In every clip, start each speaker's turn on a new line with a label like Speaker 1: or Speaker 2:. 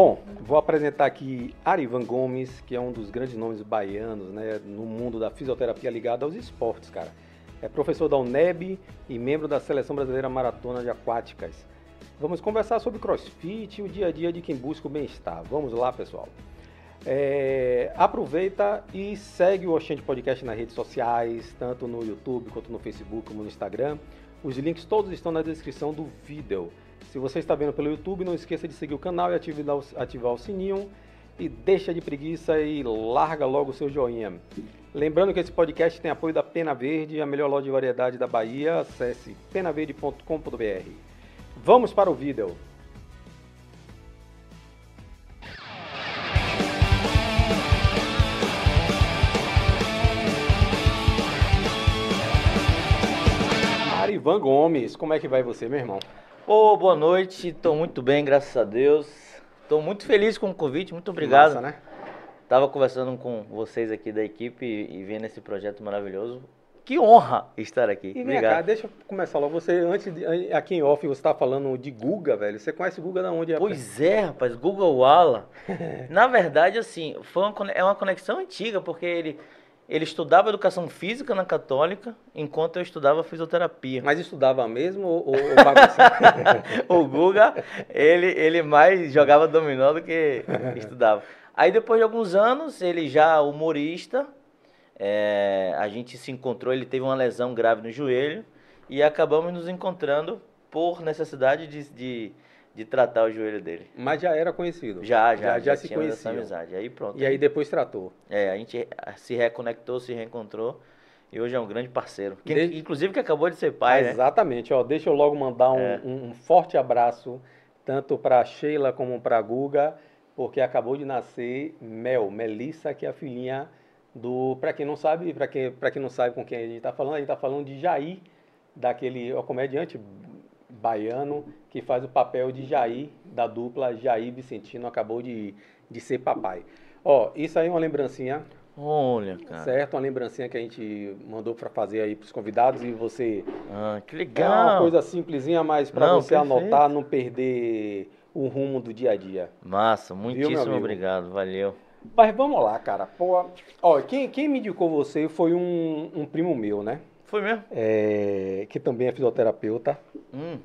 Speaker 1: Bom, vou apresentar aqui Arivan Gomes, que é um dos grandes nomes baianos né, no mundo da fisioterapia ligada aos esportes, cara. É professor da UNEB e membro da Seleção Brasileira Maratona de Aquáticas. Vamos conversar sobre crossfit e o dia a dia de quem busca o bem-estar. Vamos lá, pessoal. É, aproveita e segue o Oxente Podcast nas redes sociais, tanto no YouTube quanto no Facebook como no Instagram. Os links todos estão na descrição do vídeo. Se você está vendo pelo YouTube, não esqueça de seguir o canal e ativar, o sininho. E deixa de preguiça e larga logo o seu joinha. Lembrando que esse podcast tem apoio da Pena Verde, a melhor loja de variedade da Bahia. Acesse penaverde.com.br. Vamos para o vídeo. Arivan Gomes, como é que vai você, meu irmão?
Speaker 2: Ô, boa noite, estou muito bem, graças a Deus. Estou muito feliz com o convite, muito obrigado.
Speaker 1: Né?
Speaker 2: Tava conversando com vocês aqui da equipe e vendo esse projeto maravilhoso. Que honra estar aqui.
Speaker 1: E
Speaker 2: obrigado.
Speaker 1: cá, deixa eu começar logo. Você, antes de, aqui em off, você estava falando de Guga, velho. Você conhece o Guga da onde? rapaz?
Speaker 2: Pois é, rapaz, Google Walla. Na verdade, assim, foi uma, é uma conexão antiga, porque ele, ele estudava educação física na Católica, enquanto eu estudava fisioterapia.
Speaker 1: Mas estudava mesmo ou, ou, ou bagunçava?
Speaker 2: o Guga, ele, ele mais jogava dominó do que estudava. Aí depois de alguns anos, ele já humorista, é, a gente se encontrou, ele teve uma lesão grave no joelho e acabamos nos encontrando por necessidade de, de, de tratar o joelho dele.
Speaker 1: Mas já era conhecido.
Speaker 2: Já, já,
Speaker 1: Já, já se
Speaker 2: tínhamos essa
Speaker 1: conhecia.
Speaker 2: amizade. Aí pronto.
Speaker 1: E aí depois tratou.
Speaker 2: É, a gente se reconectou, se reencontrou e hoje é um grande parceiro. Que,
Speaker 1: Desde-
Speaker 2: Inclusive que acabou de ser pai, né?
Speaker 1: Exatamente. Ó, deixa eu logo mandar um,
Speaker 2: É.
Speaker 1: um- um forte abraço, tanto para Sheila como para Guga, porque acabou de nascer Mel, Melissa, que é a filhinha do. Para quem não sabe, para quem, pra quem não sabe com quem a gente está falando, a gente está falando de Jair, daquele ó, comediante baiano que faz o papel de Jair, da dupla Jair Vicentino, acabou de, de ser papai. Ó, isso aí é uma lembrancinha
Speaker 2: Olha, cara.
Speaker 1: Certo, uma lembrancinha que a gente mandou para fazer aí para os convidados e você
Speaker 2: Ah, que
Speaker 1: é
Speaker 2: legal.
Speaker 1: uma coisa simplesinha, mas para você
Speaker 2: perfeito.
Speaker 1: anotar, não perder o rumo do dia a dia.
Speaker 2: Massa, muitíssimo
Speaker 1: amigo?
Speaker 2: obrigado, valeu.
Speaker 1: Mas vamos lá, cara. Pô, ó, quem, quem me indicou você foi um, um primo meu, né?
Speaker 2: Foi mesmo?
Speaker 1: É, que também é fisioterapeuta.
Speaker 2: Hum,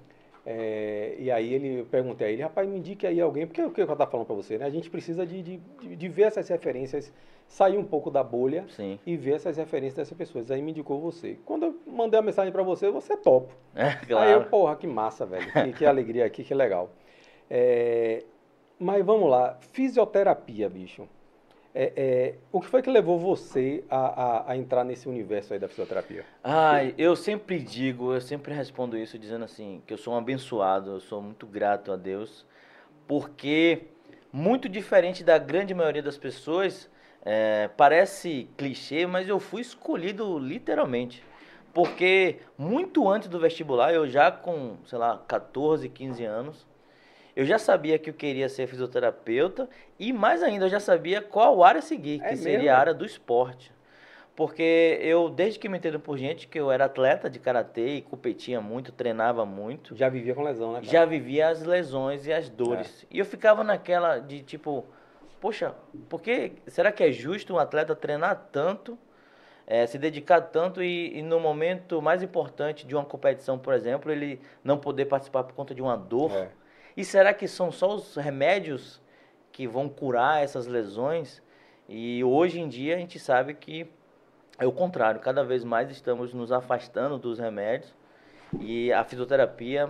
Speaker 1: É, e aí ele eu perguntei a ele, rapaz, me indique aí alguém, porque o que eu tava falando para você, né? A gente precisa de, de, de- ver essas referências, sair um pouco da bolha
Speaker 2: sim.
Speaker 1: e ver essas referências dessas pessoas. Aí me indicou você. Quando eu mandei a mensagem para você, você topa.
Speaker 2: É,
Speaker 1: Aí eu,
Speaker 2: claro.
Speaker 1: porra, que massa, velho. Que, que alegria aqui, que legal. É, mas vamos lá, fisioterapia, bicho. É, é, o que foi que levou você a, a- a entrar nesse universo aí da fisioterapia?
Speaker 2: Ai, eu sempre digo, eu sempre respondo isso dizendo assim, que eu sou um abençoado, eu sou muito grato a Deus, porque muito diferente da grande maioria das pessoas, é, parece clichê, mas eu fui escolhido literalmente. Porque muito antes do vestibular, eu já com, sei lá, 14, 15 anos, eu já sabia que eu queria ser fisioterapeuta e mais ainda eu já sabia qual área seguir, que
Speaker 1: É
Speaker 2: seria
Speaker 1: mesmo?
Speaker 2: a área do esporte. Porque eu, desde que me entendo por gente, que eu era atleta de karatê e competia muito, treinava muito,
Speaker 1: Já vivia com lesão, né? cara?
Speaker 2: já vivia as lesões e as dores. E eu ficava naquela de tipo, poxa, porque será que é justo um atleta treinar tanto, eh, se dedicar tanto e, e no momento mais importante de uma competição, por exemplo, ele não poder participar por conta de uma dor?
Speaker 1: É.
Speaker 2: E será que são só os remédios que vão curar essas lesões? E hoje em dia a gente sabe que é o contrário, cada vez mais estamos nos afastando dos remédios e a fisioterapia,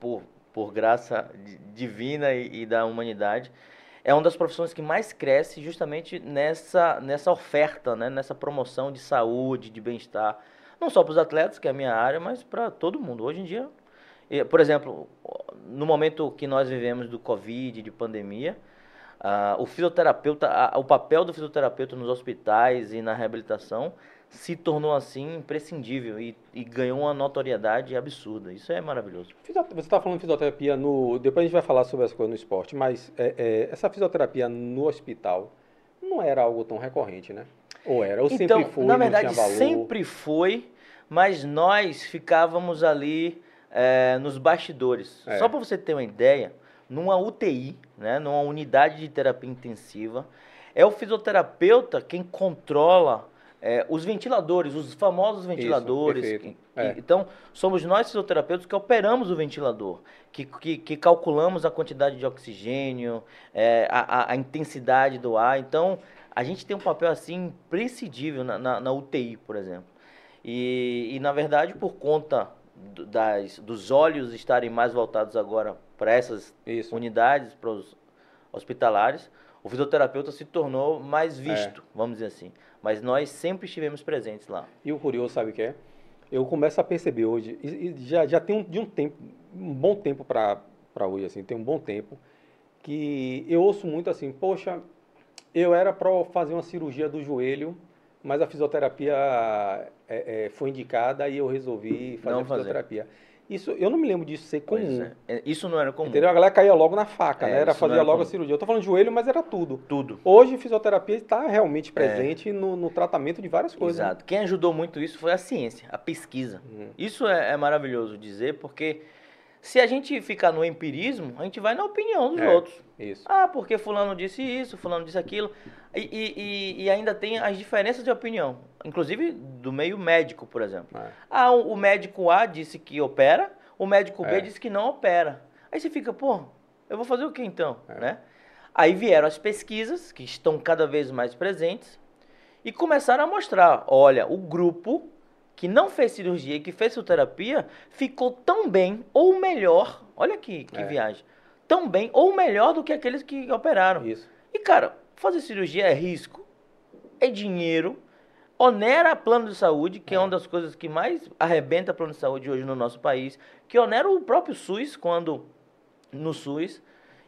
Speaker 2: por, por graça di- divina e, e da humanidade, é uma das profissões que mais cresce justamente nessa, nessa oferta, né? nessa promoção de saúde, de bem-estar. Não só para os atletas, que é a minha área, mas para todo mundo. Hoje em dia, por exemplo, no momento que nós vivemos do Covid, de pandemia, ah, o fisioterapeuta, o papel do fisioterapeuta nos hospitais e na reabilitação se tornou assim imprescindível e, e ganhou uma notoriedade absurda. Isso é maravilhoso.
Speaker 1: Você está falando de fisioterapia no. Depois a gente vai falar sobre as coisas no esporte, mas é, é, essa fisioterapia no hospital não era algo tão recorrente, né? Ou era? Ou
Speaker 2: então,
Speaker 1: sempre foi?
Speaker 2: na verdade, sempre foi, mas nós ficávamos ali eh, nos bastidores.
Speaker 1: É.
Speaker 2: Só para você ter uma ideia, numa UTI, né, numa unidade de terapia intensiva. É o fisioterapeuta quem controla é, os ventiladores, os famosos ventiladores.
Speaker 1: Isso,
Speaker 2: que,
Speaker 1: é.
Speaker 2: então, somos nós fisioterapeutas que operamos o ventilador, que, que, que calculamos a quantidade de oxigênio, é, a, a, a, intensidade do ar. Então, a gente tem um papel assim imprescindível na, na, na UTI, por exemplo. E, e, na verdade, por conta das, dos olhos estarem mais voltados agora para essas Isso. unidades, para os hospitalares, o fisioterapeuta se tornou mais visto, é. vamos dizer assim. Mas nós sempre estivemos presentes lá.
Speaker 1: E o curioso, sabe o que é? Eu começo a perceber hoje, e já, já tem um, de um tempo, um bom tempo para hoje, assim, tem um bom tempo, que eu ouço muito assim, poxa, eu era para fazer uma cirurgia do joelho, mas a fisioterapia é, é, foi indicada e eu resolvi fazer não a fisioterapia. Fazer. Isso, eu não me lembro disso ser comum.
Speaker 2: É. é. Isso não era comum.
Speaker 1: Entendeu? A galera caía logo na faca, é, né? Era fazer logo comum. a cirurgia. Eu tô falando de joelho, mas era tudo.
Speaker 2: Tudo.
Speaker 1: Hoje, a fisioterapia está realmente presente no, no, tratamento de várias coisas.
Speaker 2: Exato. Né? Quem ajudou muito isso foi a ciência, a pesquisa. Uhum. Isso é, é, maravilhoso dizer, porque se a gente ficar no empirismo, a gente vai na opinião dos é, outros.
Speaker 1: Isso.
Speaker 2: Ah, porque fulano disse isso, fulano disse aquilo. E, e, e, ainda tem as diferenças de opinião. Inclusive do meio médico, por exemplo. É. Ah, o médico A disse que opera, o médico B é. disse que não opera. Aí você fica, pô, eu vou fazer o que então? É. Né? Aí vieram as pesquisas, que estão cada vez mais presentes, e começaram a mostrar, olha, o grupo que não fez cirurgia e que fez terapia ficou tão bem ou melhor, olha que, que é. viagem, tão bem ou melhor do que aqueles que operaram.
Speaker 1: Isso.
Speaker 2: E cara, fazer cirurgia é risco, é dinheiro, onera plano de saúde, que é. é uma das coisas que mais arrebenta plano de saúde hoje no nosso país, que onera o próprio SUS quando no SUS,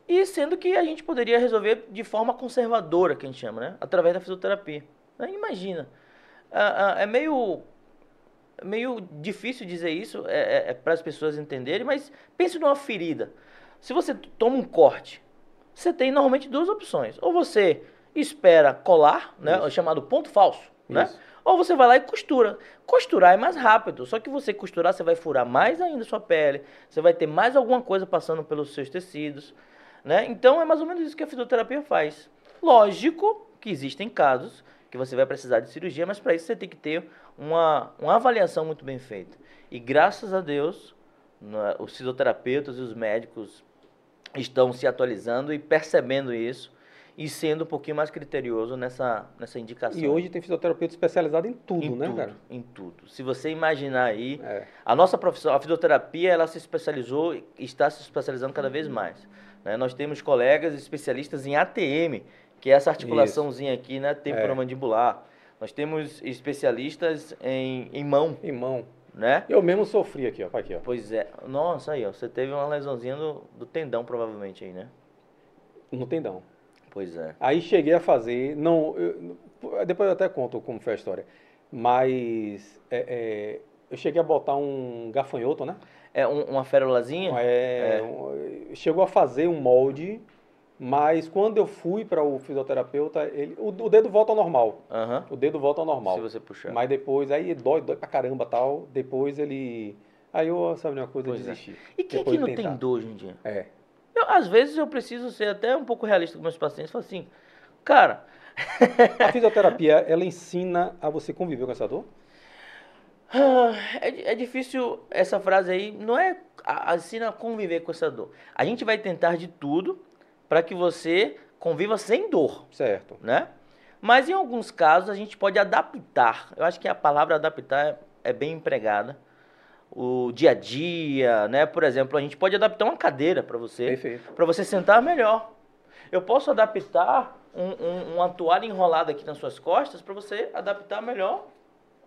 Speaker 2: e sendo que a gente poderia resolver de forma conservadora, que a gente chama, né? Através da fisioterapia. Imagina. É meio meio difícil dizer isso é, é, é para as pessoas entenderem, mas pense numa ferida. Se você toma um corte, você tem normalmente duas opções. Ou você espera colar, né, o chamado ponto falso, né? Ou você vai lá e costura. Costurar é mais rápido, só que você costurar, você vai furar mais ainda a sua pele, você vai ter mais alguma coisa passando pelos seus tecidos, né? Então é mais ou menos isso que a fisioterapia faz. Lógico que existem casos que você vai precisar de cirurgia, mas para isso você tem que ter uma, uma avaliação muito bem feita. E graças a Deus, né, os fisioterapeutas e os médicos estão se atualizando e percebendo isso e sendo um pouquinho mais criterioso nessa, nessa indicação.
Speaker 1: E hoje tem fisioterapeuta especializado em tudo,
Speaker 2: em
Speaker 1: né,
Speaker 2: tudo,
Speaker 1: cara?
Speaker 2: Em tudo. Se você imaginar aí, é. a nossa profissão, a fisioterapia, ela se especializou e está se especializando cada vez mais. Né? Nós temos colegas especialistas em ATM, que é essa articulaçãozinha Isso. aqui, né, temporomandibular. É. Nós temos especialistas em, em mão.
Speaker 1: Em mão.
Speaker 2: Né?
Speaker 1: Eu mesmo sofri aqui, ó. Aqui, ó.
Speaker 2: Pois é. Nossa, aí, ó. Você teve uma lesãozinha do, do tendão, provavelmente, aí, né?
Speaker 1: No tendão.
Speaker 2: Pois é.
Speaker 1: Aí cheguei a fazer. Não. Eu, depois eu até conto como foi a história. Mas. É, é, eu cheguei a botar um gafanhoto, né?
Speaker 2: É um, uma ferolazinha?
Speaker 1: É, é. Um, chegou a fazer um molde mas quando eu fui para o fisioterapeuta, ele, o, o, dedo volta ao normal.
Speaker 2: Uhum.
Speaker 1: O dedo volta ao normal.
Speaker 2: Se você puxar.
Speaker 1: Mas depois, aí dói, dói pra caramba tal. Depois ele. Aí eu, sabe uma coisa, pois desisti. É.
Speaker 2: E quem que não tem dor hoje em dia?
Speaker 1: É.
Speaker 2: Eu, às vezes eu preciso ser até um pouco realista com meus pacientes. Falar assim, cara.
Speaker 1: a fisioterapia, ela ensina a você conviver com essa dor?
Speaker 2: É, é difícil essa frase aí. Não é ensina a conviver com essa dor. A gente vai tentar de tudo para que você conviva sem dor.
Speaker 1: Certo.
Speaker 2: Né? Mas em alguns casos a gente pode adaptar. Eu acho que a palavra adaptar é, é bem empregada. O dia a dia, né? Por exemplo, a gente pode adaptar uma cadeira para você, para você sentar melhor. Eu posso adaptar um, um, uma toalha enrolada aqui nas suas costas para você adaptar melhor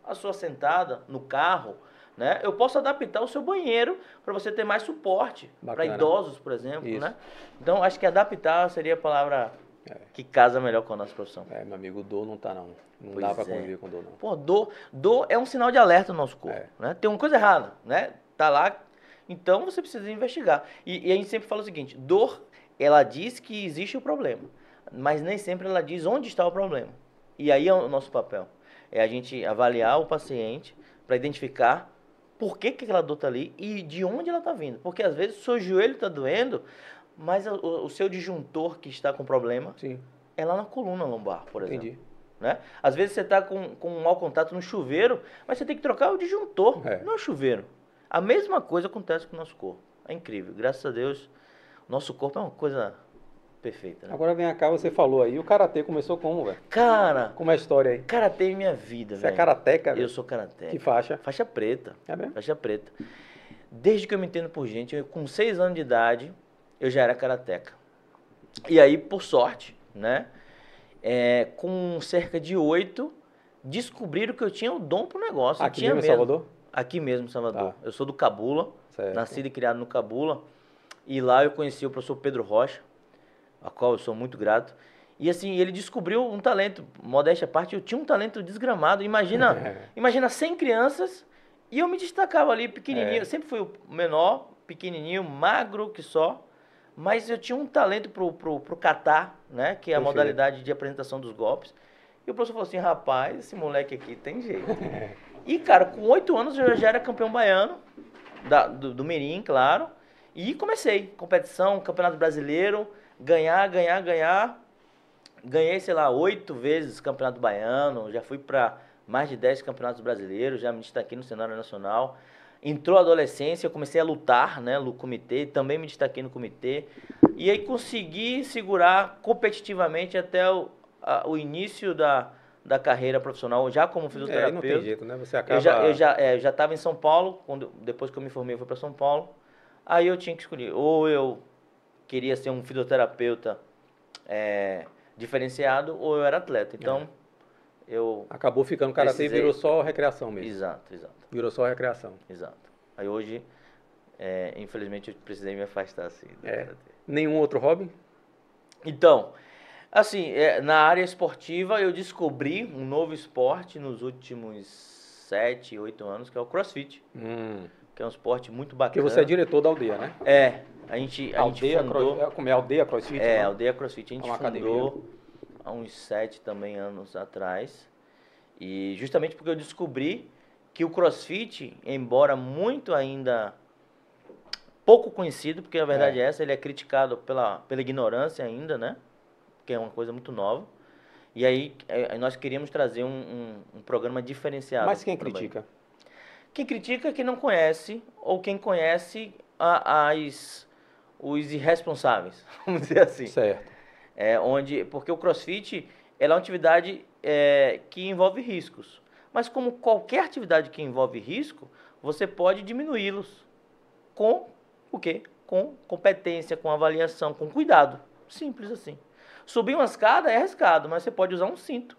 Speaker 2: a sua sentada no carro, né? Eu posso adaptar o seu banheiro para você ter mais suporte para idosos, por exemplo, né? Então, acho que adaptar seria a palavra é. que casa melhor com a nossa profissão.
Speaker 1: É, meu amigo, dor não tá não. Não pois dá para é. conviver com dor não.
Speaker 2: Pô, dor, dor é um sinal de alerta no nosso corpo, é. né? Tem uma coisa errada, né? Tá lá, então você precisa investigar. E, e a gente sempre fala o seguinte, dor, ela diz que existe o problema, mas nem sempre ela diz onde está o problema. E aí é o nosso papel. É a gente avaliar o paciente para identificar por que, que aquela dor está ali e de onde ela está vindo. Porque às vezes o seu joelho está doendo mas o, o seu disjuntor que está com problema
Speaker 1: Sim,
Speaker 2: é lá na coluna lombar, por exemplo.
Speaker 1: entendi.
Speaker 2: Né? Às vezes você está com, com um mau contato no chuveiro, mas você tem que trocar o disjuntor,
Speaker 1: É.
Speaker 2: não o chuveiro. A mesma coisa acontece com o nosso corpo. É incrível. Graças a Deus, nosso corpo é uma coisa perfeita. Né?
Speaker 1: Agora vem cá, você falou aí, o Karatê começou como, velho?
Speaker 2: Cara,
Speaker 1: Como é a história aí?
Speaker 2: karatê é minha vida,
Speaker 1: Você é
Speaker 2: velho.
Speaker 1: karateca,
Speaker 2: Eu sou karatê.
Speaker 1: Que faixa?
Speaker 2: Faixa preta.
Speaker 1: É mesmo?
Speaker 2: Faixa preta. Desde que eu me entendo por gente, eu, com seis anos de idade, eu já era karateca. E aí, por sorte, né? é, com cerca de oito, descobriram que eu tinha o dom pro negócio.
Speaker 1: Aqui
Speaker 2: tinha
Speaker 1: mesmo em Salvador?
Speaker 2: Aqui mesmo em Salvador.
Speaker 1: Tá.
Speaker 2: Eu sou do Cabula,
Speaker 1: Certo.
Speaker 2: nascido e criado no Cabula. E lá eu conheci o professor Pedro Rocha, a qual eu sou muito grato. E assim, ele descobriu um talento, modéstia à parte, eu tinha um talento desgramado. Imagina, imagina 100 crianças e eu me destacava ali pequenininho.
Speaker 1: É.
Speaker 2: Eu sempre fui o menor, pequenininho, magro que só. Mas eu tinha um talento pro, pro, pro kata, né? Que é a
Speaker 1: Perfeito.
Speaker 2: modalidade de apresentação dos golpes. E o professor falou assim, rapaz, esse moleque aqui tem jeito. e, cara, com oito anos eu já era campeão baiano, da- do, do Mirim, claro. E comecei, competição, campeonato brasileiro, ganhar, ganhar, ganhar. Ganhei, sei lá, oito vezes campeonato baiano, já fui para mais de dez campeonatos brasileiros, já me destaquei no cenário nacional. Entrou a adolescência, eu comecei a lutar, né, no comitê, também me destaquei no comitê. E aí consegui segurar competitivamente até o, a- o início da, da carreira profissional, já como
Speaker 1: É, aí não
Speaker 2: fisioterapeuta.
Speaker 1: tem jeito, né? Você acaba...
Speaker 2: Eu já, eu já, é, eu já estava em São Paulo, quando, depois que eu me formei, eu fui para São Paulo. Aí eu tinha que escolher, ou eu queria ser um fisioterapeuta é, diferenciado, ou eu era atleta. Então, eu...
Speaker 1: Acabou ficando Karatê e
Speaker 2: Precisei-
Speaker 1: virou só recreação mesmo.
Speaker 2: Exato, exato,
Speaker 1: Virou só recreação.
Speaker 2: exato. Aí hoje, é, infelizmente, eu precisei me afastar assim.
Speaker 1: É. Nenhum outro hobby?
Speaker 2: Então, assim, é, na área esportiva eu descobri um novo esporte nos últimos sete, oito anos, que é o CrossFit,
Speaker 1: Hum.
Speaker 2: que é um esporte muito
Speaker 1: Porque
Speaker 2: bacana.
Speaker 1: você é diretor da aldeia, né?
Speaker 2: É, a gente, a gente
Speaker 1: aldeia,
Speaker 2: fundou...
Speaker 1: Cross- é, como é aldeia CrossFit?
Speaker 2: É,
Speaker 1: né?
Speaker 2: Aldeia CrossFit. A gente
Speaker 1: É uma
Speaker 2: fundou há uns sete também anos atrás. E justamente porque eu descobri que o CrossFit, embora muito ainda pouco conhecido, porque a verdade é, essa, ele é criticado pela, pela ignorância ainda, né? Que é uma coisa muito nova. E aí é, nós queríamos trazer um, um, um programa diferenciado.
Speaker 1: Mas quem critica?
Speaker 2: Quem critica é quem não conhece, ou quem conhece a- as, os irresponsáveis, vamos dizer assim.
Speaker 1: Certo.
Speaker 2: É, onde, porque o crossfit ela é uma atividade é, que envolve riscos. Mas como qualquer atividade que envolve risco, você pode diminuí-los com o quê? Com competência, com avaliação, com cuidado. Simples assim. Subir uma escada é arriscado, mas você pode usar um cinto,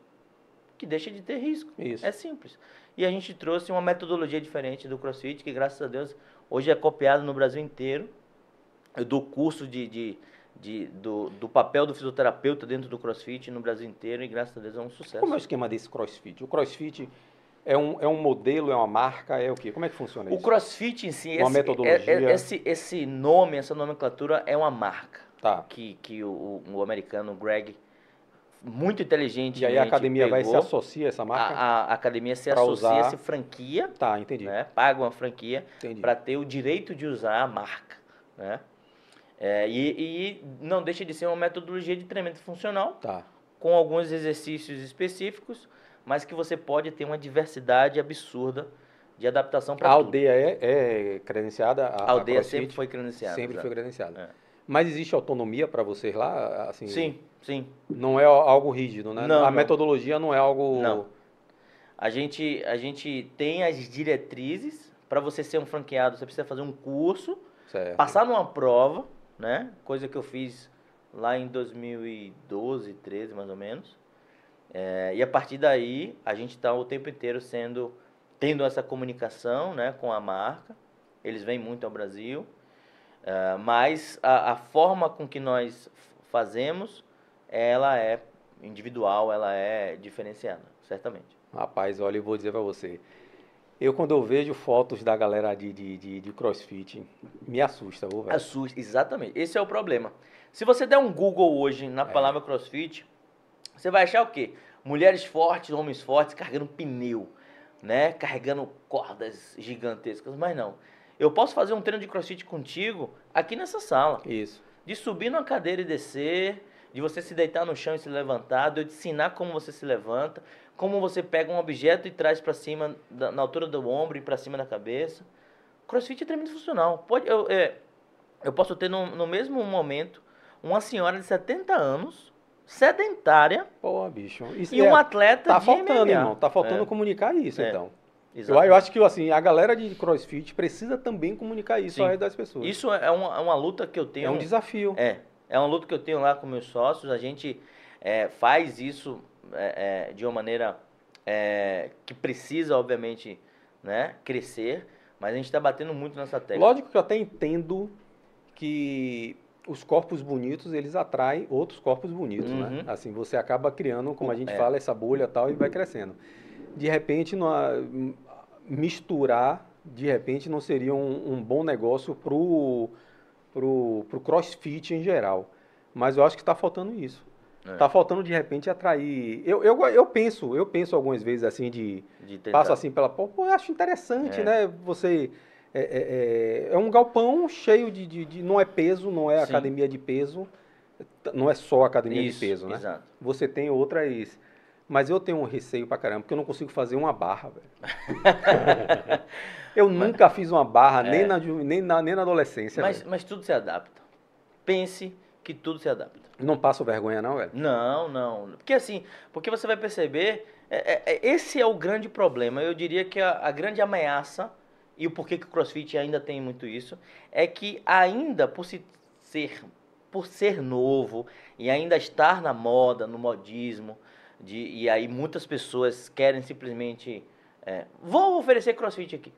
Speaker 2: que deixa de ter risco.
Speaker 1: Isso.
Speaker 2: É simples. E a gente trouxe uma metodologia diferente do CrossFit, que graças a Deus hoje é copiado no Brasil inteiro. Eu dou curso de, de, de- do, do papel do fisioterapeuta dentro do CrossFit no Brasil inteiro e graças a Deus é um sucesso.
Speaker 1: Como é o esquema desse CrossFit? O CrossFit é um, é um modelo, é uma marca, é o quê? Como é que funciona
Speaker 2: O
Speaker 1: isso?
Speaker 2: CrossFit em si,
Speaker 1: Uma
Speaker 2: esse,
Speaker 1: metodologia.
Speaker 2: é- é- esse, esse nome, essa nomenclatura é uma marca
Speaker 1: Tá.
Speaker 2: que, que o, o americano Greg, muito inteligente,
Speaker 1: E aí a academia vai se associar a essa marca?
Speaker 2: a- a academia se associa,
Speaker 1: usar.
Speaker 2: se franquia,
Speaker 1: Tá, entendi.
Speaker 2: né? paga uma franquia para ter o direito de usar a marca, né? É, e, e não deixa de ser uma metodologia de treinamento funcional,
Speaker 1: Tá.
Speaker 2: com alguns exercícios específicos, mas que você pode ter uma diversidade absurda de adaptação
Speaker 1: A
Speaker 2: para tudo.
Speaker 1: aldeia é, é credenciada? A,
Speaker 2: A aldeia
Speaker 1: CrossFit?
Speaker 2: sempre foi credenciada.
Speaker 1: Sempre
Speaker 2: exato.
Speaker 1: foi credenciada.
Speaker 2: É.
Speaker 1: Mas existe autonomia para vocês lá? Assim,
Speaker 2: Sim, sim.
Speaker 1: Não é algo rígido, né?
Speaker 2: Não,
Speaker 1: a
Speaker 2: não.
Speaker 1: metodologia não é algo.
Speaker 2: Não. A gente, a gente tem as diretrizes. Para você ser um franqueado, você precisa fazer um curso,
Speaker 1: Certo.
Speaker 2: passar numa prova, né? Coisa que eu fiz lá em 2012, 13 mais ou menos. É, e a partir daí, a gente está o tempo inteiro sendo tendo essa comunicação, né, com a marca. Eles vêm muito ao Brasil, É, mas a, a forma com que nós fazemos, ela é individual, ela é diferenciada, certamente.
Speaker 1: Rapaz, olha, eu vou dizer pra você. Eu, quando eu vejo fotos da galera de, de, de, de crossfit, me assusta, viu, velho?
Speaker 2: Assusta, exatamente. Esse é o problema. Se você der um Google hoje na palavra CrossFit, você vai achar o quê? Mulheres fortes, homens fortes carregando pneu, né? Carregando cordas gigantescas, mas não. Eu posso fazer um treino de CrossFit contigo aqui nessa sala.
Speaker 1: Isso.
Speaker 2: de subir numa cadeira e descer, de você se deitar no chão e se levantar, de eu te ensinar como você se levanta, como você pega um objeto e traz para cima, da, na altura do ombro e para cima da cabeça. Crossfit é tremendo funcional. Pode, eu, é, eu posso ter no, no mesmo momento uma senhora de 70 anos, sedentária,
Speaker 1: Pô, bicho. Isso
Speaker 2: e
Speaker 1: é-
Speaker 2: um atleta
Speaker 1: Tá
Speaker 2: de
Speaker 1: faltando,
Speaker 2: MMA.
Speaker 1: irmão. Tá faltando
Speaker 2: É,
Speaker 1: comunicar isso,
Speaker 2: É.
Speaker 1: então. Eu, eu acho que assim, a galera de crossfit precisa também comunicar isso
Speaker 2: Sim.
Speaker 1: ao resto das pessoas.
Speaker 2: Isso é uma, é uma luta que eu tenho.
Speaker 1: é um desafio.
Speaker 2: É, é uma luta que eu tenho lá com meus sócios. A gente é, faz isso é, é, de uma maneira é, que precisa, obviamente, né, crescer, mas a gente está batendo muito nessa tecla.
Speaker 1: Lógico que eu até entendo que os corpos bonitos, eles atraem outros corpos bonitos, né?
Speaker 2: Uhum.
Speaker 1: Assim, você acaba criando, como a gente
Speaker 2: É.
Speaker 1: fala, essa bolha e tal, e vai crescendo. De repente, numa- misturar, de repente, não seria um, um bom negócio pro, pro, pro crossfit em geral. Mas eu acho que está faltando isso.
Speaker 2: É.
Speaker 1: Tá faltando, de repente, atrair... Eu, eu, eu penso, eu penso algumas vezes, assim, de...
Speaker 2: de tentar-
Speaker 1: Passo assim pela pô, eu acho interessante,
Speaker 2: É.
Speaker 1: né? Você é, é, é- é um galpão cheio de, de, de- não é peso, não é
Speaker 2: Sim.
Speaker 1: academia de peso, não é só academia
Speaker 2: Isso,
Speaker 1: de peso, né?
Speaker 2: Exato.
Speaker 1: Você tem outras, mas eu tenho um receio pra caramba porque eu não consigo fazer uma barra, velho. eu nunca fiz uma barra nem na ju- nem na nem na adolescência.
Speaker 2: Mas,
Speaker 1: velho.
Speaker 2: mas tudo se adapta. Pense que tudo se adapta.
Speaker 1: Não passo vergonha não, velho.
Speaker 2: Não, não. Porque assim, porque você vai perceber, é- é- é- esse é o grande problema. Eu diria que a, a grande ameaça, e o porquê que o CrossFit ainda tem muito isso, é que ainda por se ser, por ser novo e ainda estar na moda, no modismo, de, e aí muitas pessoas querem simplesmente. é, vou oferecer CrossFit aqui.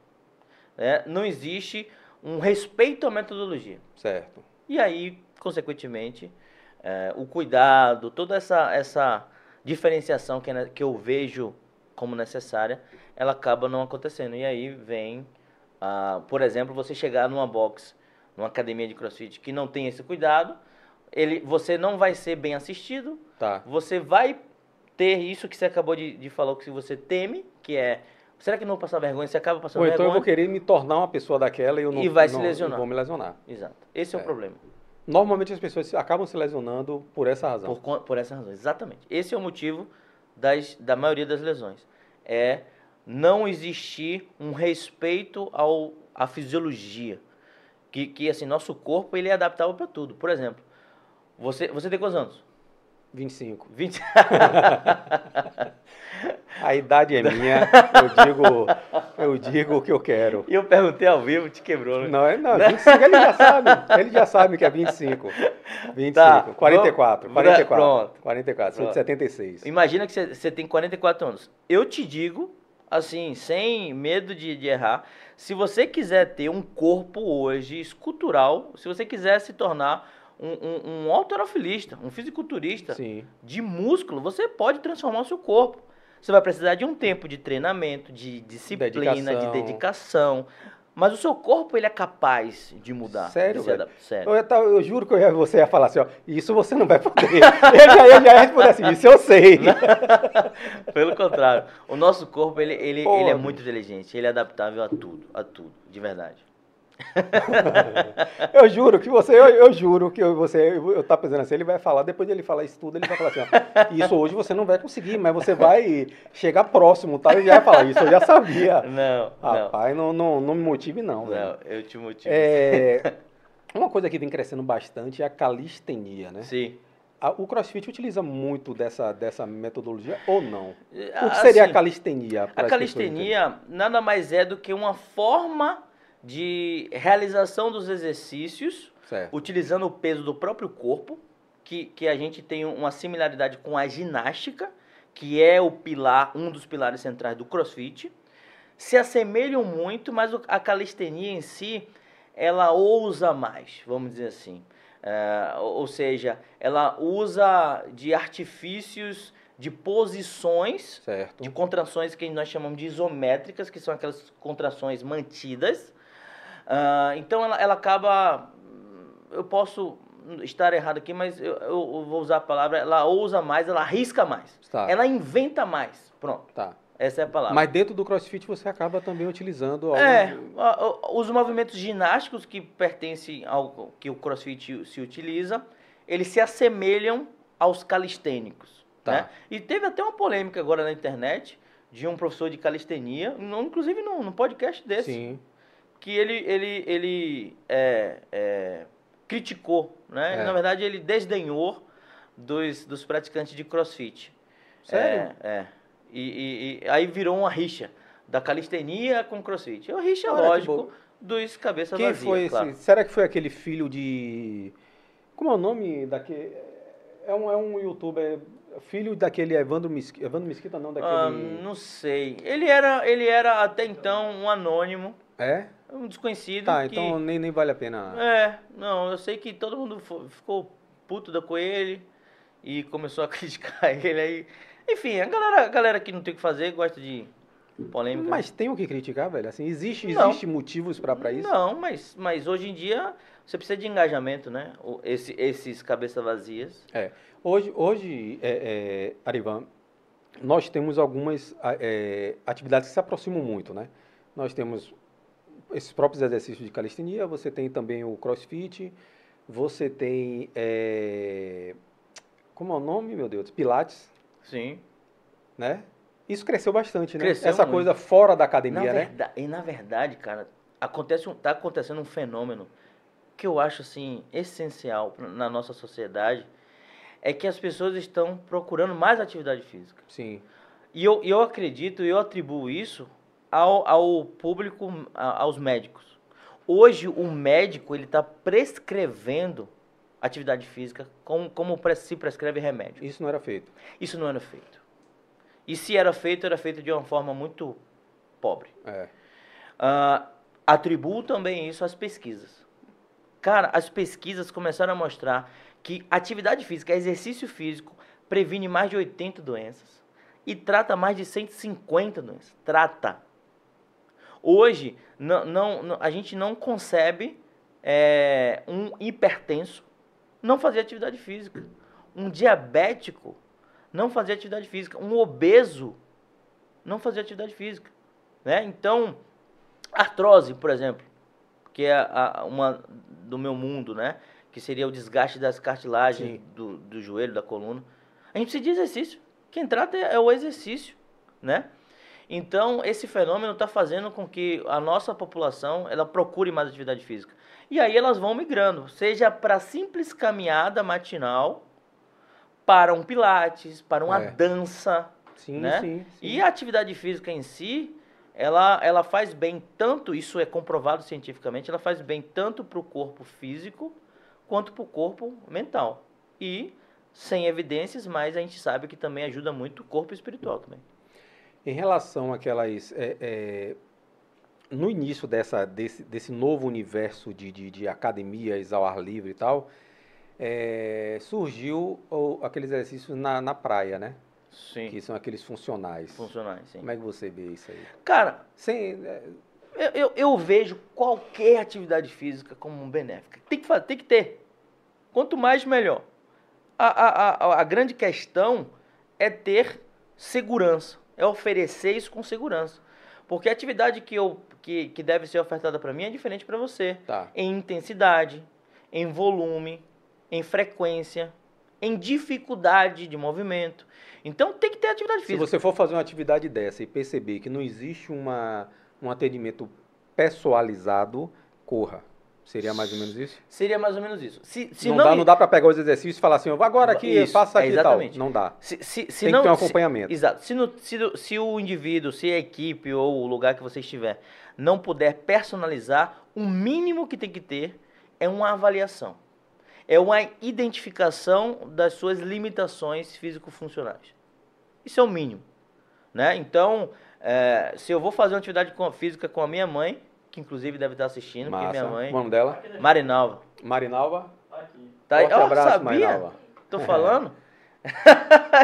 Speaker 2: né? Não existe um respeito à metodologia.
Speaker 1: Certo.
Speaker 2: E aí, consequentemente, eh, o cuidado, toda essa, essa diferenciação que, é que eu vejo como necessária, ela acaba não acontecendo. E aí vem, ah, por exemplo, você chegar numa box, numa academia de crossfit que não tem esse cuidado, ele, você não vai ser bem assistido,
Speaker 1: Tá.
Speaker 2: você vai ter isso que você acabou de, de falar, que você teme, que é, será que não vou passar vergonha? Você acaba passando
Speaker 1: Ou então eu
Speaker 2: vergonha.
Speaker 1: vou querer me tornar uma pessoa daquela e eu não
Speaker 2: E vai se
Speaker 1: não-
Speaker 2: lesionar.
Speaker 1: vou me lesionar.
Speaker 2: Exato. Esse é, o
Speaker 1: É.
Speaker 2: problema.
Speaker 1: Normalmente as pessoas acabam se lesionando por essa razão.
Speaker 2: Por, por essa razão, exatamente. Esse é o motivo das, da maioria das lesões. É não existir um respeito ao, à fisiologia. Que, que, assim, nosso corpo, ele é adaptável para tudo. Por exemplo, você, você tem quantos anos?
Speaker 1: 25.
Speaker 2: 20...
Speaker 1: A idade é minha, eu digo, eu digo o que eu quero.
Speaker 2: E eu perguntei ao vivo, te quebrou, né?
Speaker 1: Não, é- não, 25 ele já sabe, ele já sabe que é 25. 25,
Speaker 2: Tá,
Speaker 1: 44,
Speaker 2: vamos-
Speaker 1: 44.
Speaker 2: pronto.
Speaker 1: 44, sou de
Speaker 2: Pronto.
Speaker 1: 76.
Speaker 2: Imagina que você- você tem 44 anos. Eu te digo, assim, sem medo de, de errar, se você quiser ter um corpo hoje escultural, se você quiser se tornar um, um, um halterofilista, um fisiculturista
Speaker 1: Sim.
Speaker 2: de músculo, você pode transformar o seu corpo. Você vai precisar de um tempo de treinamento, de disciplina,
Speaker 1: Dedicação.
Speaker 2: de dedicação. Mas o seu corpo, ele é capaz de mudar.
Speaker 1: Sério,
Speaker 2: de. Sério.
Speaker 1: Eu, ia tá- eu juro que eu ia, você ia falar assim, ó, isso você não vai poder. ele, já, ele já ia responder assim, isso eu sei.
Speaker 2: Pelo contrário, o nosso corpo ele, ele,
Speaker 1: Pô,
Speaker 2: ele é muito inteligente, ele é adaptável a tudo, a tudo, de verdade.
Speaker 1: Eu juro que você, eu, eu juro que eu- você, eu, eu tá pensando assim, ele vai falar, depois de ele falar isso tudo, ele vai falar assim, ó, isso hoje você não vai conseguir, mas você vai chegar próximo, tá? Ele já vai falar, isso eu já sabia.
Speaker 2: Não,
Speaker 1: Rapaz, não, não, não me motive não,
Speaker 2: não,
Speaker 1: velho.
Speaker 2: não, eu te motivo.
Speaker 1: É, uma coisa que vem crescendo bastante é a calistenia, né?
Speaker 2: Sim.
Speaker 1: A- O CrossFit utiliza muito dessa, dessa metodologia ou não? O que
Speaker 2: Assim,
Speaker 1: seria a calistenia?
Speaker 2: A calistenia nada mais é do que uma forma de realização dos exercícios
Speaker 1: Certo.
Speaker 2: utilizando o peso do próprio corpo, que, que a gente tem uma similaridade com a ginástica, que é o pilar, um dos pilares centrais do CrossFit. Se assemelham muito, mas a calistenia em si, ela ousa mais, vamos dizer assim. É, ou ou seja, ela usa de artifícios, de posições
Speaker 1: Certo.
Speaker 2: de contrações que nós chamamos de isométricas, que são aquelas contrações mantidas. Ah, então ela, ela acaba. Eu posso estar errado aqui, mas eu, eu vou usar a palavra. Ela ousa mais, ela arrisca mais.
Speaker 1: Tá.
Speaker 2: Ela inventa mais. Pronto.
Speaker 1: Tá.
Speaker 2: Essa é a palavra.
Speaker 1: Mas dentro do CrossFit você acaba também utilizando
Speaker 2: É, a- a- os movimentos ginásticos que pertencem ao que o CrossFit se utiliza, eles se assemelham aos calistênicos.
Speaker 1: Tá.
Speaker 2: Né? E teve até uma polêmica agora na internet de um professor de calistenia, inclusive num, num podcast desse,
Speaker 1: Sim.
Speaker 2: Que ele, ele, ele é, é, criticou, né?
Speaker 1: É.
Speaker 2: Na verdade, ele desdenhou dos, dos praticantes de CrossFit.
Speaker 1: Sério?
Speaker 2: É, é. E, e- e aí virou uma rixa da calistenia com CrossFit. É uma rixa,
Speaker 1: Olha
Speaker 2: lógico, dos cabeça
Speaker 1: Quem
Speaker 2: vazia,
Speaker 1: foi esse?
Speaker 2: claro.
Speaker 1: Será que foi aquele filho de. Como é o nome daquele. É um, é um youtuber. Filho daquele Evandro Mesquita. Evandro Mesquita não, daquele.
Speaker 2: Ah, não sei. Ele era, ele era até então um anônimo,
Speaker 1: É?
Speaker 2: Um desconhecido.
Speaker 1: Tá,
Speaker 2: que...
Speaker 1: então nem, nem vale a pena.
Speaker 2: É, não, eu sei que todo mundo ficou puto da com ele e começou a criticar ele aí. Enfim, a galera, a galera que não tem o que fazer gosta de polêmica.
Speaker 1: Mas tem o que criticar, velho? Assim, existe,
Speaker 2: Não.
Speaker 1: existe motivos pra isso?
Speaker 2: Não, mas, mas hoje em dia você precisa de engajamento, né? Esse, esses cabeça vazias.
Speaker 1: É. Hoje, hoje é, é, Arivan, nós temos algumas é, atividades que se aproximam muito, né? Nós temos esses próprios exercícios de calistenia, você tem também o crossfit, você tem, é, como é o nome, meu Deus? Pilates,
Speaker 2: Sim.
Speaker 1: né? Isso cresceu bastante, né?
Speaker 2: Cresceu
Speaker 1: Essa
Speaker 2: muito.
Speaker 1: coisa fora da
Speaker 2: Na
Speaker 1: academia, né?
Speaker 2: verda- E na verdade, cara, acontece um, tá acontecendo um fenômeno que eu acho assim essencial na nossa sociedade é que as pessoas estão procurando mais atividade física.
Speaker 1: Sim.
Speaker 2: E eu, e eu acredito, eu atribuo isso ao, ao público, aos médicos. Hoje o médico ele está prescrevendo atividade física como, como se prescreve remédio.
Speaker 1: Isso não era feito.
Speaker 2: Isso não era feito. E se era feito, era feito de uma forma muito pobre.
Speaker 1: É.
Speaker 2: Ah, atribuo também isso às pesquisas. Cara, as pesquisas começaram a mostrar que atividade física, exercício físico, previne mais de 80 doenças e trata mais de 150 doenças. Trata. Hoje, não, não, a gente não concebe é, um hipertenso não fazer atividade física. Um diabético não fazer atividade física. Um obeso não fazer atividade física. Né? Então, artrose, por exemplo, que é a- uma do meu mundo, né? Que seria o desgaste das cartilagens do, do joelho, da coluna. A gente precisa de exercício. Quem trata é, é o exercício, né? Então, esse fenômeno está fazendo com que a nossa população ela procure mais atividade física. E aí elas vão migrando, seja para simples caminhada matinal, para um pilates, para uma
Speaker 1: É.
Speaker 2: dança,
Speaker 1: Sim,
Speaker 2: né?
Speaker 1: sim, sim.
Speaker 2: E a atividade física em si, ela, ela faz bem tanto, isso é comprovado cientificamente, ela faz bem tanto para o corpo físico quanto para o corpo mental. E sem evidências, mas a gente sabe que também ajuda muito o corpo espiritual também.
Speaker 1: Em relação àquelas. é, é, no início dessa, desse, desse novo universo de, de, de academias ao ar livre e tal, é, surgiu o- aqueles exercícios na, na praia, né?
Speaker 2: Sim.
Speaker 1: Que são aqueles funcionais.
Speaker 2: Funcionais, sim.
Speaker 1: Como é que você vê isso aí?
Speaker 2: Cara,
Speaker 1: Sem, é,
Speaker 2: eu, eu, eu vejo qualquer atividade física como benéfica. Tem que, fazer, tem que ter. Quanto mais, melhor. A, a, a, a grande questão é ter segurança. É oferecer isso com segurança. Porque a atividade que, eu, que, que deve ser ofertada para mim é diferente para você.
Speaker 1: tá.
Speaker 2: Em intensidade, em volume, em frequência, em dificuldade de movimento. Então tem que ter atividade
Speaker 1: Se
Speaker 2: física.
Speaker 1: você for fazer uma atividade dessa e perceber que não existe uma, um atendimento pessoalizado, corra. Seria mais ou menos isso?
Speaker 2: Seria mais ou menos isso. Se, se
Speaker 1: não,
Speaker 2: não,
Speaker 1: dá, não dá para pegar os exercícios e falar assim, "Ó, agora aqui,
Speaker 2: Isso,
Speaker 1: faça aqui tal.
Speaker 2: exatamente.
Speaker 1: Não dá.
Speaker 2: Se, se, se
Speaker 1: Tem
Speaker 2: não,
Speaker 1: que ter um acompanhamento.
Speaker 2: exato. Se, no- se, o indivíduo, se a equipe ou o lugar que você estiver não puder personalizar, o mínimo que tem que ter é uma avaliação. É uma identificação das suas limitações físico-funcionais. Isso é o mínimo. Né? Então, é, se eu vou fazer uma atividade física com a minha mãe, que inclusive deve estar assistindo, porque
Speaker 1: Massa.
Speaker 2: minha mãe...
Speaker 1: O nome dela?
Speaker 2: Marinalva.
Speaker 1: Marinalva.
Speaker 2: Tá aí.
Speaker 1: Forte
Speaker 2: Ó,
Speaker 1: abraço,
Speaker 2: sabia?
Speaker 1: Marinalva.
Speaker 2: Tô falando?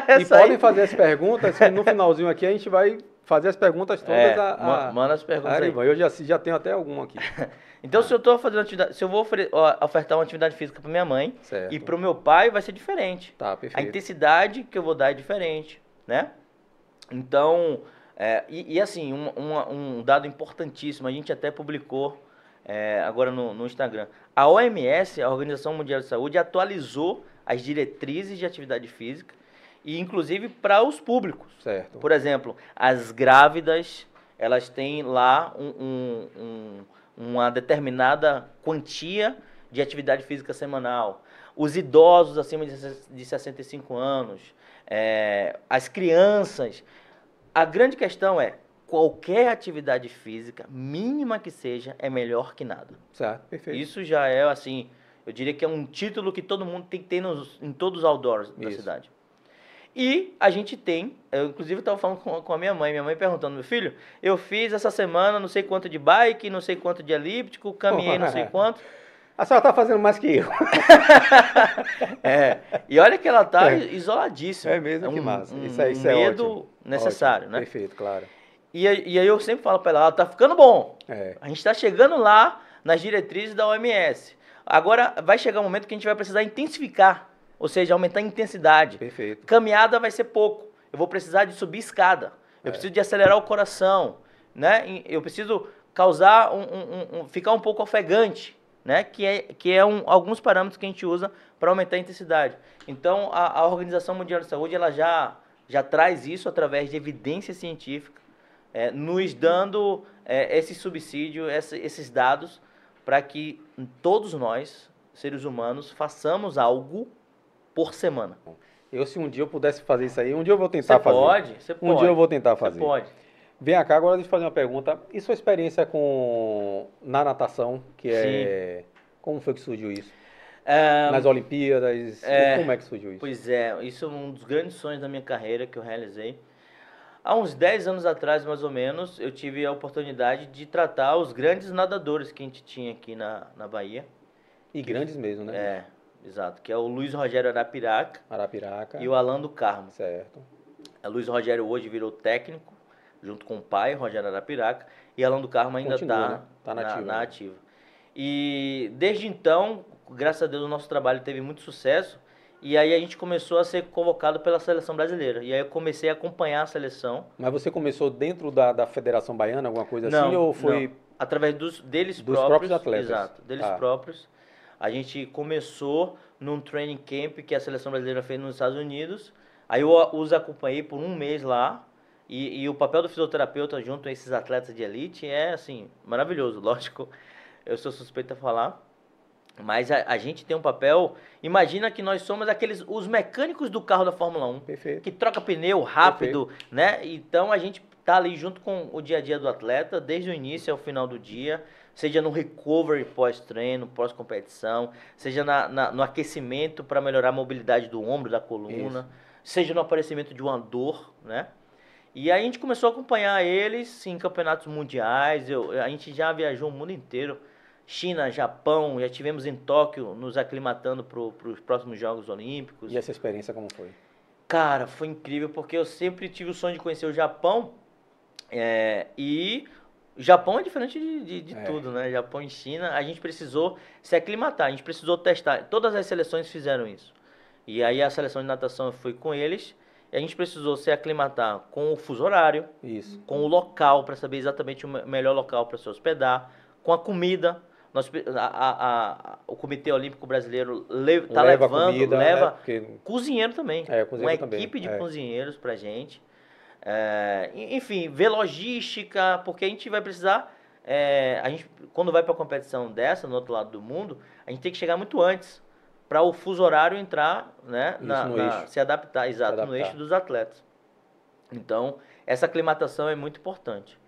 Speaker 1: E
Speaker 2: Essa aí-
Speaker 1: podem fazer as perguntas, que no finalzinho aqui a gente vai fazer as perguntas todas
Speaker 2: É,
Speaker 1: a, a,
Speaker 2: manda as
Speaker 1: a
Speaker 2: perguntas aí.
Speaker 1: Eu já, já tenho até algum aqui.
Speaker 2: Então, se eu tô fazendo atividade, se eu vou ofertar uma atividade física para minha mãe
Speaker 1: Certo.
Speaker 2: e para o meu pai, vai ser diferente.
Speaker 1: Tá,
Speaker 2: A
Speaker 1: perfeito.
Speaker 2: intensidade que eu vou dar é diferente, né? Então, É, e, e, assim, um, um, um, dado importantíssimo, a gente até publicou é, agora no, no Instagram. A OMS, a Organização Mundial de Saúde, atualizou as diretrizes de atividade física e inclusive para os públicos.
Speaker 1: Certo.
Speaker 2: Por exemplo, as grávidas, elas têm lá um, um, um, uma determinada quantia de atividade física semanal. Os idosos acima de 65 anos, é, as crianças. A grande questão é, qualquer atividade física, mínima que seja, é melhor que nada.
Speaker 1: Certo, perfeito.
Speaker 2: Isso já é, assim, eu diria que é um título que todo mundo tem que ter nos, em todos os outdoors da Isso. cidade. E a gente tem, eu inclusive estava falando com, com, a minha mãe, minha mãe perguntando, meu filho, eu fiz essa semana não sei quanto de bike, não sei quanto de elíptico, caminhei não sei quanto.
Speaker 1: A senhora está fazendo mais que eu.
Speaker 2: é, e olha que ela está é. isoladíssima.
Speaker 1: É mesmo, é um, que massa.
Speaker 2: Um,
Speaker 1: isso, é,
Speaker 2: isso medo é ótimo.
Speaker 1: necessário,
Speaker 2: ótimo. né?
Speaker 1: Perfeito, claro.
Speaker 2: E, e aí eu sempre falo para ela, ela tá ficando bom.
Speaker 1: É.
Speaker 2: A gente está chegando lá nas diretrizes da OMS. Agora vai chegar um momento que a gente vai precisar intensificar, ou seja, aumentar a intensidade.
Speaker 1: Perfeito.
Speaker 2: Caminhada vai ser pouco. Eu vou precisar de subir escada. Eu é. preciso de acelerar o coração, né? Eu preciso causar um, um, um, ficar um pouco ofegante, né? Que é que é um, alguns parâmetros que a gente usa para aumentar a intensidade. Então a, a Organização Mundial de Saúde ela já já traz isso através de evidência científica é, nos dando é, esse subsídio, essa, esses dados, para que todos nós, seres humanos, façamos algo por semana.
Speaker 1: Eu, se um dia eu pudesse fazer isso aí, um dia eu vou tentar
Speaker 2: você
Speaker 1: fazer.
Speaker 2: Pode, você
Speaker 1: um pode. dia eu vou tentar fazer.
Speaker 2: Você pode.
Speaker 1: Vem cá, agora deixa eu fazer uma pergunta. E sua experiência com na natação, que é. Sim. Como foi que surgiu isso? É, Nas Olimpíadas, é, como é que surgiu isso?
Speaker 2: Pois é, isso é um dos grandes sonhos da minha carreira que eu realizei. Há uns 10 anos atrás, mais ou menos, eu tive a oportunidade de tratar os grandes nadadores que a gente tinha aqui na, na Bahia.
Speaker 1: E grandes mesmo, né?
Speaker 2: É, exato. Que é o Luiz Rogério Arapiraca.
Speaker 1: Arapiraca.
Speaker 2: E o Alan do Carmo.
Speaker 1: Certo.
Speaker 2: O Luiz Rogério hoje virou técnico, junto com o pai, Rogério Arapiraca. E Alan do Carmo ainda está
Speaker 1: né? tá na, na,
Speaker 2: na ativa. E desde então, graças a Deus, o nosso trabalho teve muito sucesso. E aí a gente começou a ser convocado pela seleção brasileira. E aí eu comecei a acompanhar a seleção.
Speaker 1: Mas você começou dentro da, da Federação Baiana, alguma coisa não, assim? Ou foi.
Speaker 2: Não. Através dos, deles
Speaker 1: dos
Speaker 2: próprios.
Speaker 1: próprios atletas.
Speaker 2: Exato, deles ah. próprios. A gente começou num training camp que a seleção brasileira fez nos Estados Unidos. Aí eu os acompanhei por um mês lá. E, e o papel do fisioterapeuta junto a esses atletas de elite é, assim, maravilhoso. Lógico, eu sou suspeito a falar. Mas a, a, gente tem um papel. Imagina que nós somos aqueles os mecânicos do carro da Fórmula 1.
Speaker 1: Perfeito.
Speaker 2: Que troca pneu rápido, Perfeito. né? Então a gente tá ali junto com o dia a dia do atleta, desde o início ao final do dia, seja no recovery pós-treino, pós-competição, seja na, na, no aquecimento para melhorar a mobilidade do ombro, da coluna, Isso. seja no aparecimento de uma dor, né? E aí a gente começou a acompanhar eles em campeonatos mundiais. Eu, a gente já viajou o mundo inteiro. China, Japão, já tivemos em Tóquio nos aclimatando para os próximos Jogos Olímpicos.
Speaker 1: E essa experiência como foi?
Speaker 2: Cara, foi incrível porque eu sempre tive o sonho de conhecer o Japão é, e o Japão é diferente de, de, de é. tudo, né? Japão e China, a gente precisou se aclimatar, a gente precisou testar. Todas as seleções fizeram isso. E aí a seleção de natação foi com eles a gente precisou se aclimatar com o fuso horário,
Speaker 1: isso.
Speaker 2: com o local para saber exatamente o melhor local para se hospedar, com a comida nós, a, a, a, o Comitê Olímpico Brasileiro está leva levando, comida, leva né? Porque... cozinheiro também.
Speaker 1: É,
Speaker 2: cozinheiro
Speaker 1: uma
Speaker 2: também. equipe de
Speaker 1: é.
Speaker 2: cozinheiros para gente. É, enfim, ver logística, porque a gente vai precisar. É, a gente, quando vai para competição dessa, no outro lado do mundo, a gente tem que chegar muito antes para o fuso horário entrar, né, na, na, se adaptar, exato, se adaptar. no eixo dos atletas. Então, essa aclimatação é muito importante.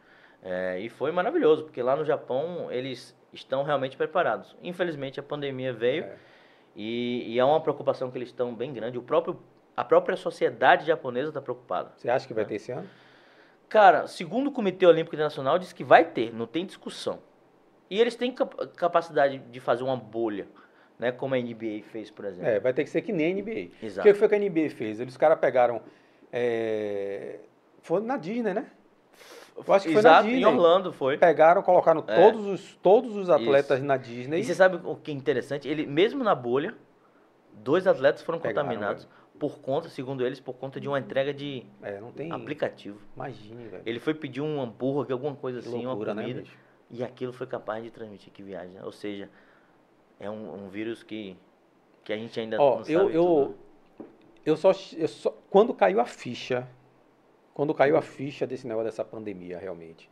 Speaker 2: É, e foi maravilhoso, porque lá no Japão eles estão realmente preparados. Infelizmente a pandemia veio é. E, e é uma preocupação que eles estão bem grande. O próprio, a própria sociedade japonesa está preocupada.
Speaker 1: Você acha que vai ter esse ano?
Speaker 2: Cara, segundo o Comitê Olímpico Internacional, diz que vai ter, não tem discussão. E eles têm capacidade de fazer uma bolha, né? Como a NBA fez, por exemplo.
Speaker 1: É, vai ter que ser que nem a NBA.
Speaker 2: Exato.
Speaker 1: O que foi que a NBA fez? Eles, os caras pegaram. É... Foi na Disney, né?
Speaker 2: Eu acho que foi Exato, na Disney. em Orlando foi.
Speaker 1: Pegaram, colocaram é. todos, os, todos os atletas Isso. na Disney.
Speaker 2: E você sabe o que é interessante? Ele, mesmo na bolha, dois atletas foram Pegaram, contaminados. por conta, segundo eles, por conta de uma entrega de
Speaker 1: É, tem.
Speaker 2: aplicativo.
Speaker 1: Imagine, velho.
Speaker 2: Ele foi pedir um hambúrguer, alguma coisa
Speaker 1: Que
Speaker 2: assim,
Speaker 1: loucura,
Speaker 2: uma
Speaker 1: né,
Speaker 2: comida,
Speaker 1: bicho?
Speaker 2: e aquilo foi capaz de transmitir que viagem. né? Ou seja, é um, um vírus que, que a gente ainda
Speaker 1: Ó,
Speaker 2: não sabe
Speaker 1: eu, eu, eu, só, eu só. Quando caiu a ficha. Quando caiu a ficha desse negócio dessa pandemia, realmente.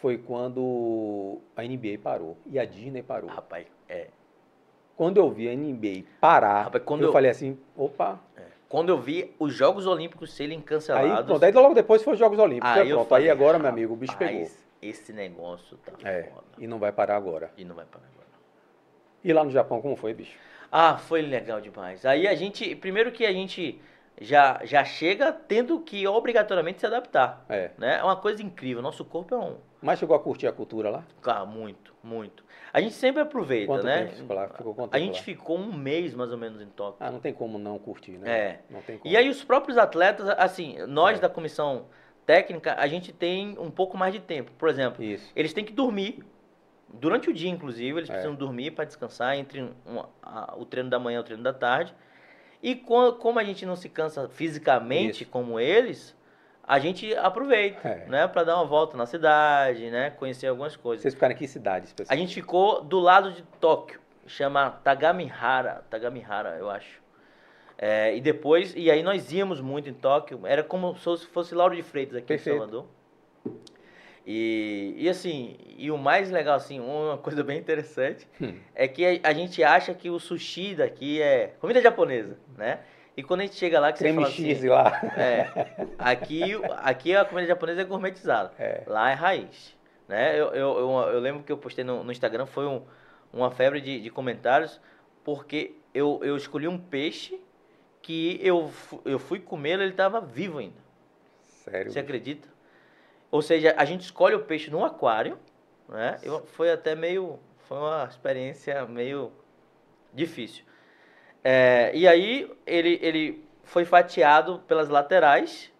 Speaker 1: Foi quando a NBA parou. E a Disney parou.
Speaker 2: Rapaz, é.
Speaker 1: Quando eu vi a NBA parar,
Speaker 2: Rapaz, quando
Speaker 1: eu,
Speaker 2: eu-
Speaker 1: falei assim, opa.
Speaker 2: Quando eu vi os Jogos Olímpicos serem
Speaker 1: Aí,
Speaker 2: cancelados,
Speaker 1: pronto, aí logo depois foi os Jogos Olímpicos.
Speaker 2: aí
Speaker 1: Aí,
Speaker 2: eu
Speaker 1: pronto,
Speaker 2: falei,
Speaker 1: aí agora, meu amigo, o bicho pegou.
Speaker 2: "Rapaz, esse negócio tá
Speaker 1: É,
Speaker 2: foda.
Speaker 1: e não vai parar agora.
Speaker 2: E não vai parar agora.
Speaker 1: E lá no Japão, como foi, bicho?
Speaker 2: Ah, foi legal demais. Aí a gente, primeiro que a gente já, já chega tendo que obrigatoriamente se adaptar,
Speaker 1: É.
Speaker 2: né? É uma coisa incrível. Nosso corpo é um,
Speaker 1: Mas chegou a curtir a cultura lá?
Speaker 2: cara, muito, muito. A gente sempre aproveita,
Speaker 1: Quanto
Speaker 2: né?
Speaker 1: tempo ficou lá? Ficou quanto
Speaker 2: A gente
Speaker 1: lá?
Speaker 2: ficou um mês mais ou menos em Tóquio.
Speaker 1: Ah, não tem como não curtir, né?
Speaker 2: É.
Speaker 1: Não tem como.
Speaker 2: E aí os próprios atletas, assim, nós
Speaker 1: É.
Speaker 2: da comissão técnica, a gente tem um pouco mais de tempo. Por exemplo,
Speaker 1: Isso.
Speaker 2: eles têm que dormir. Durante o dia, inclusive, eles
Speaker 1: É.
Speaker 2: precisam dormir para descansar entre um- a- o treino da manhã e o treino da tarde. E co- como a gente não se cansa fisicamente
Speaker 1: Isso.
Speaker 2: como eles, a gente aproveita,
Speaker 1: É.
Speaker 2: né, para dar uma volta na cidade, né, conhecer algumas coisas.
Speaker 1: Vocês ficaram em que cidade,
Speaker 2: A gente ficou do lado de Tóquio, chama Tagamihara, Tagamihara, eu acho. É, e depois, e aí nós íamos muito em Tóquio, era como se fosse Lauro de Freitas aqui
Speaker 1: Perfeito.
Speaker 2: em Salvador. E, e assim, e o mais legal, assim, uma coisa bem interessante,
Speaker 1: Hum.
Speaker 2: é que a, a gente acha que o sushi daqui é comida japonesa, né? E quando a gente chega lá, que você
Speaker 1: Creme
Speaker 2: fala
Speaker 1: X
Speaker 2: assim,
Speaker 1: lá.
Speaker 2: é, aqui, aqui a comida japonesa é gourmetizada.
Speaker 1: É.
Speaker 2: Lá é raiz. Né? Eu, eu, eu, eu lembro que eu postei no, no Instagram, foi um, uma febre de, de comentários, porque eu, eu escolhi um peixe que eu, eu fui comê-lo ele estava vivo ainda.
Speaker 1: Sério.
Speaker 2: Você acredita? Ou seja, a gente escolhe o peixe no aquário, né? Eu, foi até meio. Foi uma experiência meio difícil. É, e aí ele, ele foi fatiado pelas laterais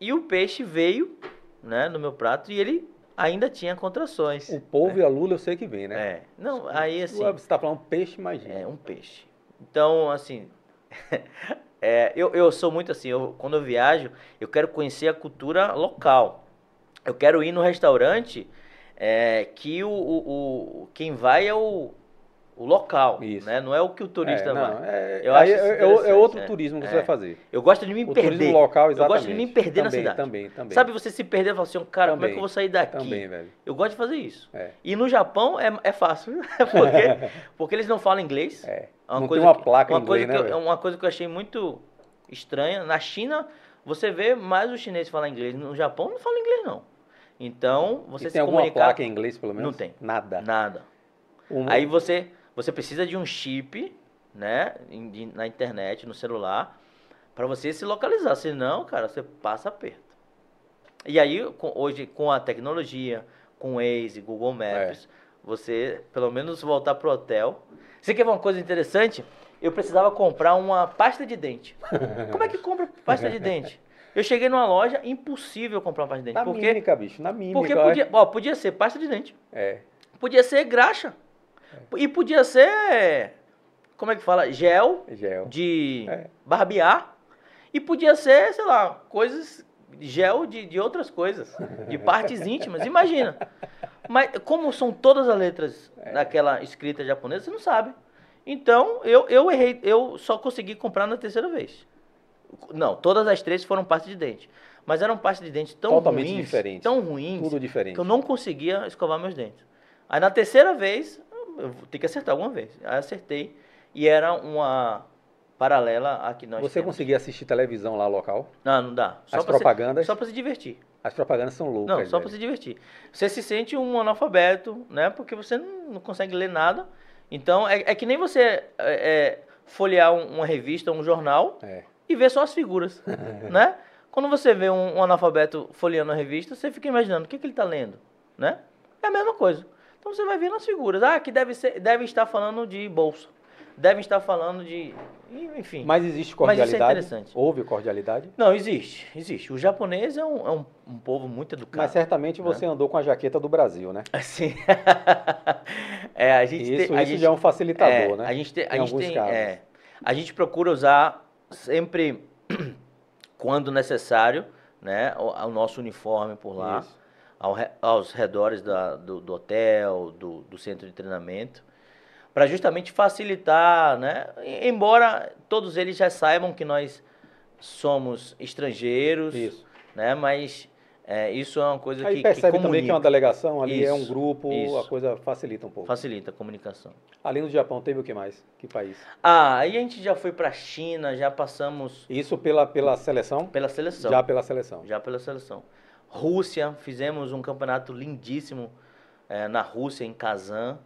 Speaker 2: e o peixe veio né, no meu prato e ele ainda tinha contrações.
Speaker 1: O polvo e a lula eu sei que vem, né?
Speaker 2: É. Não, aí assim.
Speaker 1: Você está falando peixe, imagina.
Speaker 2: É, um peixe. Então, assim, é, eu, eu sou muito assim, eu, quando eu viajo, eu quero conhecer a cultura local. Eu quero ir no restaurante é, que o, o, o- quem vai é o, o local,
Speaker 1: Isso.
Speaker 2: né? Não é o que o turista
Speaker 1: É,
Speaker 2: vai.
Speaker 1: não, é,
Speaker 2: Eu acho
Speaker 1: é, é é outro turismo que você
Speaker 2: É.
Speaker 1: vai fazer.
Speaker 2: Eu gosto de me
Speaker 1: O
Speaker 2: perder.
Speaker 1: turismo local,
Speaker 2: eu
Speaker 1: exatamente.
Speaker 2: gosto de me perder na
Speaker 1: também,
Speaker 2: cidade.
Speaker 1: Também, também.
Speaker 2: Sabe você se perder e falar assim, cara, como é que
Speaker 1: Também.
Speaker 2: eu vou sair daqui?
Speaker 1: Também, velho.
Speaker 2: Eu gosto de fazer isso.
Speaker 1: É.
Speaker 2: E no Japão é, é fácil. porque, porque eles não falam inglês.
Speaker 1: É.
Speaker 2: Uma
Speaker 1: não
Speaker 2: coisa
Speaker 1: tem uma
Speaker 2: que-
Speaker 1: placa em
Speaker 2: uma coisa
Speaker 1: inglês,
Speaker 2: que
Speaker 1: né,
Speaker 2: eu,
Speaker 1: velho?
Speaker 2: Uma coisa que eu achei muito estranha. Na China, você vê mais os chineses falar inglês. No Japão, não fala inglês, não. Então, você
Speaker 1: E
Speaker 2: se
Speaker 1: tem
Speaker 2: comunicar...
Speaker 1: placa em inglês, pelo menos?
Speaker 2: Não tem.
Speaker 1: Nada.
Speaker 2: Nada.
Speaker 1: Um-
Speaker 2: Aí você, você precisa de um chip, né? na internet, no celular, para você se localizar. Senão, cara, você passa aperto. E aí, com- hoje, com a tecnologia, com o Waze, Google Maps, você, pelo menos, voltar pro hotel. Você quer ver uma coisa interessante? Eu precisava comprar uma pasta de dente. Como é que compra pasta de dente? Eu cheguei numa loja, impossível comprar uma pasta de dente.
Speaker 1: Na
Speaker 2: porque
Speaker 1: mímica, bicho. Na mímica.
Speaker 2: porque podia, ó, podia ser pasta de dente.
Speaker 1: É.
Speaker 2: Podia ser graxa. E podia ser. Como é que fala? Gel
Speaker 1: Gel.
Speaker 2: de
Speaker 1: É.
Speaker 2: barbear. E podia ser, sei lá, coisas. Gel de, de outras coisas. De partes íntimas. Imagina. Mas como são todas as letras
Speaker 1: É.
Speaker 2: daquela escrita japonesa, você não sabe. Então, eu, eu errei. Eu só consegui comprar na terceira vez. Não, todas as três foram pastas de dente. Mas eram pastas de dente tão
Speaker 1: Totalmente
Speaker 2: ruins.
Speaker 1: diferentes.
Speaker 2: Tão ruins
Speaker 1: Tudo diferente.
Speaker 2: que eu não conseguia escovar meus dentes. Aí na terceira vez, eu ter que acertar alguma vez. Aí acertei e era uma paralela a que nós
Speaker 1: Você
Speaker 2: temos.
Speaker 1: conseguia assistir televisão lá local?
Speaker 2: Não, não dá. Só
Speaker 1: As
Speaker 2: pra se-
Speaker 1: propagandas?
Speaker 2: só para se divertir.
Speaker 1: As propagandas são loucas.
Speaker 2: Não, só para se divertir. Você se sente um analfabeto, né? Porque você não, não consegue ler nada. Então, é, é que nem você é, é, folhear um- uma revista, um jornal
Speaker 1: É.
Speaker 2: e ver só as figuras, né? Quando você vê um, um analfabeto folheando a revista, você fica imaginando o que, que ele está lendo, né? É a mesma coisa. Então você vai vendo as figuras. Ah, que deve ser, deve estar falando de bolsa, deve estar falando de, enfim.
Speaker 1: Mas existe
Speaker 2: Mas isso é
Speaker 1: cordialidade?
Speaker 2: interessante.
Speaker 1: Houve cordialidade?
Speaker 2: Não, existe, existe. O japonês é um, é um, um povo muito educado.
Speaker 1: Mas certamente você andou com a jaqueta do Brasil, né?
Speaker 2: Assim, é, a gente
Speaker 1: Isso,
Speaker 2: tem, a
Speaker 1: isso
Speaker 2: gente,
Speaker 1: já é um facilitador,
Speaker 2: é,
Speaker 1: né?
Speaker 2: A gente tem, a
Speaker 1: Em
Speaker 2: gente
Speaker 1: alguns
Speaker 2: tem,
Speaker 1: casos.
Speaker 2: é, a gente procura usar sempre, quando necessário, né, o, o nosso uniforme por lá, ao, aos redores da, do, do, hotel, do, do centro de treinamento, para justamente facilitar, né, embora todos eles já saibam que nós somos estrangeiros,
Speaker 1: Isso.
Speaker 2: né, mas é, isso é uma coisa
Speaker 1: Aí
Speaker 2: que,
Speaker 1: percebe
Speaker 2: que
Speaker 1: também que é uma delegação, ali é um
Speaker 2: Isso,
Speaker 1: grupo,
Speaker 2: isso.
Speaker 1: a coisa facilita um pouco.
Speaker 2: facilita a comunicação.
Speaker 1: Além do Japão, teve o que mais? Que país?
Speaker 2: Ah, aí a gente já foi para a China, já passamos
Speaker 1: Isso pela, pela seleção?
Speaker 2: pela seleção.
Speaker 1: Já pela seleção.
Speaker 2: Já pela seleção. Rússia, fizemos um campeonato lindíssimo eh, na Rússia, em Kazan,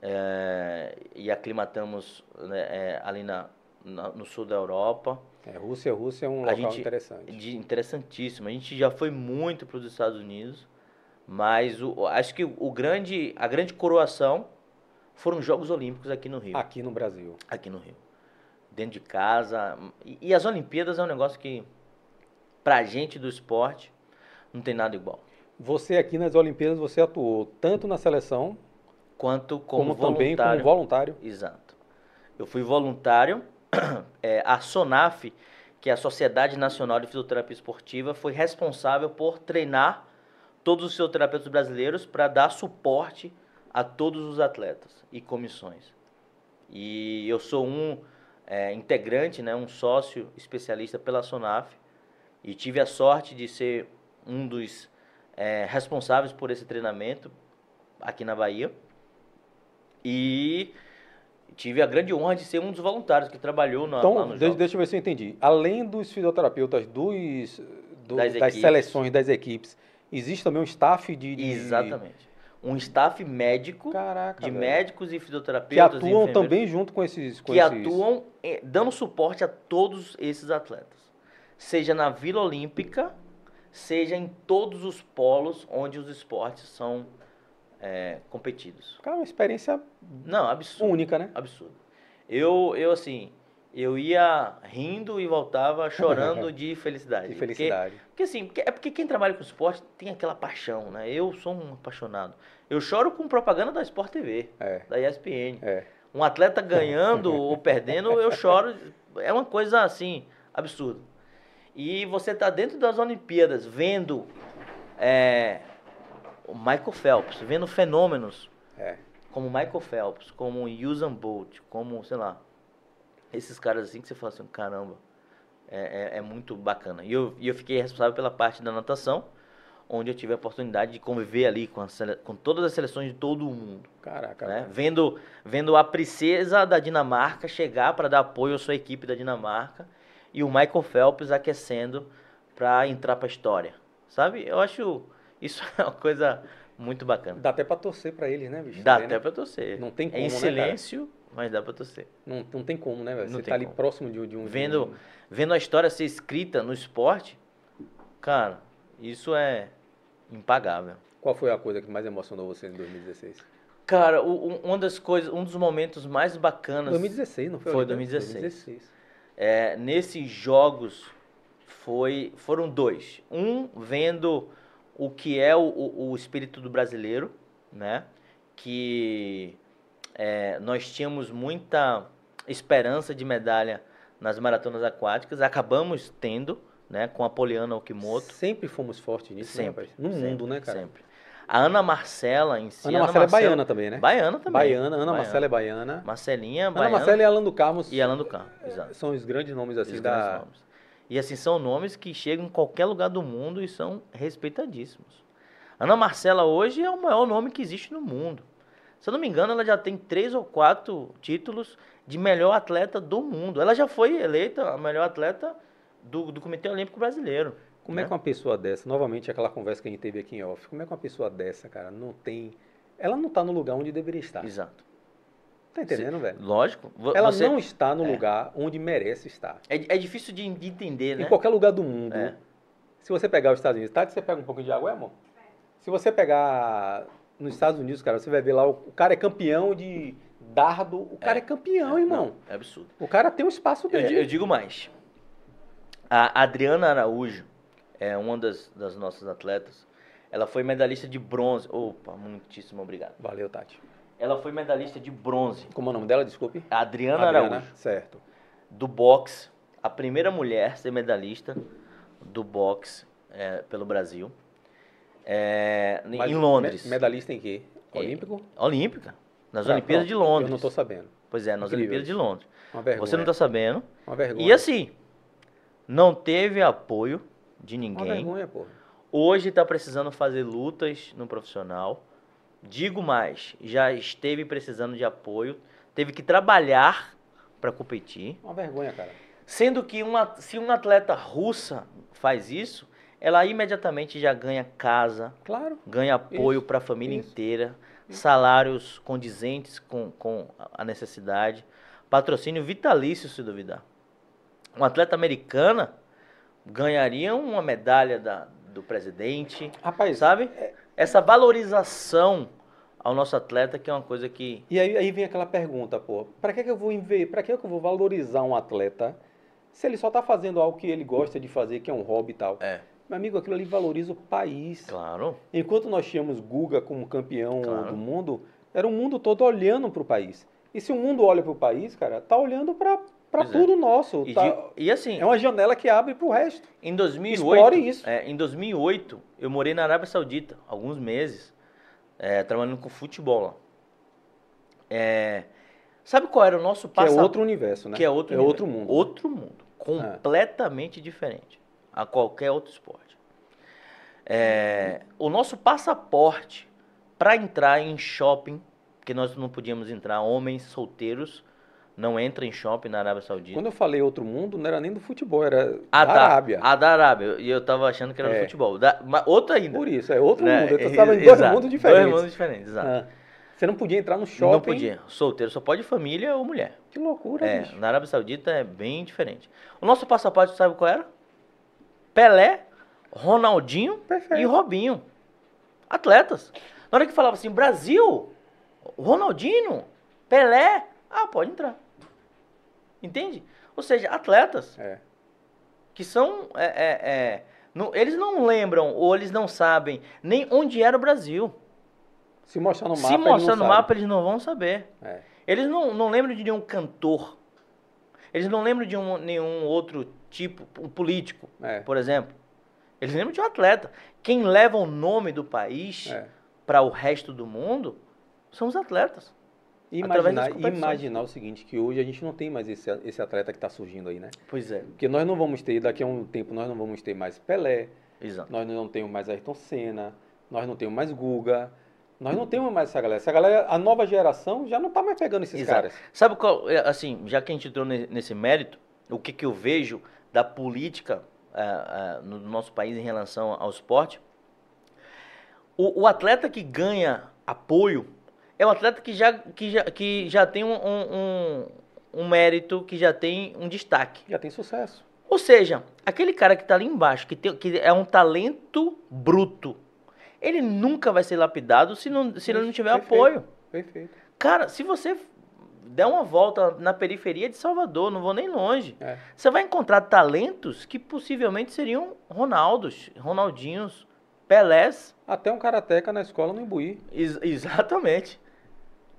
Speaker 2: eh, e aclimatamos né, eh, ali na, na- no sul da Europa.
Speaker 1: É, Rússia, Rússia é um
Speaker 2: A
Speaker 1: local
Speaker 2: gente-
Speaker 1: interessante.
Speaker 2: De, interessantíssimo. A gente já foi muito para os Estados Unidos, mas o, acho que o grande, a grande coroação foram os Jogos Olímpicos aqui no Rio.
Speaker 1: Aqui no Brasil.
Speaker 2: aqui no Rio. Dentro de casa. E, e as Olimpíadas é um negócio que, pra gente do esporte, não tem nada igual.
Speaker 1: Você aqui nas Olimpíadas, você atuou tanto na seleção,
Speaker 2: Quanto como,
Speaker 1: como, também
Speaker 2: voluntário.
Speaker 1: como voluntário.
Speaker 2: Exato. Eu fui voluntário. é, a SONAF, que é a Sociedade Nacional de Fisioterapia Esportiva, foi responsável por treinar todos os fisioterapeutas brasileiros para dar suporte a todos os atletas e comissões. E eu sou um é, integrante, né, um sócio especialista pela SONAF e tive a sorte de ser um dos é, responsáveis por esse treinamento aqui na Bahia. E tive a grande honra de ser um dos voluntários que trabalhou na, lá
Speaker 1: Então,
Speaker 2: no
Speaker 1: deixa,
Speaker 2: jogo.
Speaker 1: deixa eu ver se eu entendi. Além dos fisioterapeutas, dos, do-
Speaker 2: Das
Speaker 1: das, seleções, das equipes, existe também um staff de... de-
Speaker 2: Exatamente. Um staff médico,
Speaker 1: Caraca,
Speaker 2: de
Speaker 1: velho.
Speaker 2: médicos e
Speaker 1: Que
Speaker 2: fisioterapeutas. e
Speaker 1: atuam também junto com esses... Com
Speaker 2: que
Speaker 1: esses...
Speaker 2: atuam eh, dando suporte a todos esses atletas. Seja na Vila Olímpica, seja em todos os polos onde os esportes são eh, competidos.
Speaker 1: Cara, uma experiência
Speaker 2: Não, absurdo.
Speaker 1: única, né?
Speaker 2: Absurdo. Eu, eu assim, eu ia rindo e voltava chorando de felicidade. Porque-
Speaker 1: felicidade.
Speaker 2: Porque, assim, porque- é porque quem trabalha com esporte tem aquela paixão, né? Eu sou um apaixonado. Eu choro com propaganda da Sport TV,
Speaker 1: É,
Speaker 2: da ESPN.
Speaker 1: é.
Speaker 2: Um atleta ganhando ou perdendo, eu choro. É uma coisa assim, absurda. E você tá dentro das Olimpíadas vendo é, o Michael Phelps, vendo fenômenos
Speaker 1: É.
Speaker 2: como Michael Phelps, como Usain Bolt, como, sei lá, esses caras assim que você fala assim, caramba, é, é, é muito bacana. E eu, eu fiquei responsável pela parte da natação, onde eu tive a oportunidade de conviver ali com, sele- com todas as seleções de todo o mundo.
Speaker 1: Caraca.
Speaker 2: né? Vendo, vendo a princesa da Dinamarca chegar para dar apoio à sua equipe da Dinamarca e o Michael Phelps aquecendo para entrar para a história. Sabe? Eu acho isso é uma coisa muito bacana.
Speaker 1: Dá até pra torcer pra eles, né, bicho?
Speaker 2: Dá até
Speaker 1: né?
Speaker 2: para torcer.
Speaker 1: Não tem
Speaker 2: É
Speaker 1: como,
Speaker 2: em
Speaker 1: né, cara?
Speaker 2: silêncio, mas dá para torcer.
Speaker 1: Não, não tem como, né, velho? Você tá ali
Speaker 2: como.
Speaker 1: próximo de, um- de um... de
Speaker 2: Vendo,
Speaker 1: um-
Speaker 2: vendo a história ser escrita no esporte, cara, isso é impagável.
Speaker 1: Qual foi a coisa que mais emocionou você em 2016?
Speaker 2: Cara, o- um- uma das coisas, um dos momentos mais bacanas
Speaker 1: 2016, não foi?
Speaker 2: Foi
Speaker 1: Olimpíada?
Speaker 2: 2016.
Speaker 1: 2016.
Speaker 2: É, nesses jogos foi, foram dois. Um vendo o que é o, o, o espírito do brasileiro, né? Que é, nós tínhamos muita esperança de medalha nas maratonas aquáticas, acabamos tendo, né? Com a Poliana Okimoto.
Speaker 1: Sempre fomos fortes nisso, né,
Speaker 2: Sempre.
Speaker 1: rapaz? No
Speaker 2: sempre,
Speaker 1: mundo, né, cara?
Speaker 2: Sempre. A Ana Marcela em si.
Speaker 1: Ana Marcela é baiana também, né?
Speaker 2: Baiana também.
Speaker 1: Baiana, Ana
Speaker 2: Baiana.
Speaker 1: Marcela é baiana.
Speaker 2: Marcelinha,
Speaker 1: Ana
Speaker 2: baiana.
Speaker 1: Marcela e Alan do Carmo
Speaker 2: E Alan do Carmo, exato.
Speaker 1: são os grandes nomes assim
Speaker 2: Esses
Speaker 1: da...
Speaker 2: grandes nomes. E assim, são nomes que chegam em qualquer lugar do mundo e são respeitadíssimos. Ana Marcela hoje é o maior nome que existe no mundo. Se eu não me engano, ela já tem três ou quatro títulos de melhor atleta do mundo. Ela já foi eleita a melhor atleta do, do Comitê Olímpico Brasileiro.
Speaker 1: Como é
Speaker 2: né?
Speaker 1: que uma pessoa dessa, novamente aquela conversa que a gente teve aqui em off, como é que uma pessoa dessa, cara, não tem... Ela não tá no lugar onde deveria estar.
Speaker 2: Exato.
Speaker 1: Tá entendendo, velho?
Speaker 2: Lógico.
Speaker 1: Ela
Speaker 2: você-
Speaker 1: não está no
Speaker 2: é.
Speaker 1: lugar onde merece estar.
Speaker 2: É, é difícil de, de entender, né?
Speaker 1: Em qualquer lugar do mundo.
Speaker 2: É.
Speaker 1: Se você pegar os Estados Unidos, tá? Você pega um pouquinho de água, é, amor? Se você pegar nos Estados Unidos, cara, você vai ver lá, o, o cara é campeão de dardo, o cara é, campeão, irmão.
Speaker 2: Não, é absurdo.
Speaker 1: O cara tem o espaço
Speaker 2: Eu,
Speaker 1: dele.
Speaker 2: di- eu digo mais. A Adriana Araújo é uma das, das nossas atletas. Ela foi medalhista de bronze. Opa, muitíssimo obrigado.
Speaker 1: Valeu, Tati.
Speaker 2: Ela foi medalhista de bronze.
Speaker 1: Como é o nome dela, desculpe?
Speaker 2: A Adriana, Araújo,
Speaker 1: Certo.
Speaker 2: do boxe. a primeira mulher a ser medalhista do boxe é, pelo Brasil. É,
Speaker 1: Mas
Speaker 2: em Londres.
Speaker 1: me- Medalhista em quê?
Speaker 2: É,
Speaker 1: Olímpico?
Speaker 2: Olímpica. Nas
Speaker 1: Ah,
Speaker 2: Olimpíadas
Speaker 1: pronto.
Speaker 2: de Londres.
Speaker 1: Eu não tô sabendo.
Speaker 2: Pois é, nas
Speaker 1: Incrível
Speaker 2: Olimpíadas de. Londres.
Speaker 1: Uma vergonha.
Speaker 2: Você não está sabendo.
Speaker 1: Uma vergonha.
Speaker 2: E assim, não teve apoio de
Speaker 1: Uma
Speaker 2: ninguém.
Speaker 1: vergonha, porra.
Speaker 2: Hoje está precisando fazer lutas no profissional. Digo mais, já esteve precisando de apoio, teve que trabalhar para competir.
Speaker 1: Uma vergonha, cara.
Speaker 2: Sendo que uma, se uma atleta russa faz isso, ela imediatamente já ganha casa,
Speaker 1: Claro.
Speaker 2: ganha apoio
Speaker 1: Isso,
Speaker 2: para a família
Speaker 1: isso,
Speaker 2: inteira, salários condizentes com, com a necessidade, patrocínio vitalício, se duvidar. Uma atleta americana ganharia uma medalha da, do presidente,
Speaker 1: Rapaz,
Speaker 2: sabe? Essa valorização ao nosso atleta que é uma coisa que
Speaker 1: E aí, aí vem aquela pergunta, pô, para que, que eu vou para que, que eu vou valorizar um atleta se ele só tá fazendo algo que ele gosta de fazer, que é um hobby e tal?
Speaker 2: é,
Speaker 1: Meu amigo, aquilo ali valoriza o país.
Speaker 2: claro,
Speaker 1: Enquanto nós tínhamos Guga como campeão
Speaker 2: Claro.
Speaker 1: do mundo, era o mundo todo olhando para o país. E se o mundo olha para o país, cara, tá olhando para
Speaker 2: Pois é.
Speaker 1: tudo nosso.
Speaker 2: e,
Speaker 1: tá-
Speaker 2: de- e assim,
Speaker 1: É uma janela que abre para o resto.
Speaker 2: Em 2008,
Speaker 1: Explore isso.
Speaker 2: é, em 2008, eu morei na Arábia Saudita, alguns meses, é, trabalhando com futebol lá. É, sabe qual era o nosso
Speaker 1: Que é outro universo, né?
Speaker 2: que é outro
Speaker 1: é
Speaker 2: nível.
Speaker 1: outro mundo.
Speaker 2: Outro mundo, completamente diferente a qualquer outro esporte. É, o nosso passaporte para entrar em shopping, que nós não podíamos entrar, homens solteiros não entram em shopping na Arábia Saudita.
Speaker 1: Quando eu falei outro mundo, não era nem do futebol, era
Speaker 2: Ah,
Speaker 1: da
Speaker 2: tá.
Speaker 1: Arábia.
Speaker 2: A da Arábia. E eu tava achando que era do
Speaker 1: É.
Speaker 2: futebol. Da, mas outro ainda.
Speaker 1: Por isso, é outro
Speaker 2: né?
Speaker 1: mundo. Eu
Speaker 2: Ex-
Speaker 1: estava em dois mundos diferentes.
Speaker 2: Dois mundos diferentes, exato.
Speaker 1: Ah, Você não podia entrar no shopping.
Speaker 2: Não podia. Solteiro só pode família ou mulher.
Speaker 1: Que loucura,
Speaker 2: É,
Speaker 1: bicho.
Speaker 2: na Arábia Saudita é bem diferente. O nosso passaporte, sabe qual era? Pelé, Ronaldinho
Speaker 1: Perfeito.
Speaker 2: e Robinho. Atletas. Na hora que falava assim, Brasil, Ronaldinho, Pelé, ah, pode entrar. Entende? Ou seja, atletas
Speaker 1: É.
Speaker 2: que são. é, é, é, não- eles não lembram ou eles não sabem nem onde era o Brasil.
Speaker 1: Se mostrar no mapa,
Speaker 2: Se mostrar no mapa, eles não vão saber.
Speaker 1: É.
Speaker 2: Eles não, não lembram de nenhum cantor. Eles não lembram de um- nenhum outro tipo, um político,
Speaker 1: É.
Speaker 2: por exemplo. Eles lembram de um atleta. Quem leva o nome do país para o resto do mundo são os atletas.
Speaker 1: Imaginar, imaginar o seguinte, que hoje a gente não tem mais esse, esse atleta que está surgindo aí, né?
Speaker 2: Pois é.
Speaker 1: Porque nós não vamos ter, daqui a um tempo, nós não vamos ter mais Pelé,
Speaker 2: Exato.
Speaker 1: nós não temos mais Ayrton Senna, nós não temos mais Guga, nós não temos mais essa galera. Essa galera, a nova geração já não está mais pegando esses
Speaker 2: Exato.
Speaker 1: caras.
Speaker 2: Sabe qual, é, assim, já que a gente entrou ne- nesse mérito, o que, que eu vejo da política ah, ah, no nosso país em relação ao esporte? O, o atleta que ganha apoio é o atleta que já, que já, que já tem um, um, um- um mérito, que já tem um destaque.
Speaker 1: Já tem sucesso.
Speaker 2: Ou seja, aquele cara que está ali embaixo, que, tem, que é um talento bruto, ele nunca vai ser lapidado se, não, se ele não tiver
Speaker 1: Perfeito.
Speaker 2: apoio.
Speaker 1: Perfeito.
Speaker 2: Cara, se você der uma volta na periferia de Salvador, não vou nem longe,
Speaker 1: É.
Speaker 2: você vai encontrar talentos que possivelmente seriam Ronaldos, Ronaldinhos, Pelés.
Speaker 1: Até um karateca na escola no Imbuí.
Speaker 2: Ex- exatamente.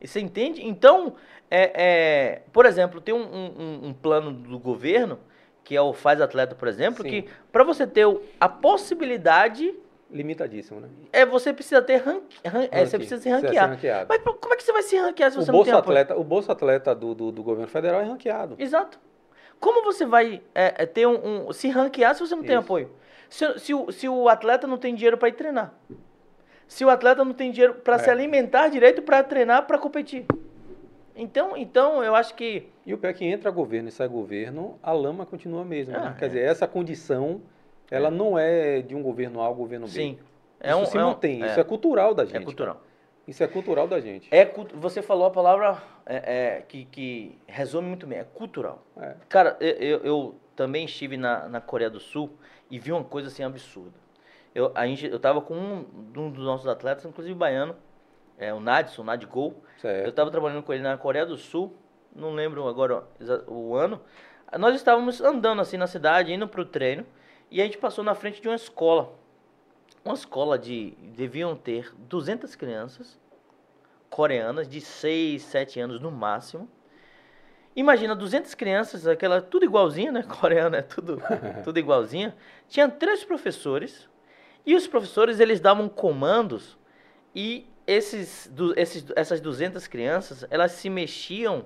Speaker 2: E Você entende? Então, é, é, por exemplo, tem um, um- um plano do governo, que é o Faz Atleta, por exemplo,
Speaker 1: Sim.
Speaker 2: que para você ter a possibilidade,
Speaker 1: Limitadíssimo, né?
Speaker 2: é você precisa ter rank, ran- é, você precisa se ranquear.
Speaker 1: ranqueado.
Speaker 2: Mas como é que você vai se ranquear se
Speaker 1: O
Speaker 2: você não tem?
Speaker 1: Atleta, o Bolsa Atleta do, do, do governo federal é ranqueado.
Speaker 2: Exato. Como você vai é, é, ter um, um- se ranquear se você não tem
Speaker 1: Isso.
Speaker 2: apoio? Se, se, o, se o atleta não tem dinheiro para ir treinar. Se o atleta não tem dinheiro para
Speaker 1: É.
Speaker 2: se alimentar direito para treinar, para competir. Então, então eu acho que
Speaker 1: E o pior é que entra governo e sai governo, a lama continua a mesma.
Speaker 2: Ah,
Speaker 1: né? Quer
Speaker 2: é.
Speaker 1: dizer, essa condição, ela não é de um governo A ao governo B.
Speaker 2: sim, é
Speaker 1: isso
Speaker 2: um
Speaker 1: se
Speaker 2: é um-
Speaker 1: mantém,
Speaker 2: é,
Speaker 1: isso é cultural da gente.
Speaker 2: é cultural.
Speaker 1: Isso é cultural da gente.
Speaker 2: É você falou a palavra é, é, que, que resume muito bem, é cultural.
Speaker 1: É.
Speaker 2: Cara, eu, eu, eu também estive na, na Coreia do Sul e vi uma coisa assim absurda. Eu, a gente, eu tava com um, um dos nossos atletas, inclusive baiano, é, o Nadson, o Nadgol. Eu estava trabalhando com ele na Coreia do Sul, não lembro agora o ano. Nós estávamos andando assim na cidade, indo para o treino, e a gente passou na frente de uma escola. Uma escola de. deviam ter 200 crianças coreanas de 6, 7 anos no máximo. Imagina 200 crianças, aquela tudo igualzinha, né? Coreano é tudo, tudo igualzinho. Tinha três professores e os professores eles davam comandos e esses, du- esses, essas 200 crianças elas se mexiam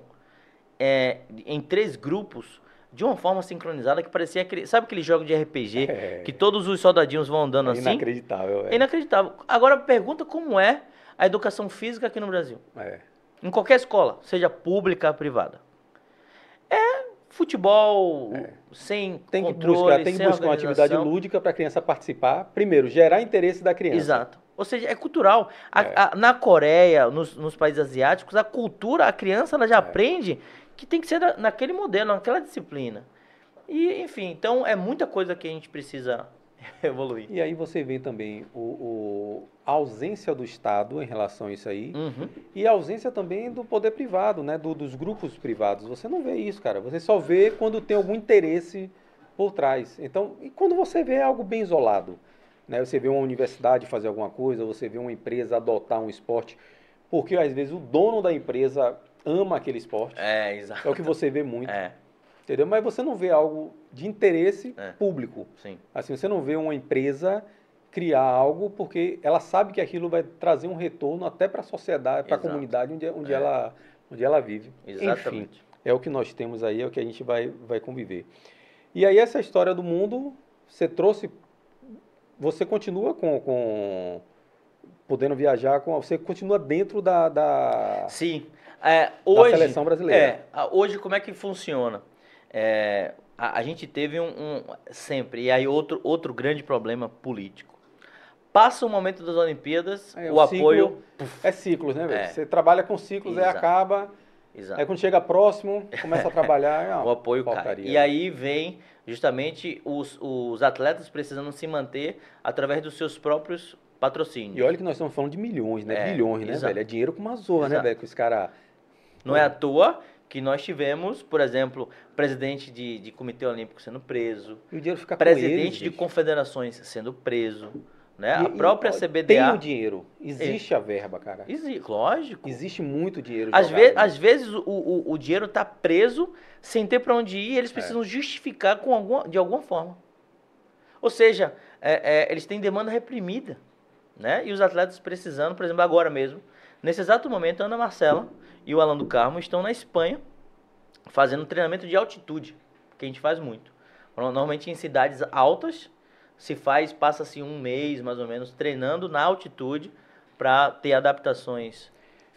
Speaker 2: é, em três grupos de uma forma sincronizada que parecia aquele, sabe aquele jogo de RPG
Speaker 1: É.
Speaker 2: que todos os soldadinhos vão andando
Speaker 1: É
Speaker 2: assim?
Speaker 1: inacreditável.
Speaker 2: É inacreditável. Agora pergunta como é a educação física aqui no Brasil.
Speaker 1: É.
Speaker 2: Em qualquer escola, seja pública ou privada. É futebol sem
Speaker 1: Tem que
Speaker 2: controle,
Speaker 1: buscar, tem que buscar uma atividade lúdica para a criança participar. Primeiro, gerar interesse da criança.
Speaker 2: Exato. Ou seja, é cultural. A-
Speaker 1: É.
Speaker 2: a- na Coreia, nos, nos países asiáticos, a cultura, a criança ela já
Speaker 1: É.
Speaker 2: aprende que tem que ser naquele modelo, naquela disciplina. E, enfim, então é muita coisa que a gente precisa evoluir.
Speaker 1: E aí você vê também o, o- a ausência do Estado em relação a isso aí
Speaker 2: Uhum.
Speaker 1: e a ausência também do poder privado, né? do- dos grupos privados. Você não vê isso, cara. Você só vê quando tem algum interesse por trás. Então, e quando você vê algo bem isolado, né? Você vê uma universidade fazer alguma coisa, você vê uma empresa adotar um esporte, porque às vezes o dono da empresa ama aquele esporte.
Speaker 2: É,
Speaker 1: É
Speaker 2: exato.
Speaker 1: o que você vê muito,
Speaker 2: É,
Speaker 1: entendeu? Mas você não vê algo de interesse
Speaker 2: É.
Speaker 1: público.
Speaker 2: sim.
Speaker 1: Assim, você não vê uma empresa criar algo porque ela sabe que aquilo vai trazer um retorno até para a sociedade, para a comunidade onde, onde,
Speaker 2: É.
Speaker 1: ela, onde ela vive. Enfim,
Speaker 2: Exatamente.
Speaker 1: é o que nós temos aí, é o que a gente vai, vai conviver. E aí essa história do mundo, você trouxe, você continua com, com podendo viajar, com, você continua dentro da, da,
Speaker 2: Sim. É, hoje,
Speaker 1: da seleção brasileira.
Speaker 2: É, hoje como é que funciona? É, a, a gente teve um, um- sempre, e aí outro, outro grande problema político. Passa o momento das Olimpíadas,
Speaker 1: É,
Speaker 2: o,
Speaker 1: o ciclo-
Speaker 2: apoio.
Speaker 1: É ciclos, né, velho?
Speaker 2: É.
Speaker 1: Você trabalha com ciclos, aí
Speaker 2: Exato.
Speaker 1: acaba,
Speaker 2: Exato.
Speaker 1: aí quando chega próximo, começa a trabalhar, é
Speaker 2: o apoio cai. E aí vem justamente os, os atletas precisando se manter através dos seus próprios patrocínios.
Speaker 1: E olha que nós estamos falando de milhões, né?
Speaker 2: É,
Speaker 1: Bilhões, né,
Speaker 2: exato.
Speaker 1: velho? É dinheiro com uma zorra, né, velho? Que os caras.
Speaker 2: Não é à toa que nós tivemos, por exemplo, presidente de, de Comitê Olímpico sendo preso,
Speaker 1: E o dinheiro fica
Speaker 2: presidente
Speaker 1: eles,
Speaker 2: de confederações sendo preso, né?
Speaker 1: E-
Speaker 2: a
Speaker 1: e,
Speaker 2: própria
Speaker 1: ó,
Speaker 2: CBDA.
Speaker 1: Tem o dinheiro. Existe a verba, cara.
Speaker 2: Exi- lógico.
Speaker 1: Existe muito dinheiro.
Speaker 2: Às,
Speaker 1: jogado,
Speaker 2: ve
Speaker 1: né?
Speaker 2: às vezes o, o, o dinheiro está preso sem ter para onde ir e eles precisam justificar com alguma, de alguma forma. Ou seja, é, é, eles têm demanda reprimida. Né? E os atletas precisando, por exemplo, agora mesmo, nesse exato momento, a Ana Marcela e o Alan do Carmo estão na Espanha fazendo treinamento de altitude, que a gente faz muito. Normalmente em cidades altas se faz, passa-se um mês mais ou menos treinando na altitude para ter adaptações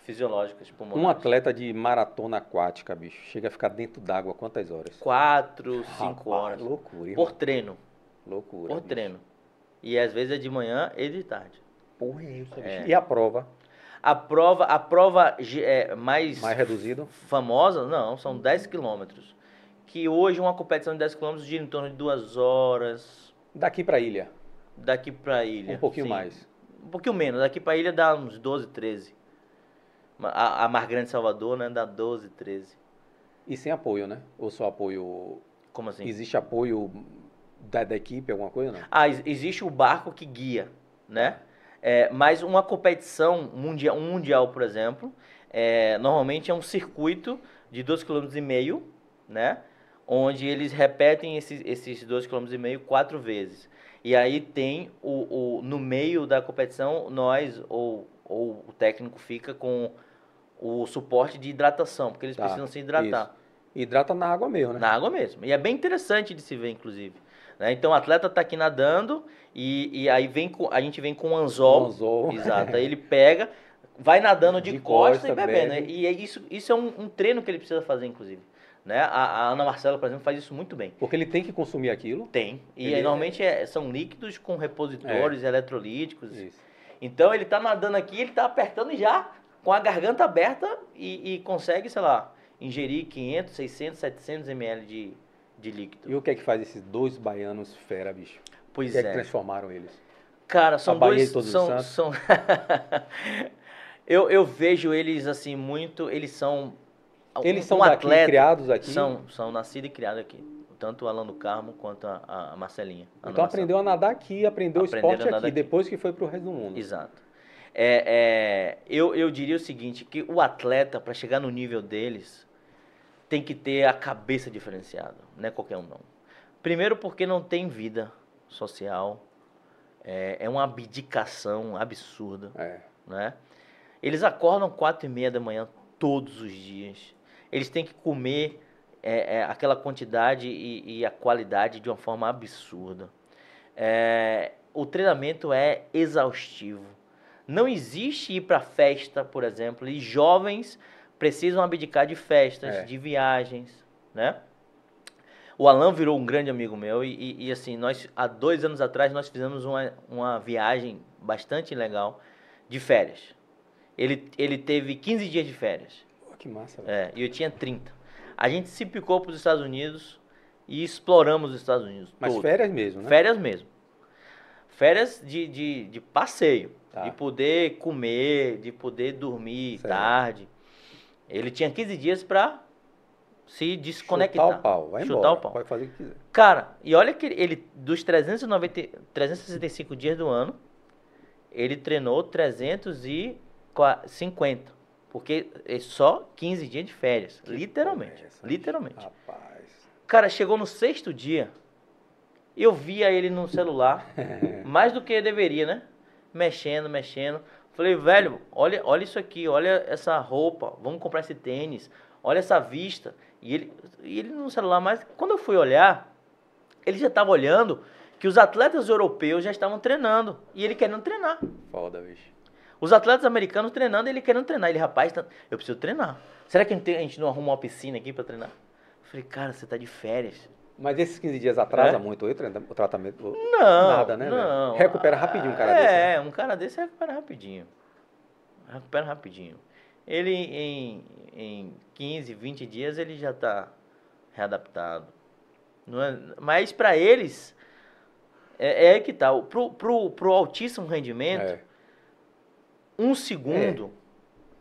Speaker 2: fisiológicas pulmonares.
Speaker 1: Um atleta de maratona aquática, bicho, chega a ficar dentro d'água quantas horas?
Speaker 2: Quatro, cinco
Speaker 1: Rapaz,
Speaker 2: horas.
Speaker 1: Loucura, irmão.
Speaker 2: Por treino.
Speaker 1: Loucura.
Speaker 2: Por
Speaker 1: bicho.
Speaker 2: treino. E às vezes é de manhã e de tarde.
Speaker 1: Porra, é isso.
Speaker 2: É.
Speaker 1: E a prova?
Speaker 2: A prova, a prova é, mais,
Speaker 1: Mais reduzido?
Speaker 2: famosa, não, são 10 quilômetros. Que hoje uma competição de 10 quilômetros gira em torno de duas horas
Speaker 1: Daqui pra ilha.
Speaker 2: daqui pra ilha.
Speaker 1: Um pouquinho
Speaker 2: Sim.
Speaker 1: mais.
Speaker 2: Um pouquinho menos. Daqui pra ilha dá uns 12, 13. A, a Mar Grande Salvador, né, dá 12, 13.
Speaker 1: E sem apoio, né? Ou só apoio.
Speaker 2: Como assim?
Speaker 1: Existe apoio da, da equipe, alguma coisa, não?
Speaker 2: Ah, ex- existe o barco que guia, né? É, mas uma competição mundial, um mundial, por exemplo, é, normalmente é um circuito de 2,5 km, né? Onde eles repetem esses, esses 2,5 km quatro vezes. E aí tem o, o no meio da competição, nós ou, ou o técnico fica com o suporte de hidratação, porque eles
Speaker 1: Tá,
Speaker 2: precisam se hidratar.
Speaker 1: isso. Hidrata na água mesmo, né?
Speaker 2: Na água mesmo. E é bem interessante de se ver, inclusive. Né? Então o atleta está aqui nadando e, e aí vem com, a gente vem com um anzol.
Speaker 1: Um anzol.
Speaker 2: Exato. Aí ele pega, vai nadando de,
Speaker 1: De
Speaker 2: costa,
Speaker 1: costa,
Speaker 2: e bebendo.
Speaker 1: bebe.
Speaker 2: E é isso, isso é um, um treino que ele precisa fazer, inclusive. Né? A, a Ana Marcela, por exemplo, faz isso muito bem.
Speaker 1: Porque ele tem que consumir aquilo.
Speaker 2: Tem. E
Speaker 1: Ele
Speaker 2: aí,
Speaker 1: é-
Speaker 2: normalmente é- são líquidos com repositores eletrolíticos.
Speaker 1: Isso.
Speaker 2: Então ele tá nadando aqui, ele tá apertando já com a garganta aberta e, e consegue, sei lá, ingerir 500, 600, 700 ml de, de líquido.
Speaker 1: E o que é que faz esses dois baianos fera, bicho? O
Speaker 2: Pois
Speaker 1: que é que
Speaker 2: é.
Speaker 1: transformaram eles?
Speaker 2: Cara, são
Speaker 1: Bahia
Speaker 2: dois.
Speaker 1: os
Speaker 2: São, são... eu, eu vejo eles assim muito. Eles são.
Speaker 1: Eles
Speaker 2: um-
Speaker 1: são
Speaker 2: um
Speaker 1: daqui,
Speaker 2: atleta,
Speaker 1: criados aqui.
Speaker 2: São, são nascidos e criados aqui. Tanto o Alan do Carmo quanto a, a Marcelinha. a
Speaker 1: Então aprendeu a nadar aqui, aprendeu o esporte
Speaker 2: a
Speaker 1: aqui,
Speaker 2: aqui.
Speaker 1: depois que foi pro resto do mundo.
Speaker 2: Exato. É, é, eu, eu diria o seguinte, que o atleta, para chegar no nível deles, tem que ter a cabeça diferenciada, não é qualquer um não. Primeiro porque não tem vida social, é, é uma abdicação absurda,
Speaker 1: É.
Speaker 2: né? Eles acordam quatro e meia da manhã todos os dias. Eles têm que comer é, é, aquela quantidade e, e a qualidade de uma forma absurda. É, o treinamento é exaustivo. Não existe ir para festa, por exemplo, e jovens precisam abdicar de festas,
Speaker 1: É.
Speaker 2: de viagens, né? O Alan virou um grande amigo meu e, e- e, assim, nós há dois anos atrás nós fizemos uma, uma viagem bastante legal de férias. Ele, ele teve 15 dias de férias.
Speaker 1: Pô, que massa, velho.
Speaker 2: É, e eu tinha 30. A gente se picou para os Estados Unidos e exploramos os Estados Unidos.
Speaker 1: Mas
Speaker 2: todo.
Speaker 1: férias mesmo, né?
Speaker 2: Férias mesmo. Férias de, de, de passeio.
Speaker 1: Tá.
Speaker 2: De poder comer, de poder dormir
Speaker 1: Certo.
Speaker 2: tarde. Ele tinha 15 dias para se desconectar.
Speaker 1: Chutar o pau, vai
Speaker 2: Chutar
Speaker 1: embora.
Speaker 2: o pau.
Speaker 1: Pode fazer o que quiser.
Speaker 2: Cara, e olha que ele, dos 390, 365 dias do ano, ele treinou 350. Porque é só 15 dias de férias. literalmente.
Speaker 1: porra é essa,
Speaker 2: literalmente.
Speaker 1: Rapaz.
Speaker 2: Cara, chegou no sexto dia, eu via ele no celular, mais do que deveria, né? Mexendo, mexendo. Falei, velho, olha, olha isso aqui, olha essa roupa, vamos comprar esse tênis, olha essa vista. E ele, e ele no celular, mas quando eu fui olhar, ele já estava olhando que os atletas europeus já estavam treinando e ele querendo treinar.
Speaker 1: Foda, bicho.
Speaker 2: Os atletas americanos treinando, ele querendo treinar. Ele, rapaz, tá- eu preciso treinar. Será que a gente, tem- a gente não arruma uma piscina aqui para treinar? Falei, cara, você tá de férias.
Speaker 1: Mas esses 15 dias atrasa
Speaker 2: É?
Speaker 1: muito o tra- o tratamento?
Speaker 2: Não,
Speaker 1: Nada, né,
Speaker 2: não.
Speaker 1: Recupera rapidinho um cara
Speaker 2: é,
Speaker 1: desse, né?
Speaker 2: É, um cara desse recupera rapidinho. Recupera rapidinho. Ele em, em 15, 20 dias ele já tá readaptado. Não é, mas para eles é, é que tá. O- Pro, pro, pro altíssimo rendimento,
Speaker 1: É.
Speaker 2: um segundo,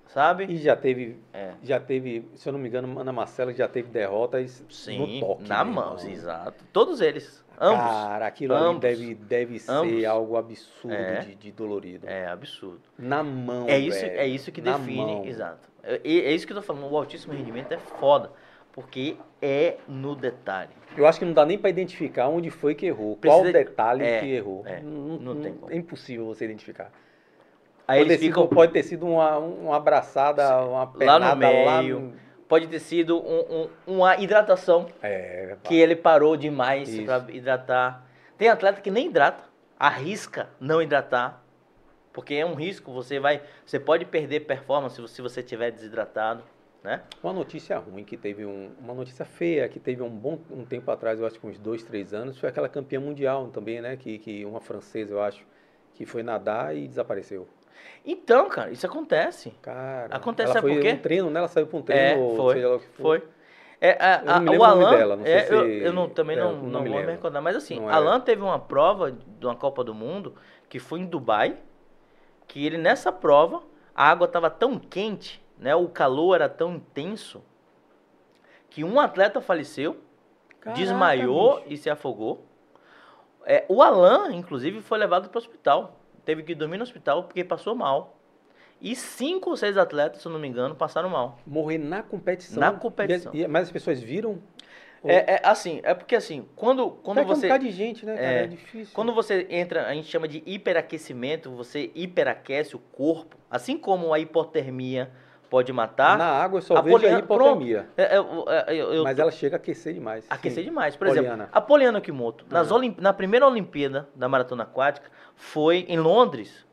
Speaker 2: sabe?
Speaker 1: E já teve,
Speaker 2: É.
Speaker 1: já teve, se eu não me engano, Ana Marcela já teve derrotas
Speaker 2: Sim,
Speaker 1: no toque.
Speaker 2: na mão, exato. Todos eles, ambos.
Speaker 1: Cara, aquilo
Speaker 2: Ambos.
Speaker 1: ali deve, deve ser
Speaker 2: Ambos.
Speaker 1: algo absurdo
Speaker 2: É.
Speaker 1: de, de dolorido.
Speaker 2: É absurdo.
Speaker 1: Na mão,
Speaker 2: É isso,
Speaker 1: velho.
Speaker 2: é isso que
Speaker 1: Na
Speaker 2: define,
Speaker 1: mão.
Speaker 2: exato. É, é isso que eu tô falando, o altíssimo rendimento é foda, porque é no detalhe.
Speaker 1: Eu acho que não dá nem pra identificar onde foi que errou.
Speaker 2: Precisa-
Speaker 1: Qual detalhe
Speaker 2: é,
Speaker 1: que errou.
Speaker 2: é,
Speaker 1: não,
Speaker 2: não tem como.
Speaker 1: É impossível você identificar.
Speaker 2: Aí
Speaker 1: pode,
Speaker 2: eles
Speaker 1: ter
Speaker 2: ficam,
Speaker 1: sido, pode ter sido uma, uma abraçada, uma pernada lá
Speaker 2: meio.
Speaker 1: no-
Speaker 2: pode ter sido um- um- uma hidratação,
Speaker 1: É,
Speaker 2: que ele parou demais para hidratar. Tem atleta que nem hidrata, arrisca não hidratar, porque é um risco, você vai, você pode perder performance se você- se você estiver desidratado, né?
Speaker 1: Uma notícia ruim que teve um, uma notícia feia que teve um bom um tempo atrás, eu acho que uns dois, três anos, foi aquela campeã mundial também, né? Que, que uma francesa, eu acho, que foi nadar e desapareceu.
Speaker 2: Então, cara, isso acontece.
Speaker 1: Cara,
Speaker 2: Acontece,
Speaker 1: ela foi
Speaker 2: por quê?
Speaker 1: um treino, né? Ela saiu para um
Speaker 2: É,
Speaker 1: treino, ou
Speaker 2: foi,
Speaker 1: seja que
Speaker 2: Foi. É, a-
Speaker 1: Eu
Speaker 2: a- o Alan,
Speaker 1: dela, não sei
Speaker 2: é, eu,
Speaker 1: se-
Speaker 2: eu não, também
Speaker 1: é,
Speaker 2: não,
Speaker 1: não
Speaker 2: não
Speaker 1: me
Speaker 2: vou me recordar, mas assim,
Speaker 1: Não é.
Speaker 2: Alan teve uma prova de uma Copa do Mundo que foi em Dubai, que ele nessa prova, a água estava tão quente, né, o calor era tão intenso, que um atleta faleceu,
Speaker 1: Caraca,
Speaker 2: desmaiou
Speaker 1: bicho.
Speaker 2: e se afogou. É, o Alan, inclusive, foi levado para o hospital. Teve que dormir no hospital porque passou mal. E cinco ou seis atletas, se eu não me engano, passaram mal.
Speaker 1: Morrer na competição.
Speaker 2: Na competição.
Speaker 1: E- mas as pessoas viram? Ou-
Speaker 2: É, é assim, é porque assim, quando, quando
Speaker 1: Até que é um
Speaker 2: você.
Speaker 1: de gente, né, cara?
Speaker 2: é,
Speaker 1: É, difícil.
Speaker 2: Quando você entra, a gente chama de hiperaquecimento, você hiperaquece o corpo, assim como a hipotermia pode matar.
Speaker 1: Na água eu só
Speaker 2: a
Speaker 1: vejo a
Speaker 2: poliana-
Speaker 1: hipotermia.
Speaker 2: É, é, eu- é, eu- eu
Speaker 1: Mas ela chega a aquecer demais.
Speaker 2: aquecer
Speaker 1: sim.
Speaker 2: demais. Por
Speaker 1: Poliana.
Speaker 2: exemplo, a Poliana Kimoto, nas. Olim- na primeira Olimpíada da maratona aquática, foi em Londres.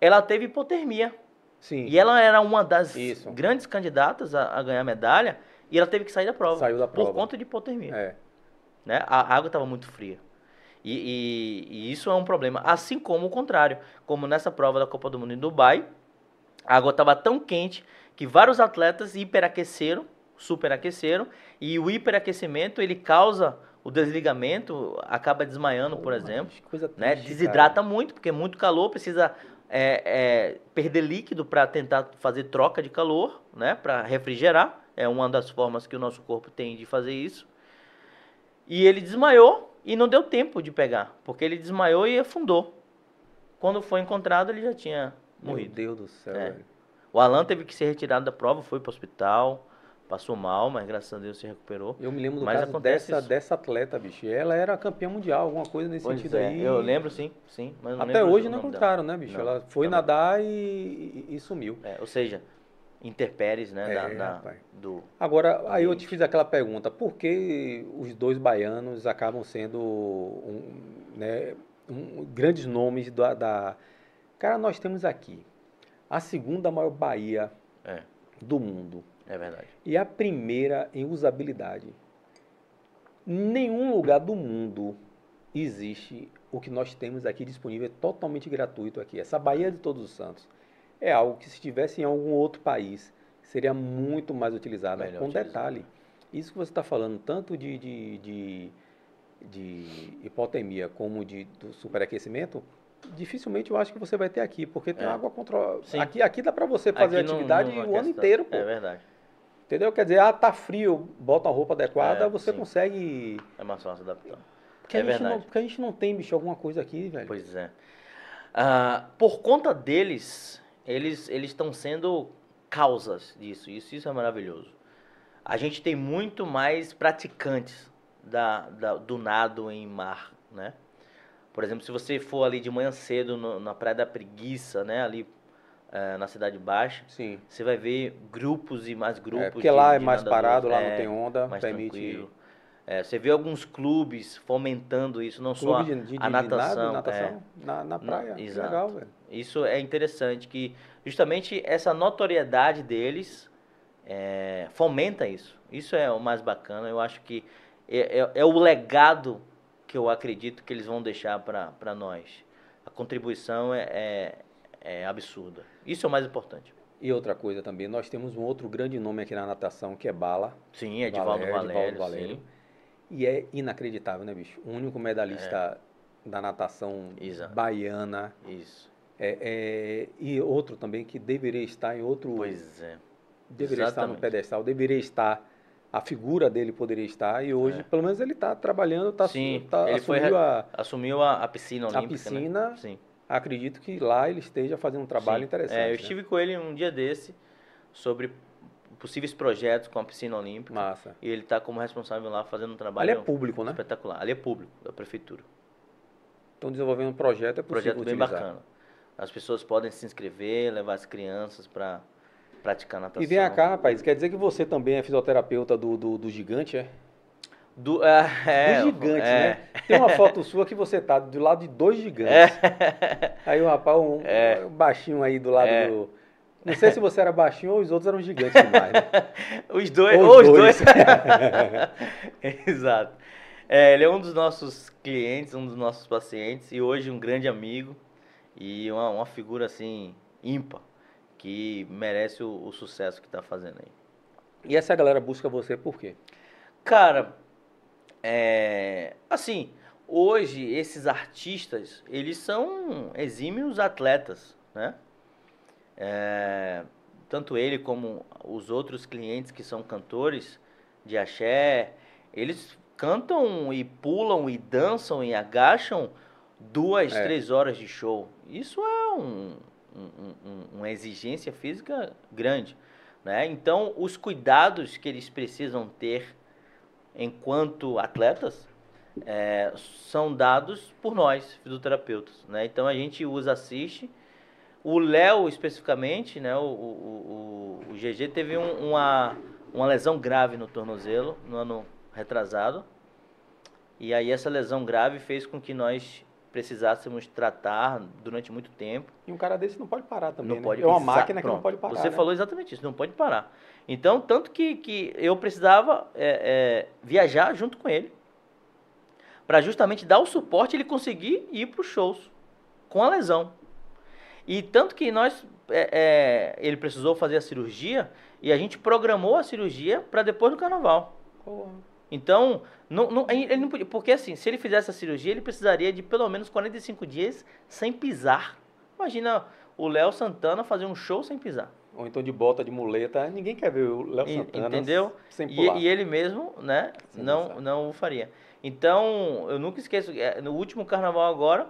Speaker 2: Ela teve hipotermia.
Speaker 1: Sim.
Speaker 2: E ela era uma das
Speaker 1: Isso.
Speaker 2: grandes candidatas a, a ganhar medalha. E ela teve que sair da prova.
Speaker 1: Saiu da prova.
Speaker 2: Por conta de hipotermia.
Speaker 1: É.
Speaker 2: né? A água estava muito fria. E, e- e isso é um problema. Assim como o contrário. Como nessa prova da Copa do Mundo em Dubai, a água estava tão quente que vários atletas hiperaqueceram, superaqueceram, e o hiperaquecimento ele causa o desligamento, acaba desmaiando, por exemplo. Né?
Speaker 1: triste,
Speaker 2: Desidrata muito, porque é muito calor, precisa é, é, perder líquido para tentar fazer troca de calor, né? para refrigerar. É uma das formas que o nosso corpo tem de fazer isso. E ele desmaiou e não deu tempo de pegar, porque ele desmaiou e afundou. Quando foi encontrado, ele já tinha
Speaker 1: Meu
Speaker 2: morrido.
Speaker 1: Deus do céu,
Speaker 2: É.
Speaker 1: velho.
Speaker 2: O Alan teve que ser retirado da prova, foi para o hospital, Passou mal, mas graças a Deus se recuperou.
Speaker 1: Eu me lembro do
Speaker 2: Mas
Speaker 1: caso dessa,
Speaker 2: isso.
Speaker 1: dessa atleta, bicho. Ela era campeã mundial, alguma coisa nesse
Speaker 2: Pois
Speaker 1: sentido
Speaker 2: é,
Speaker 1: aí.
Speaker 2: Eu lembro sim, sim.
Speaker 1: Até hoje não
Speaker 2: dela.
Speaker 1: encontraram, né, bicho?
Speaker 2: Não,
Speaker 1: ela foi
Speaker 2: também.
Speaker 1: nadar e, e- e sumiu.
Speaker 2: É, ou seja, interpéries, né? da,
Speaker 1: É,
Speaker 2: da-
Speaker 1: rapaz.
Speaker 2: do,
Speaker 1: Agora, aí eu te fiz aquela pergunta, por que os dois baianos acabam sendo um, né, um- grandes nomes da, da... Cara, nós temos aqui a segunda maior baía
Speaker 2: é,
Speaker 1: do mundo
Speaker 2: é verdade.
Speaker 1: e a primeira em usabilidade. Nenhum lugar do mundo existe o que nós temos aqui disponível, é totalmente gratuito aqui. Essa Baía de Todos os Santos é algo que se estivesse em algum outro país seria muito mais utilizado.
Speaker 2: Melhor
Speaker 1: Com
Speaker 2: utilizado.
Speaker 1: detalhe, isso que você está falando, tanto de, de, de, de hipotermia como de, do superaquecimento, dificilmente eu acho que você vai ter aqui, porque tem
Speaker 2: É.
Speaker 1: água controlada. Aqui, aqui dá para você fazer
Speaker 2: Aqui não-
Speaker 1: atividade
Speaker 2: não é
Speaker 1: o ano
Speaker 2: questão.
Speaker 1: inteiro, pô.
Speaker 2: É verdade.
Speaker 1: Entendeu? Quer dizer, ah, tá frio, bota uma roupa adequada,
Speaker 2: É,
Speaker 1: você
Speaker 2: sim.
Speaker 1: consegue.
Speaker 2: É mais fácil adaptar.
Speaker 1: Porque,
Speaker 2: É
Speaker 1: a gente
Speaker 2: verdade.
Speaker 1: não, porque a gente não tem, bicho, alguma coisa aqui, velho.
Speaker 2: Pois é. Ah, por conta deles, eles eles estão sendo causas disso. Isso, isso é maravilhoso. A gente tem muito mais praticantes da, da- do nado em mar, né? Por exemplo, se você for ali de manhã cedo no- na Praia da Preguiça, né? Ali eh, na Cidade Baixa,
Speaker 1: Sim.
Speaker 2: você vai ver grupos e mais grupos.
Speaker 1: É, porque
Speaker 2: de-
Speaker 1: lá é mais parado, lá
Speaker 2: É,
Speaker 1: não tem onda,
Speaker 2: mais
Speaker 1: permite.
Speaker 2: tranquilo. É, você vê alguns clubes fomentando isso, não só
Speaker 1: Clube
Speaker 2: a,
Speaker 1: de, de,
Speaker 2: a
Speaker 1: de
Speaker 2: natação.
Speaker 1: nado,
Speaker 2: é.
Speaker 1: natação na, na praia.
Speaker 2: Exato.
Speaker 1: legal, velho.
Speaker 2: Isso é interessante, que justamente essa notoriedade deles é, fomenta isso. Isso é o mais bacana. Eu acho que é, é- é o legado que eu acredito que eles vão deixar para nós. A contribuição é, é, é absurda. Isso é o mais importante.
Speaker 1: E outra coisa também, nós temos um outro grande nome aqui na natação, que é Bala.
Speaker 2: Sim, Edivaldo
Speaker 1: Valério,
Speaker 2: Valério.
Speaker 1: Valério. E é inacreditável, né, bicho? O único medalhista da natação
Speaker 2: Exato.
Speaker 1: baiana.
Speaker 2: Isso.
Speaker 1: É, é- e outro também que deveria estar em outro.
Speaker 2: Pois é.
Speaker 1: deveria estar no
Speaker 2: exatamente.
Speaker 1: pedestal, deveria estar. A figura dele poderia estar. E hoje,
Speaker 2: É.
Speaker 1: pelo menos, ele está trabalhando, está
Speaker 2: Sim,
Speaker 1: tá,
Speaker 2: ele foi
Speaker 1: assumiu a.
Speaker 2: Assumiu a, a piscina
Speaker 1: A
Speaker 2: olímpica.
Speaker 1: piscina,
Speaker 2: Né? Sim.
Speaker 1: acredito que lá ele esteja fazendo um trabalho
Speaker 2: Sim.
Speaker 1: interessante.
Speaker 2: É, eu
Speaker 1: né?
Speaker 2: estive com ele um dia desse sobre possíveis projetos com a piscina olímpica.
Speaker 1: Massa.
Speaker 2: E ele está como responsável lá fazendo um trabalho
Speaker 1: Ali é público, né?
Speaker 2: espetacular. Ali é público, da prefeitura.
Speaker 1: Estão desenvolvendo um projeto, é possível
Speaker 2: Projeto bem
Speaker 1: utilizar.
Speaker 2: bacana. As pessoas podem se inscrever, levar as crianças para praticar natação.
Speaker 1: E vem cá, rapaz, quer dizer que você também é fisioterapeuta do, do, do gigante, é?
Speaker 2: Do, é, é,
Speaker 1: do gigante,
Speaker 2: é.
Speaker 1: né? Tem uma foto sua que você tá do lado de dois gigantes.
Speaker 2: É.
Speaker 1: Aí o rapaz, um,
Speaker 2: É.
Speaker 1: um baixinho aí do lado
Speaker 2: É.
Speaker 1: do. Não sei se você era baixinho ou os outros eram gigantes demais. Né?
Speaker 2: Os dois,
Speaker 1: Ou os dois.
Speaker 2: dois. Exato. É, ele é um dos nossos clientes, um dos nossos pacientes e hoje um grande amigo e uma, uma figura assim ímpar que merece o, o sucesso que está fazendo aí.
Speaker 1: E essa galera busca você por quê?
Speaker 2: Cara, é, assim, hoje esses artistas, eles são exímios atletas, né? É, tanto ele como os outros clientes que são cantores de axé, eles cantam e pulam e dançam e agacham duas,
Speaker 1: É.
Speaker 2: três horas de show. Isso é um- um- um- uma exigência física grande. Né? Então, os cuidados que eles precisam ter enquanto atletas é, são dados por nós, fisioterapeutas. Né? Então, a gente usa assiste. O Léo, especificamente, né? o, o, o, o GG teve um- uma, uma lesão grave no tornozelo no ano retrasado. E aí, essa lesão grave fez com que nós precisássemos tratar durante muito tempo.
Speaker 1: E um cara desse não pode parar também.
Speaker 2: Não
Speaker 1: né?
Speaker 2: pode
Speaker 1: é uma máquina que não
Speaker 2: pronto.
Speaker 1: pode parar.
Speaker 2: Você
Speaker 1: né?
Speaker 2: falou exatamente isso, não pode parar. Então, tanto que, que eu precisava é, é, viajar junto com ele para justamente dar o suporte ele conseguir ir para os shows com a lesão. E tanto que nós, é, é, ele precisou fazer a cirurgia e a gente programou a cirurgia para depois do carnaval.
Speaker 1: Porra.
Speaker 2: Então, não, não- ele não podia, porque assim, se ele fizesse a cirurgia, ele precisaria de pelo menos 45 dias sem pisar. Imagina o Léo Santana fazer um show sem pisar.
Speaker 1: Ou então de bota, de muleta. Ninguém quer ver o Léo
Speaker 2: E-
Speaker 1: Santana
Speaker 2: entendeu?
Speaker 1: sem
Speaker 2: E,
Speaker 1: pular.
Speaker 2: e ele mesmo, né,
Speaker 1: Sem
Speaker 2: não,
Speaker 1: pisar.
Speaker 2: não o faria. Então, eu nunca esqueço, é, no último carnaval agora,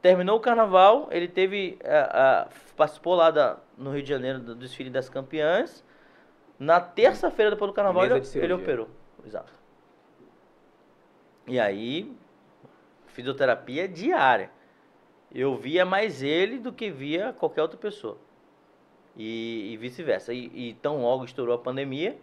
Speaker 2: terminou o carnaval, ele teve, é, a- participou lá da, no Rio de Janeiro do desfile das campeãs, Na terça-feira depois do carnaval, ele, ele operou. Exato. E aí, fisioterapia diária. Eu via mais ele do que via qualquer outra pessoa. E, e vice-versa. E, e tão logo estourou a pandemia,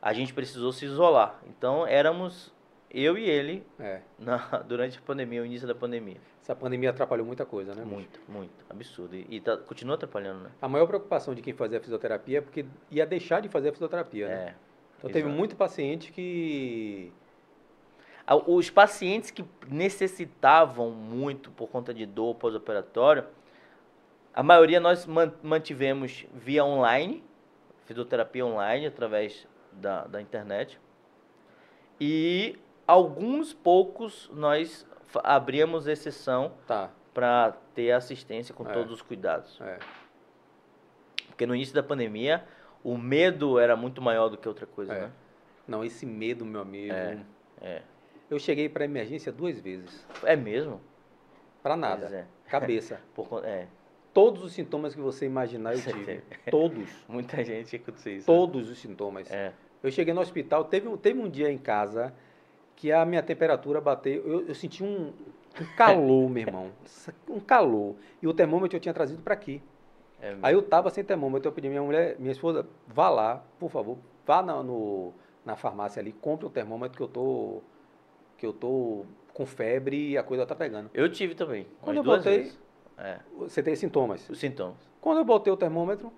Speaker 2: a gente precisou se isolar. Então éramos eu e ele
Speaker 1: É.
Speaker 2: na- durante a pandemia, o início da pandemia.
Speaker 1: Essa pandemia atrapalhou muita coisa, né? bicho?
Speaker 2: Muito, muito. Absurdo. E, e tá- continua atrapalhando, né?
Speaker 1: A maior preocupação de quem fazia fisioterapia é porque ia deixar de fazer a fisioterapia, né?
Speaker 2: É.
Speaker 1: Então teve
Speaker 2: exato.
Speaker 1: muito paciente que.
Speaker 2: Os pacientes que necessitavam muito por conta de dor pós-operatório, a maioria nós man- mantivemos via online, fisioterapia online, através da, da internet. E alguns poucos nós abríamos exceção
Speaker 1: Tá.
Speaker 2: para ter assistência com
Speaker 1: É.
Speaker 2: todos os cuidados.
Speaker 1: É.
Speaker 2: Porque no início da pandemia, o medo era muito maior do que outra coisa,
Speaker 1: É.
Speaker 2: né?
Speaker 1: Não, esse medo, meu amigo.
Speaker 2: É.
Speaker 1: Eu cheguei para emergência duas vezes.
Speaker 2: É mesmo?
Speaker 1: Para nada.
Speaker 2: é.
Speaker 1: Cabeça.
Speaker 2: Por é.
Speaker 1: Todos os sintomas que você imaginar eu tive. Todos.
Speaker 2: Muita gente aconteceu isso. né?
Speaker 1: Todos os sintomas.
Speaker 2: É.
Speaker 1: Eu cheguei no hospital, teve, um- teve um dia em casa que a minha temperatura bateu, eu, eu senti um, um calor, meu irmão. Um calor. E o termômetro eu tinha trazido para aqui.
Speaker 2: é
Speaker 1: Aí eu tava sem termômetro, eu pedi minha mulher, minha esposa, vá lá, por favor, vá na, no, na farmácia ali, compre um termômetro que eu tô que eu tô com febre e a coisa tá pegando.
Speaker 2: Eu tive também.
Speaker 1: Quando eu botei-.
Speaker 2: É.
Speaker 1: Você tem sintomas.
Speaker 2: Os sintomas.
Speaker 1: Quando eu botei o termômetro,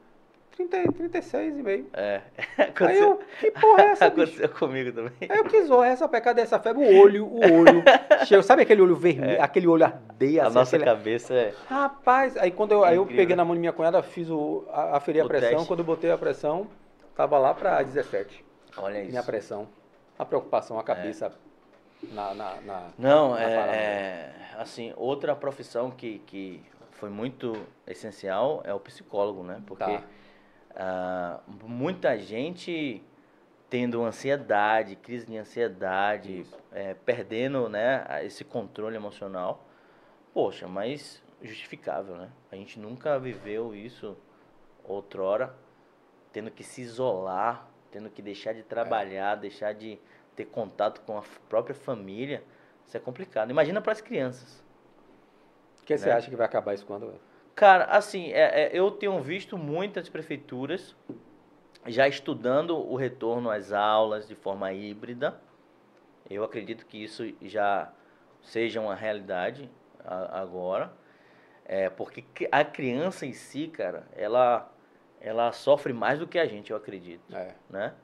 Speaker 1: 30, 36,5.
Speaker 2: É.
Speaker 1: Aí
Speaker 2: Aconteceu,
Speaker 1: eu, que porra é essa, bicho?
Speaker 2: aconteceu comigo também.
Speaker 1: Aí eu que zorra essa pecada dessa febre, o olho, o olho. cheio, sabe aquele olho vermelho, aquele olho ardeia
Speaker 2: É. A
Speaker 1: assim,
Speaker 2: nossa
Speaker 1: aquele-
Speaker 2: cabeça é.
Speaker 1: Rapaz, aí quando eu, aí eu peguei na mão de minha cunhada, fiz o, a, aferir a pressão,
Speaker 2: teste.
Speaker 1: quando eu botei a pressão, tava lá pra 17.
Speaker 2: Olha isso.
Speaker 1: Minha pressão. A preocupação, a cabeça na, na, na-
Speaker 2: Não,
Speaker 1: na
Speaker 2: é, é, Assim, outra profissão que, que foi muito essencial é o psicólogo, né? Porque
Speaker 1: Tá.
Speaker 2: ah, muita gente tendo ansiedade, crise de ansiedade, é, perdendo né, esse controle emocional. Poxa, mas justificável, né? A gente nunca viveu isso outrora, tendo que se isolar, tendo que deixar de trabalhar, deixar de ter contato com a própria família. Isso é complicado. Imagina para as crianças.
Speaker 1: O que você
Speaker 2: né?
Speaker 1: acha que vai acabar isso quando?
Speaker 2: Cara, assim, é- é, eu tenho visto muitas prefeituras já estudando o retorno às aulas de forma híbrida. Eu acredito que isso já seja uma realidade agora. É, porque a criança em si, cara, ela, ela sofre mais do que a gente, eu acredito
Speaker 1: É.
Speaker 2: né?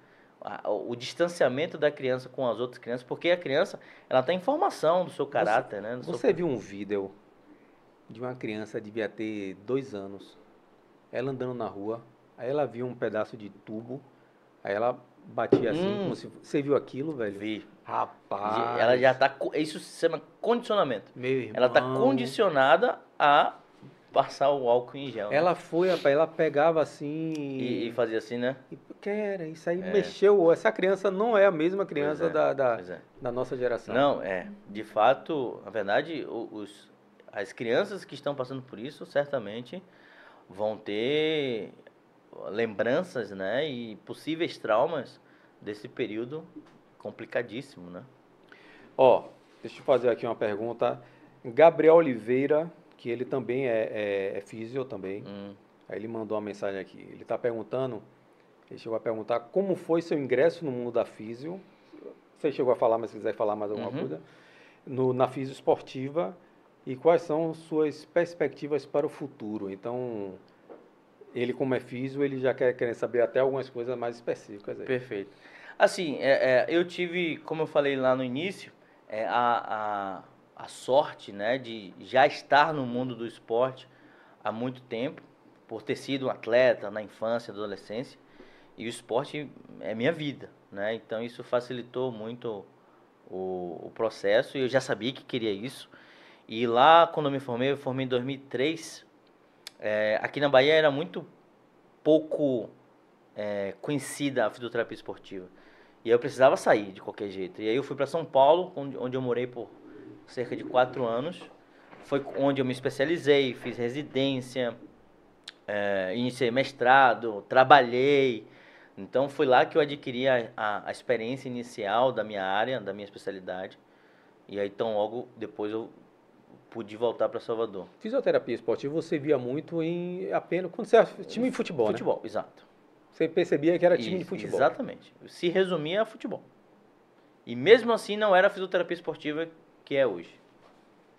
Speaker 2: A- O, distanciamento da criança com as outras crianças, porque a criança, ela tem informação do seu caráter, né? Do seu-
Speaker 1: Você viu um vídeo de uma criança, devia ter dois anos, ela andando na rua, aí ela viu um pedaço de tubo, aí ela batia assim,
Speaker 2: Hum.
Speaker 1: como se... Você viu aquilo, velho?
Speaker 2: Vi.
Speaker 1: Rapaz!
Speaker 2: Ela já tá. Isso se chama condicionamento.
Speaker 1: Meu irmão...
Speaker 2: Ela tá condicionada a passar o álcool em gel. né?
Speaker 1: Ela foi, rapaz, ela pegava assim...
Speaker 2: E, e fazia assim, né?
Speaker 1: E, Cara, isso aí
Speaker 2: É.
Speaker 1: mexeu. Essa criança não é a mesma criança
Speaker 2: é,
Speaker 1: da, da,
Speaker 2: é.
Speaker 1: da nossa geração.
Speaker 2: Não, é. De fato, na verdade, os, as crianças que estão passando por isso certamente vão ter lembranças, né? E possíveis traumas desse período complicadíssimo, né?
Speaker 1: Ó, deixa eu fazer aqui uma pergunta. Gabriel Oliveira, que ele também é, é, é físio também.
Speaker 2: Hum.
Speaker 1: Aí ele mandou uma mensagem aqui. Ele está perguntando, ele chegou a perguntar como foi seu ingresso no mundo da físio. Você chegou a falar, mas se quiser falar mais alguma
Speaker 2: Uhum.
Speaker 1: coisa. No, na físio esportiva e quais são suas perspectivas para o futuro. Então, ele como é físio, ele já quer, quer saber até algumas coisas mais específicas aí.
Speaker 2: Perfeito. Assim, é, é, eu tive, como eu falei lá no início, é, a, a, a sorte né, de já estar no mundo do esporte há muito tempo, por ter sido um atleta na infância, adolescência, e o esporte é minha vida, né? Então isso facilitou muito o, o processo e eu já sabia que queria isso. E lá, quando eu me formei, eu formei em 2003, é, aqui na Bahia era muito pouco é, conhecida a fisioterapia esportiva. E eu precisava sair de qualquer jeito. E aí eu fui para São Paulo, onde, onde eu morei por cerca de quatro anos. Foi onde eu me especializei, fiz residência, é, iniciei mestrado, trabalhei, Então foi lá que eu adquiri a, a, a, experiência inicial da minha área, da minha especialidade. E aí então logo depois eu pude voltar para Salvador.
Speaker 1: Fisioterapia esportiva você via muito em apenas quando você era time de futebol,
Speaker 2: Futebol,
Speaker 1: né?
Speaker 2: exato.
Speaker 1: Você percebia que era time Isso, de futebol.
Speaker 2: Exatamente. Se resumia a futebol. E mesmo assim não era a fisioterapia esportiva que é hoje.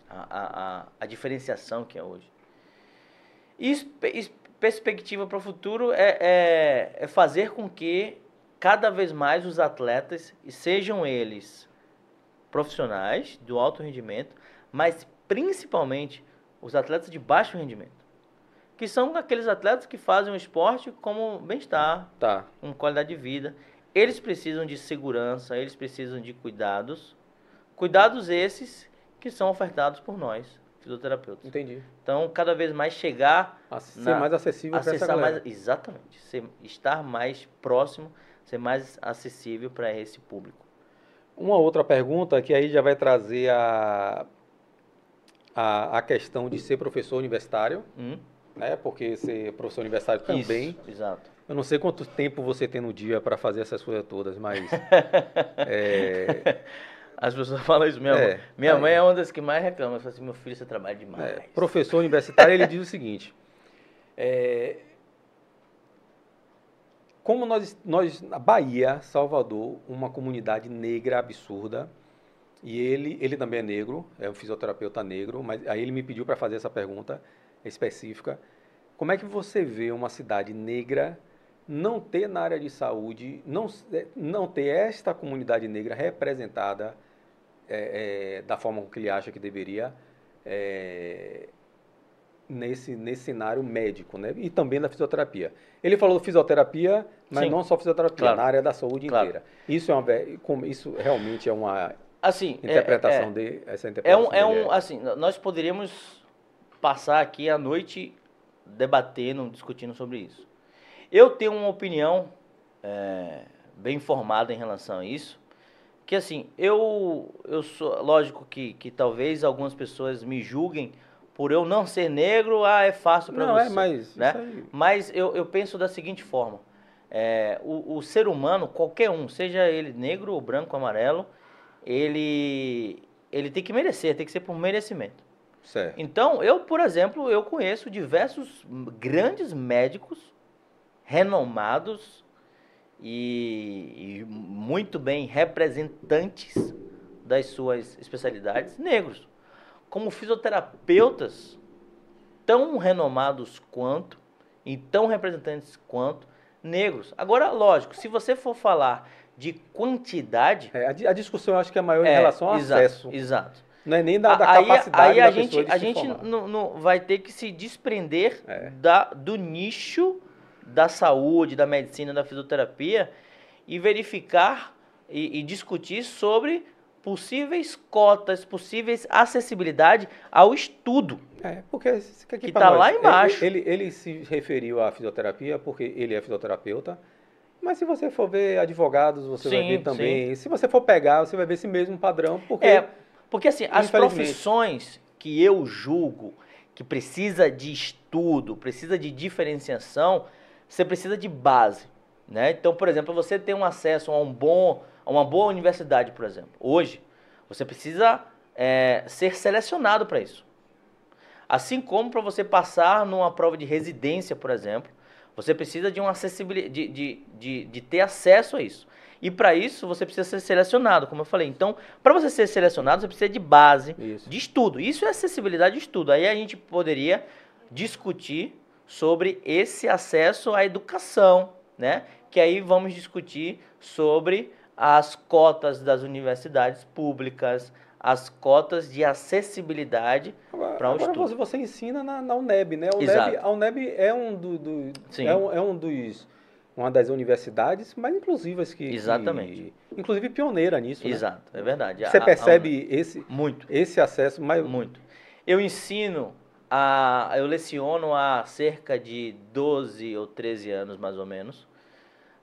Speaker 2: A, a, a, diferenciação que é hoje. E perspectiva para o futuro é, é, é fazer com que cada vez mais os atletas, sejam eles profissionais do alto rendimento, mas principalmente os atletas de baixo rendimento, que são aqueles atletas que fazem o esporte como bem-estar,
Speaker 1: tá.
Speaker 2: com qualidade de vida. Eles precisam de segurança, eles precisam de cuidados, cuidados esses que são ofertados por nós, fisioterapeutas.
Speaker 1: Entendi.
Speaker 2: Então, cada vez mais chegar
Speaker 1: a ser na, mais acessível para essa galera.
Speaker 2: Mais, exatamente, ser, estar mais próximo, ser mais acessível para esse público.
Speaker 1: Uma outra pergunta que aí já vai trazer a, a, a questão de ser professor universitário, hum. né? Porque ser professor universitário também.
Speaker 2: Isso, exato.
Speaker 1: Eu não sei quanto tempo você tem no dia para fazer essas coisas todas, mas é,
Speaker 2: as pessoas falam isso. Minha, é, minha é, mãe é uma das que mais reclama. Ela fala assim, meu filho, você trabalha demais. É,
Speaker 1: professor universitário, ele diz o seguinte. É, como nós, nós, na Bahia, Salvador, uma comunidade negra absurda, e ele, ele também é negro, é um fisioterapeuta negro, mas aí ele me pediu para fazer essa pergunta específica. Como é que você vê uma cidade negra não ter na área de saúde, não, não ter esta comunidade negra representada é, é, da forma que ele acha que deveria é, nesse, nesse cenário médico, né? E também da fisioterapia. Ele falou fisioterapia, mas Sim. não só fisioterapia, claro. na área da saúde claro. inteira. Isso é uma, isso realmente é uma
Speaker 2: assim,
Speaker 1: interpretação
Speaker 2: é,
Speaker 1: de essa
Speaker 2: interpretação. É um, é um, assim, nós poderíamos passar aqui a noite debatendo, discutindo sobre isso. Eu tenho uma opinião é, bem formada em relação a isso que assim, eu, eu sou, lógico que, que talvez algumas pessoas me julguem por eu não ser negro, ah, é fácil para você. Não, é,
Speaker 1: mas...
Speaker 2: Né? Mas eu, eu penso da seguinte forma, é, o, o ser humano, qualquer um, seja ele negro ou branco, amarelo, ele, ele tem que merecer, tem que ser por merecimento.
Speaker 1: Certo.
Speaker 2: Então, eu, por exemplo, eu conheço diversos grandes médicos renomados e, e muito bem representantes das suas especialidades negros, como fisioterapeutas tão renomados quanto e tão representantes quanto negros. Agora, lógico, se você for falar de quantidade.
Speaker 1: É, a, discussão eu acho que é maior é, em relação ao
Speaker 2: exato,
Speaker 1: acesso.
Speaker 2: Exato.
Speaker 1: Não é nem da, da aí, capacidade
Speaker 2: aí
Speaker 1: a
Speaker 2: da gente, a gente não, não vai ter que se desprender é. da, do nicho da saúde, da medicina, da fisioterapia e verificar e, e discutir sobre possíveis cotas, possíveis acessibilidade ao estudo.
Speaker 1: É, porque
Speaker 2: que está lá embaixo.
Speaker 1: Ele, ele, ele, se referiu à fisioterapia porque ele é fisioterapeuta, mas se você for ver advogados, você sim, vai ver também. Sim. Se você for pegar, você vai ver esse mesmo padrão, porque
Speaker 2: é, porque assim as profissões que eu julgo que precisa de estudo, precisa de diferenciação, você precisa de base. Né? Então, por exemplo, você ter um acesso a, um bom, a uma boa universidade, por exemplo, hoje, você precisa é, ser selecionado para isso. Assim como para você passar numa prova de residência, por exemplo, você precisa de uma acessibilidade, de, de, de, de ter acesso a isso. E para isso você precisa ser selecionado, como eu falei. Então, para você ser selecionado, você precisa de base, isso. de estudo. Isso é acessibilidade de estudo. Aí a gente poderia discutir sobre esse acesso à educação, né? que aí vamos discutir sobre as cotas das universidades públicas, as cotas de acessibilidade para o estudo.
Speaker 1: Você, você ensina na, na, UNEB, né? A UNEB, a UNEB é um, do, do é um, é um dos uma das universidades mais inclusivas que
Speaker 2: exatamente
Speaker 1: que, inclusive pioneira nisso né?
Speaker 2: exato né? é verdade
Speaker 1: você a, percebe
Speaker 2: a,
Speaker 1: esse
Speaker 2: muito
Speaker 1: esse acesso mais
Speaker 2: muito eu ensino a eu leciono há cerca de 12 ou 13 anos mais ou menos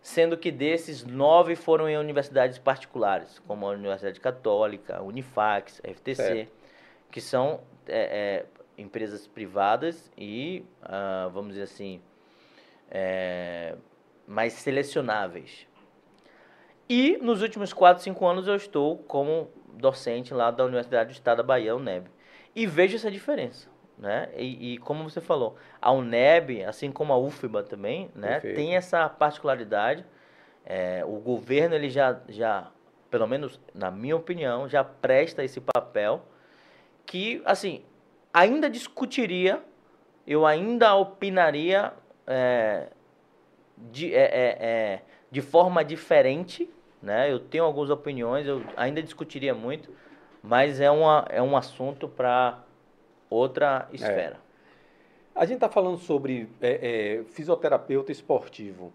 Speaker 2: sendo que desses, nove foram em universidades particulares, como a Universidade Católica, a Unifax, a FTC, certo. que são é, é, empresas privadas e, ah, vamos dizer assim, é, mais selecionáveis. E nos últimos 4, 5 anos eu estou como docente lá da Universidade do Estado da Bahia, UNEB. E vejo essa diferença. Né? E, e como você falou, a UNEB, assim como a UFBA também, né, tem essa particularidade. É, o governo ele já, já, pelo menos na minha opinião, já presta esse papel que, assim, ainda discutiria, eu ainda opinaria é, de, é, é, é de forma diferente, né? Eu tenho algumas opiniões, eu ainda discutiria muito, mas é, uma, é um assunto para outra é. esfera.
Speaker 1: É. A gente está falando sobre é, é, fisioterapeuta esportivo.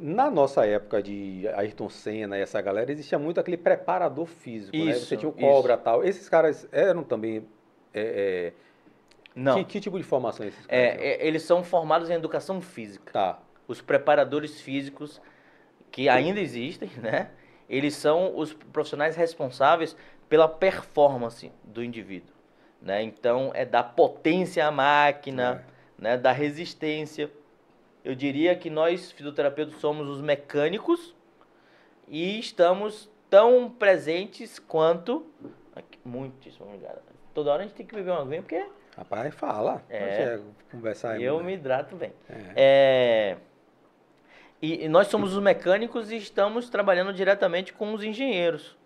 Speaker 1: Na nossa época de Ayrton Senna e essa galera, existia muito aquele preparador físico, isso, né? Você tinha o cobra e tal. Esses caras eram também... É, é,
Speaker 2: Não.
Speaker 1: Que, que, tipo de formação esses
Speaker 2: caras? eles são formados em educação física.
Speaker 1: Tá.
Speaker 2: Os preparadores físicos que ainda existem, né? Eles são os profissionais responsáveis pela performance do indivíduo. Né? Então, é da potência à máquina, é. né? da resistência. Eu diria que nós, fisioterapeutas, somos os mecânicos e estamos tão presentes quanto. Muitíssimo obrigado. Toda hora a gente tem que beber uma aguinha, porque.
Speaker 1: Rapaz, fala.
Speaker 2: É,
Speaker 1: conversar aí.
Speaker 2: Eu me hidrato bem. É. é... E, e nós somos os mecânicos e estamos trabalhando diretamente com os engenheiros.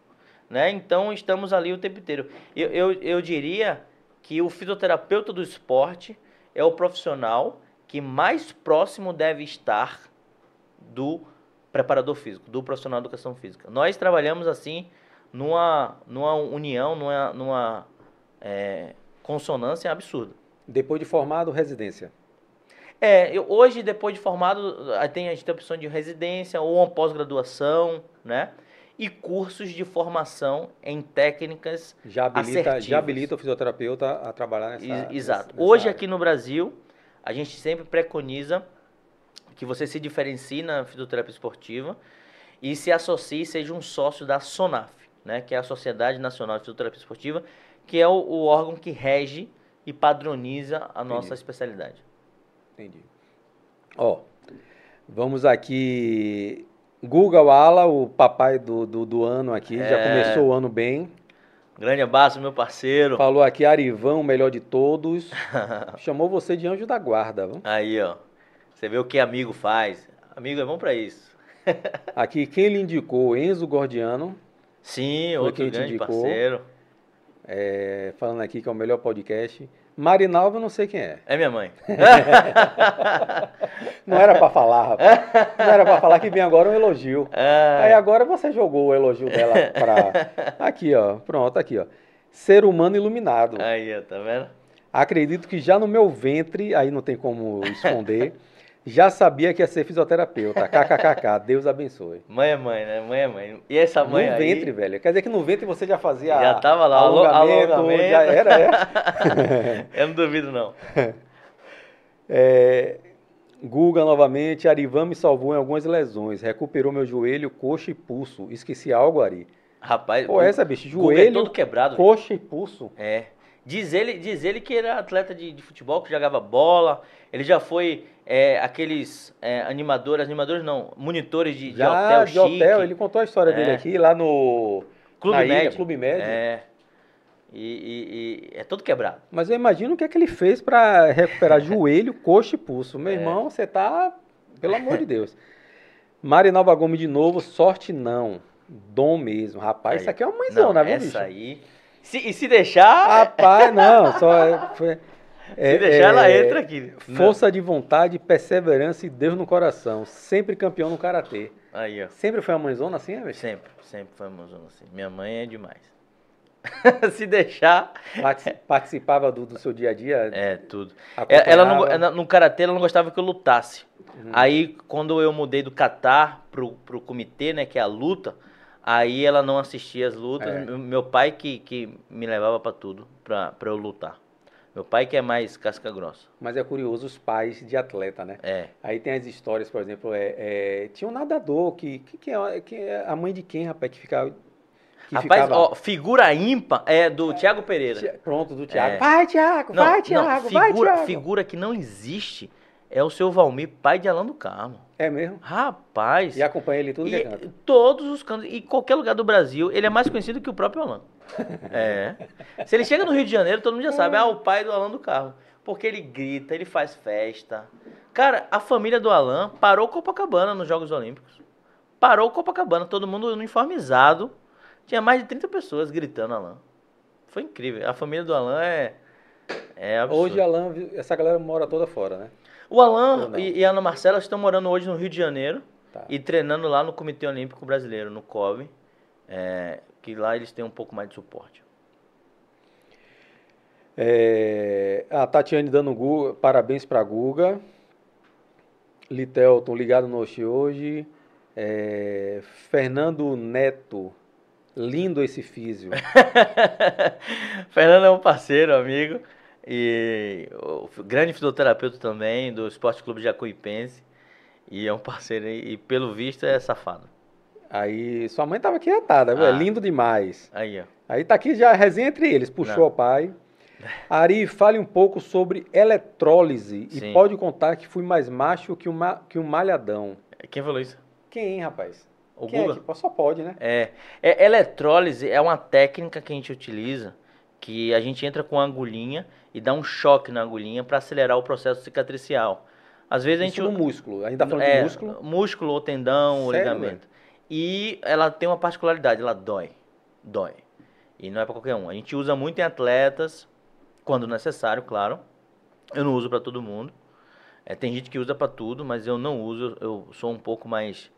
Speaker 2: Né? Então estamos ali o tempo inteiro. Eu, eu, eu diria que o fisioterapeuta do esporte é o profissional que mais próximo deve estar do preparador físico, do profissional de educação física. Nós trabalhamos assim numa, numa união, numa, numa é, consonância absurda.
Speaker 1: Depois de formado, residência.
Speaker 2: É, eu, hoje, depois de formado, tem, a gente tem a opção de residência ou uma pós-graduação, né? E cursos de formação em técnicas
Speaker 1: já habilita, Já habilita o fisioterapeuta a trabalhar nessa
Speaker 2: Exato. Nessa hoje, área. aqui no Brasil, a gente sempre preconiza que você se diferencie na fisioterapia esportiva e se associe, seja um sócio da SONAF, né? Que é a Sociedade Nacional de Fisioterapia Esportiva, que é o, o órgão que rege e padroniza a nossa Entendi. especialidade.
Speaker 1: Entendi. Ó, vamos aqui. Guga Wala, o papai do, do, do ano aqui, é... já começou o ano bem.
Speaker 2: Grande abraço, meu parceiro.
Speaker 1: Falou aqui, Arivão, o melhor de todos. Chamou você de anjo da guarda. Viu?
Speaker 2: Aí, ó. Você vê o que amigo faz. Amigo é bom para isso.
Speaker 1: aqui, quem lhe indicou? Enzo Gordiano.
Speaker 2: Sim, outro grande parceiro.
Speaker 1: É, falando aqui que é o melhor podcast. Marinalva, eu não sei quem é.
Speaker 2: É minha mãe.
Speaker 1: não era para falar, rapaz. Não era para falar que vem agora um elogio. Aí agora você jogou o elogio dela para Aqui, ó. Pronto, aqui, ó. Ser humano iluminado.
Speaker 2: Aí, ó, tá vendo?
Speaker 1: Acredito que já no meu ventre, aí não tem como esconder. Já sabia que ia ser fisioterapeuta. KKKK, Deus abençoe.
Speaker 2: Mãe é mãe, né? Mãe é mãe. E essa mãe
Speaker 1: No
Speaker 2: aí...
Speaker 1: ventre, velho. Quer dizer que no ventre você já fazia
Speaker 2: Já tava lá, alongamento, alongamento.
Speaker 1: já era, é.
Speaker 2: Eu não duvido, não.
Speaker 1: É, Guga novamente, Arivan me salvou em algumas lesões. Recuperou meu joelho, coxa e pulso. Esqueci algo, Ari?
Speaker 2: Rapaz,
Speaker 1: Pô, essa, bicho, joelho, é
Speaker 2: todo quebrado.
Speaker 1: Coxa e pulso.
Speaker 2: É. Diz ele, diz ele que era atleta de, de futebol, que jogava bola. Ele já foi é, aqueles é, animadores, animadores não, monitores de, já, de hotel de chique. hotel,
Speaker 1: ele contou a história é. dele aqui lá no
Speaker 2: Clube Médio.
Speaker 1: Clube Médio.
Speaker 2: É. E, e, e, é todo quebrado.
Speaker 1: Mas eu imagino o que é que ele fez para recuperar joelho, coxa e pulso. Meu é. irmão, você tá, pelo amor de Deus. Mari Nova Gomes de novo, sorte não. Dom mesmo. Rapaz, aí. isso aqui é uma mãezona,
Speaker 2: não,
Speaker 1: viu,
Speaker 2: essa bicho? aí se, e se deixar.
Speaker 1: Rapaz, não, só. Foi,
Speaker 2: é, se deixar, é, ela entra aqui.
Speaker 1: Força não. de vontade, perseverança e Deus no coração. Sempre campeão no karatê.
Speaker 2: Aí, ó.
Speaker 1: Sempre foi uma mãezona assim, né,
Speaker 2: Sempre, sempre foi uma mãezona assim. Minha mãe é demais. se deixar.
Speaker 1: Participava do, do, seu dia a dia?
Speaker 2: É, tudo. Ela não, no karatê ela não gostava que eu lutasse. Uhum. Aí, quando eu mudei do Catar pro, pro comitê, né, que é a luta, Aí ela não assistia as lutas. É. Meu pai que, que me levava para tudo, para eu lutar. Meu pai que é mais casca grossa.
Speaker 1: Mas é curioso os pais de atleta, né?
Speaker 2: É.
Speaker 1: Aí tem as histórias, por exemplo, é, é tinha um nadador que, que, que, é, que é a mãe de quem, rapaz, que ficava...
Speaker 2: Que rapaz, ficava... ó, figura ímpar é do é, Tiago Pereira.
Speaker 1: Pronto, do Tiago. É. Vai, Tiago, vai, Tiago,
Speaker 2: vai,
Speaker 1: Tiago.
Speaker 2: Figura que não existe é o seu Valmir, pai de Alan do Carmo.
Speaker 1: É mesmo?
Speaker 2: Rapaz.
Speaker 1: E acompanha ele tudo que é
Speaker 2: E
Speaker 1: canto.
Speaker 2: todos os cantos, e qualquer lugar do Brasil, ele é mais conhecido que o próprio Alan. É. Se ele chega no Rio de Janeiro, todo mundo já sabe, ah, o pai do Alan do Carmo. Porque ele grita, ele faz festa. Cara, a família do Alan parou Copacabana nos Jogos Olímpicos. Parou Copacabana, todo mundo uniformizado. Tinha mais de 30 pessoas gritando Alan. Foi incrível. A família do Alan é. É absurdo.
Speaker 1: Hoje, Alan, essa galera mora toda fora, né?
Speaker 2: O Alan e, e a Ana Marcela estão morando hoje no Rio de Janeiro
Speaker 1: Tá.
Speaker 2: e treinando lá no Comitê Olímpico Brasileiro, no COB, é, que lá eles têm um pouco mais de suporte.
Speaker 1: É, a Tatiane dando Guga, parabéns pra Guga. Litelton ligado no Oxi hoje. É, Fernando Neto, lindo esse físio.
Speaker 2: Fernando é um parceiro, amigo, e grande fisioterapeuta também do Esporte Clube Jacuipense. E é um parceiro e pelo visto é safado.
Speaker 1: Aí sua mãe tava quietada, é
Speaker 2: Ah.
Speaker 1: lindo demais.
Speaker 2: Aí, ó.
Speaker 1: Aí tá aqui já a resenha entre eles, puxou ao pai. Ari, fale um pouco sobre eletrólise e
Speaker 2: Sim.
Speaker 1: pode contar que fui mais macho que um, ma- que um malhadão.
Speaker 2: Quem falou isso?
Speaker 1: Quem, hein, rapaz?
Speaker 2: O
Speaker 1: Quem é
Speaker 2: Guga?
Speaker 1: que- Só pode, né?
Speaker 2: É, é, eletrólise é uma técnica que a gente utiliza, que a gente entra com a agulhinha e dá um choque na agulhinha para acelerar o processo cicatricial. Às vezes a gente
Speaker 1: Isso no músculo. A gente tá falando
Speaker 2: é,
Speaker 1: de músculo.
Speaker 2: músculo ou tendão ou
Speaker 1: Sério,
Speaker 2: ligamento. E ela tem uma particularidade, ela dói. Dói. E não é para qualquer um. A gente usa muito em atletas, quando necessário, claro. Eu não uso para todo mundo. É, tem gente que usa para tudo, mas eu não uso. Eu sou um pouco mais.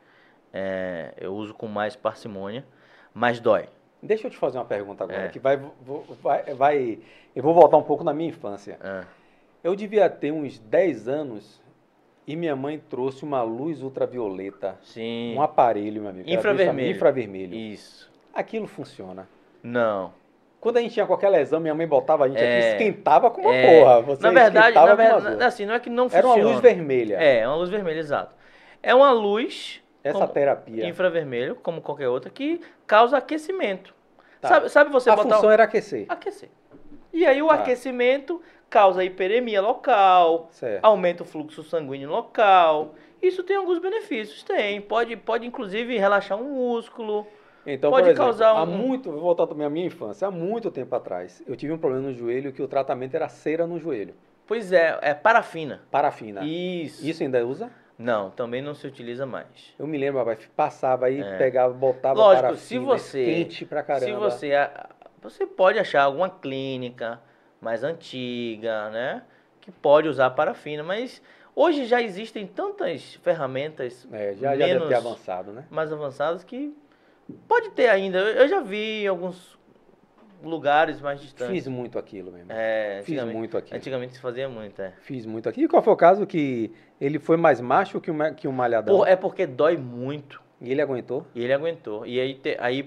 Speaker 2: é, eu uso com mais parcimônia, mas dói.
Speaker 1: Deixa eu te fazer uma pergunta agora,
Speaker 2: É.
Speaker 1: que vai, vai, vai. Eu vou voltar um pouco na minha infância.
Speaker 2: É.
Speaker 1: Eu devia ter uns 10 anos e minha mãe trouxe uma luz ultravioleta.
Speaker 2: Sim.
Speaker 1: Um aparelho, meu amigo. era
Speaker 2: Infravermelho.
Speaker 1: Infravermelho.
Speaker 2: Isso.
Speaker 1: Aquilo funciona.
Speaker 2: Não.
Speaker 1: Quando a gente tinha qualquer lesão, minha mãe botava a gente
Speaker 2: É.
Speaker 1: aqui, esquentava com uma
Speaker 2: É.
Speaker 1: porra. Você
Speaker 2: na verdade, na verdade, assim, não é que não
Speaker 1: Era
Speaker 2: funciona.
Speaker 1: uma luz vermelha.
Speaker 2: É, é uma luz vermelha, exato. É uma luz
Speaker 1: Essa
Speaker 2: como-
Speaker 1: terapia.
Speaker 2: infravermelho, como qualquer outra, que causa aquecimento.
Speaker 1: Tá.
Speaker 2: Sabe, sabe você
Speaker 1: a
Speaker 2: botar
Speaker 1: função
Speaker 2: um...
Speaker 1: era aquecer.
Speaker 2: aquecer. E aí o
Speaker 1: Tá.
Speaker 2: aquecimento causa hiperemia local,
Speaker 1: Certo.
Speaker 2: aumenta o fluxo sanguíneo local. Isso tem alguns benefícios, tem. Pode, pode inclusive relaxar um músculo.
Speaker 1: Então,
Speaker 2: Pode
Speaker 1: exemplo,
Speaker 2: causar
Speaker 1: há
Speaker 2: um-
Speaker 1: muito, vou voltar também à minha infância, há muito tempo atrás, eu tive um problema no joelho que o tratamento era cera no joelho,
Speaker 2: Pois é, é parafina.
Speaker 1: parafina.
Speaker 2: Isso.
Speaker 1: Isso ainda usa?
Speaker 2: Não, também não se utiliza mais.
Speaker 1: Eu me lembro, rapaz, passava aí,
Speaker 2: É.
Speaker 1: pegava, botava
Speaker 2: Lógico,
Speaker 1: parafina,
Speaker 2: se você-
Speaker 1: quente pra caramba.
Speaker 2: Se você você pode achar alguma clínica mais antiga, né, que pode usar parafina, mas hoje já existem tantas ferramentas
Speaker 1: É, já, já deve
Speaker 2: menos
Speaker 1: ter avançado, né?
Speaker 2: mais avançadas que pode ter ainda. Eu já vi em alguns lugares mais distantes.
Speaker 1: Fiz muito aquilo mesmo.
Speaker 2: É,
Speaker 1: Fiz muito aquilo.
Speaker 2: antigamente se fazia muito, é.
Speaker 1: Fiz muito aquilo. E qual foi o caso que ele foi mais macho que um, que um malhadão?
Speaker 2: Por- é porque dói muito.
Speaker 1: E ele aguentou?
Speaker 2: E ele aguentou. E aí, te- aí,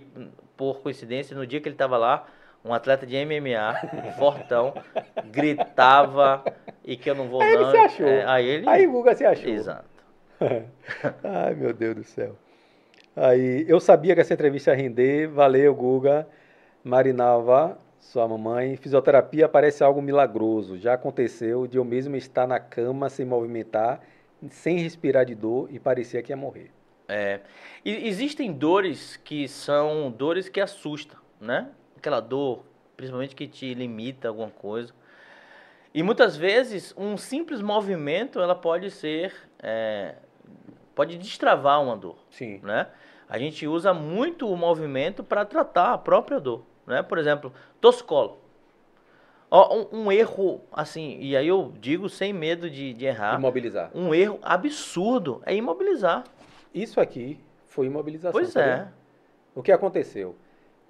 Speaker 2: por coincidência, no dia que ele tava lá, um atleta de MMA, fortão, gritava e que eu não vou
Speaker 1: Aí ele
Speaker 2: não.
Speaker 1: se achou.
Speaker 2: É, aí ele.
Speaker 1: Aí o Guga se achou.
Speaker 2: Exato.
Speaker 1: Ai, meu Deus do céu. Aí, eu sabia que essa entrevista ia render. Valeu, Guga. Marinalva, sua mamãe. Fisioterapia parece algo milagroso. Já aconteceu de eu mesmo estar na cama sem movimentar, sem respirar de dor e parecia que ia morrer.
Speaker 2: É. E existem dores que são dores que assustam, né? Aquela dor, principalmente que te limita alguma coisa. E muitas vezes um simples movimento ela pode ser, é, pode destravar uma dor.
Speaker 1: Sim.
Speaker 2: né? A gente usa muito o movimento para tratar a própria dor, né? Por exemplo, toscolo. Ó, um, um erro, assim, e aí eu digo sem medo de, de errar,
Speaker 1: Imobilizar.
Speaker 2: um erro absurdo é imobilizar.
Speaker 1: Isso aqui foi imobilização.
Speaker 2: Pois
Speaker 1: tá
Speaker 2: é.
Speaker 1: vendo? O que aconteceu?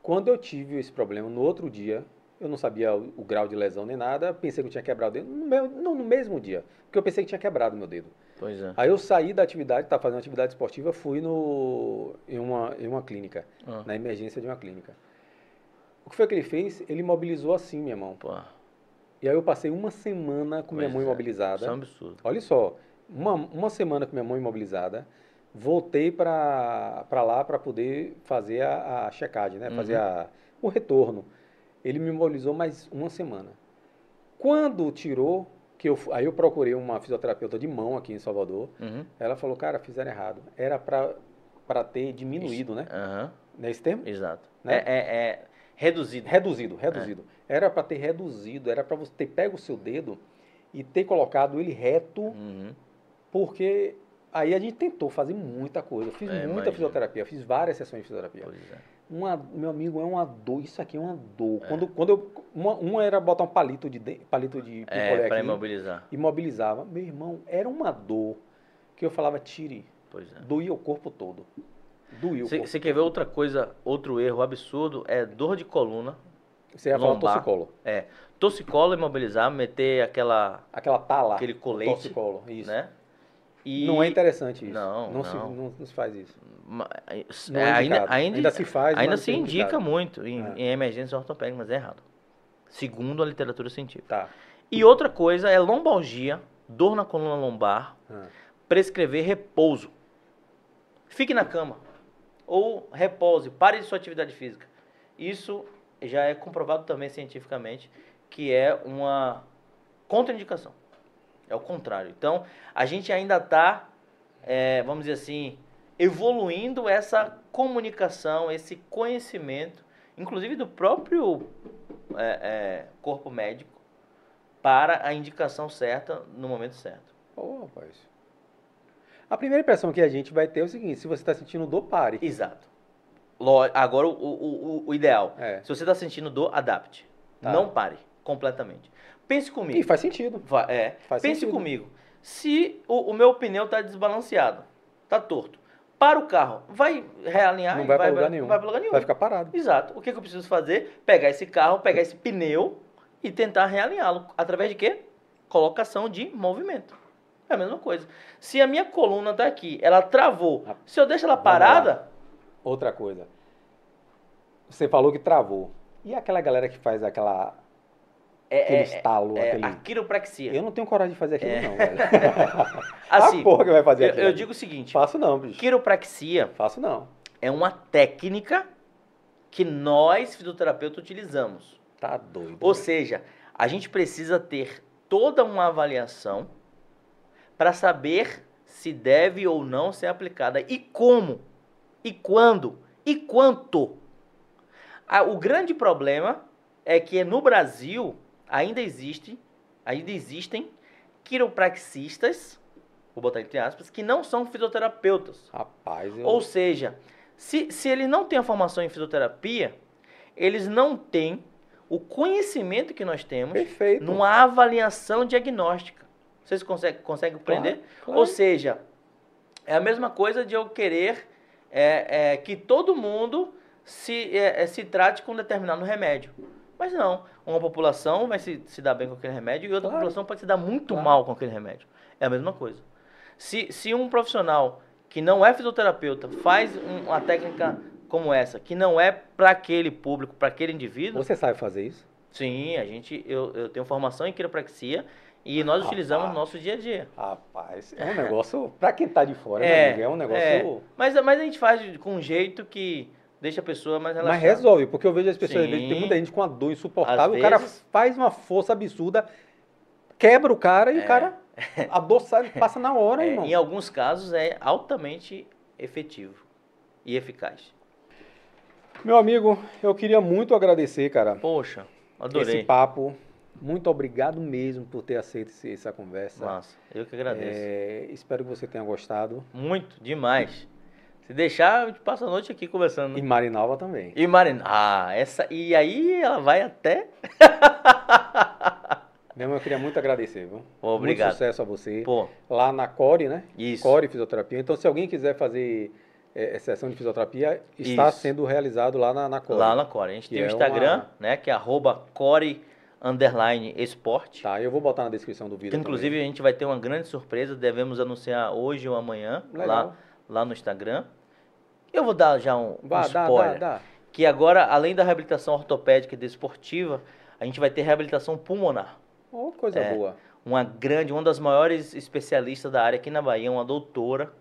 Speaker 1: Quando eu tive esse problema no outro dia, eu não sabia o, o grau de lesão nem nada, pensei que eu tinha quebrado o dedo, no, meu- não, no mesmo dia, porque eu pensei que tinha quebrado meu dedo.
Speaker 2: Pois é.
Speaker 1: Aí eu saí da atividade, estava fazendo atividade esportiva, fui no, em, uma, em uma clínica,
Speaker 2: Ah,
Speaker 1: na emergência de uma clínica. O que foi que ele fez? Ele imobilizou assim minha mão.
Speaker 2: pô,
Speaker 1: E aí eu passei uma semana com minha
Speaker 2: Pois
Speaker 1: mão
Speaker 2: é.
Speaker 1: imobilizada.
Speaker 2: isso é um absurdo.
Speaker 1: Olha só, uma, uma semana com minha mão imobilizada, voltei para lá para poder fazer a, a checagem, né? Fazer
Speaker 2: Uhum.
Speaker 1: a, o retorno. Ele me imobilizou mais uma semana. Quando tirou, que eu, aí eu procurei uma fisioterapeuta de mão aqui em Salvador.
Speaker 2: Uhum.
Speaker 1: Ela falou, cara, fizeram errado. Era pra ter diminuído, né?
Speaker 2: Aham,
Speaker 1: Não é termo?
Speaker 2: exato.
Speaker 1: Né?
Speaker 2: É, é, é reduzido.
Speaker 1: Reduzido, reduzido. Era pra ter reduzido, era pra você ter pego o seu dedo e ter colocado ele reto,
Speaker 2: Uhum.
Speaker 1: porque aí a gente tentou fazer muita coisa. Eu fiz
Speaker 2: É,
Speaker 1: muita fisioterapia, fiz várias sessões de fisioterapia.
Speaker 2: Pois é.
Speaker 1: Uma, meu amigo, é uma dor, isso aqui é uma dor.
Speaker 2: É.
Speaker 1: Quando, quando eu, uma, uma era botar um palito de, de- palito de picolé
Speaker 2: É,
Speaker 1: aqui,
Speaker 2: imobilizar.
Speaker 1: imobilizava. Meu irmão, era uma dor que eu falava, tire,
Speaker 2: Pois é.
Speaker 1: doía o corpo todo. Doía o corpo.
Speaker 2: Você quer ver outra coisa, outro erro absurdo? É dor de coluna.
Speaker 1: Você ia falar
Speaker 2: lombar.
Speaker 1: torcicolo.
Speaker 2: É, torcicolo, imobilizar, meter aquela,
Speaker 1: Aquela tala.
Speaker 2: aquele colete,
Speaker 1: Torcicolo, isso.
Speaker 2: né? E
Speaker 1: Não é interessante isso.
Speaker 2: Não,
Speaker 1: não. Se,
Speaker 2: não.
Speaker 1: não, não se faz isso.
Speaker 2: ma-
Speaker 1: Não
Speaker 2: é,
Speaker 1: é
Speaker 2: ainda, ainda,
Speaker 1: Ainda se faz,
Speaker 2: ainda
Speaker 1: mas
Speaker 2: se
Speaker 1: não é
Speaker 2: indica
Speaker 1: indicado.
Speaker 2: muito em,
Speaker 1: É.
Speaker 2: em emergência ortopédica, mas é errado. Segundo a literatura científica.
Speaker 1: Tá.
Speaker 2: E outra coisa é lombalgia, dor na coluna lombar,
Speaker 1: Ah.
Speaker 2: prescrever repouso. Fique na cama. Ou repouse, pare de sua atividade física. Isso já é comprovado também cientificamente que é uma contraindicação. É o contrário. Então, a gente ainda está, vamos dizer assim, evoluindo essa comunicação, esse conhecimento, inclusive do próprio é, é, corpo médico, para a indicação certa no momento certo.
Speaker 1: Pô, rapaz. A primeira impressão que a gente vai ter é o seguinte: se você está sentindo dor, pare.
Speaker 2: Exato. Agora, o, o, o- o ideal.
Speaker 1: É.
Speaker 2: Se você está sentindo dor, adapte.
Speaker 1: Tá.
Speaker 2: Não pare completamente. Pense comigo.
Speaker 1: E faz sentido.
Speaker 2: Va- É.
Speaker 1: Faz
Speaker 2: Pense
Speaker 1: sentido.
Speaker 2: comigo. Se o, o meu pneu está desbalanceado, está torto, para o carro, vai realinhar?
Speaker 1: Não
Speaker 2: e
Speaker 1: vai pra lugar nenhum.
Speaker 2: Vai para lugar nenhum.
Speaker 1: Vai ficar parado.
Speaker 2: Exato. O que, que eu preciso fazer? Pegar esse carro, pegar esse pneu e tentar realinhá-lo. Através de quê? Colocação de movimento. É a mesma coisa. Se a minha coluna está aqui, ela travou. Se eu deixo ela parada,
Speaker 1: Outra coisa. Você falou que travou. E aquela galera que faz aquela,
Speaker 2: é,
Speaker 1: aquele
Speaker 2: é,
Speaker 1: estalo,
Speaker 2: é
Speaker 1: aquele.
Speaker 2: a quiropraxia.
Speaker 1: Eu não tenho coragem de fazer aquilo,
Speaker 2: É.
Speaker 1: não, velho.
Speaker 2: Assim,
Speaker 1: a porra que vai fazer
Speaker 2: eu,
Speaker 1: aquilo.
Speaker 2: eu
Speaker 1: ali.
Speaker 2: digo o seguinte:
Speaker 1: Faço não, bicho.
Speaker 2: quiropraxia
Speaker 1: Faço não.
Speaker 2: é uma técnica que nós, fisioterapeutas, utilizamos.
Speaker 1: Tá doido.
Speaker 2: Ou seja, a gente precisa ter toda uma avaliação para saber se deve ou não ser aplicada e como, e quando, e quanto. Ah, o grande problema é que no Brasil ainda existe, ainda existem quiropraxistas, vou botar entre aspas, que não são fisioterapeutas.
Speaker 1: Rapaz, eu.
Speaker 2: Ou seja, se, se ele não tem a formação em fisioterapia, eles não têm o conhecimento que nós temos
Speaker 1: Perfeito.
Speaker 2: numa avaliação diagnóstica. Vocês conseguem, conseguem compreender?
Speaker 1: Claro, claro.
Speaker 2: Ou seja, é a mesma coisa de eu querer é, é, que todo mundo se, é, é, se trate com um determinado remédio. Mas não, uma população vai se, se dar bem com aquele remédio e outra
Speaker 1: Claro.
Speaker 2: população pode se dar muito
Speaker 1: Claro.
Speaker 2: mal com aquele remédio. É a mesma coisa. Se, se um profissional que não é fisioterapeuta faz um- uma técnica como essa, que não é para aquele público, para aquele indivíduo,
Speaker 1: Você sabe fazer isso?
Speaker 2: sim, a gente, eu, eu tenho formação em quiropraxia e nós utilizamos no
Speaker 1: Rapaz.
Speaker 2: nosso dia a dia.
Speaker 1: Rapaz, é um negócio. Pra quem tá de fora,
Speaker 2: É,
Speaker 1: meu amigo, é um negócio.
Speaker 2: é. Mas, mas a gente faz com um jeito que deixa a pessoa mais relaxada.
Speaker 1: Mas resolve, porque eu vejo as pessoas, às vezes,
Speaker 2: Sim.
Speaker 1: tem muita gente com uma dor insuportável,
Speaker 2: Às
Speaker 1: o cara faz uma força absurda, quebra o cara e
Speaker 2: É.
Speaker 1: o cara, a dor sai, passa na hora,
Speaker 2: É,
Speaker 1: irmão.
Speaker 2: em alguns casos é altamente efetivo e eficaz.
Speaker 1: Meu amigo, eu queria muito agradecer, cara,
Speaker 2: Poxa,
Speaker 1: esse
Speaker 2: adorei.
Speaker 1: papo. Muito obrigado mesmo por ter aceito esse- essa conversa.
Speaker 2: Massa, eu que agradeço.
Speaker 1: É, espero que você tenha gostado.
Speaker 2: Muito, demais. Se deixar, a gente passa a noite aqui conversando.
Speaker 1: E
Speaker 2: né?
Speaker 1: Marinalva também.
Speaker 2: E Marina, ah, essa, e aí ela vai até...
Speaker 1: Meu irmão, eu queria muito agradecer, viu?
Speaker 2: Obrigado.
Speaker 1: Muito sucesso a você.
Speaker 2: Pô,
Speaker 1: Lá na Core, né?
Speaker 2: isso.
Speaker 1: Core Fisioterapia. Então, se alguém quiser fazer é, sessão de fisioterapia, está
Speaker 2: Isso.
Speaker 1: sendo realizado lá na, na Core.
Speaker 2: Lá na Core. A gente tem o
Speaker 1: é
Speaker 2: Instagram,
Speaker 1: uma-
Speaker 2: né, que é arroba core underline esporte.
Speaker 1: Tá, eu vou botar na descrição do vídeo.
Speaker 2: Inclusive, a gente vai ter uma grande surpresa, devemos anunciar hoje ou amanhã,
Speaker 1: também. Legal.
Speaker 2: lá, lá no Instagram. Eu vou dar já um, um
Speaker 1: Vá, dá,
Speaker 2: spoiler.
Speaker 1: dá, dá.
Speaker 2: Que agora, além da reabilitação ortopédica e desportiva, a gente vai ter reabilitação pulmonar.
Speaker 1: Oh, coisa
Speaker 2: É.
Speaker 1: boa.
Speaker 2: Uma grande, uma das maiores especialistas da área aqui na Bahia, uma doutora,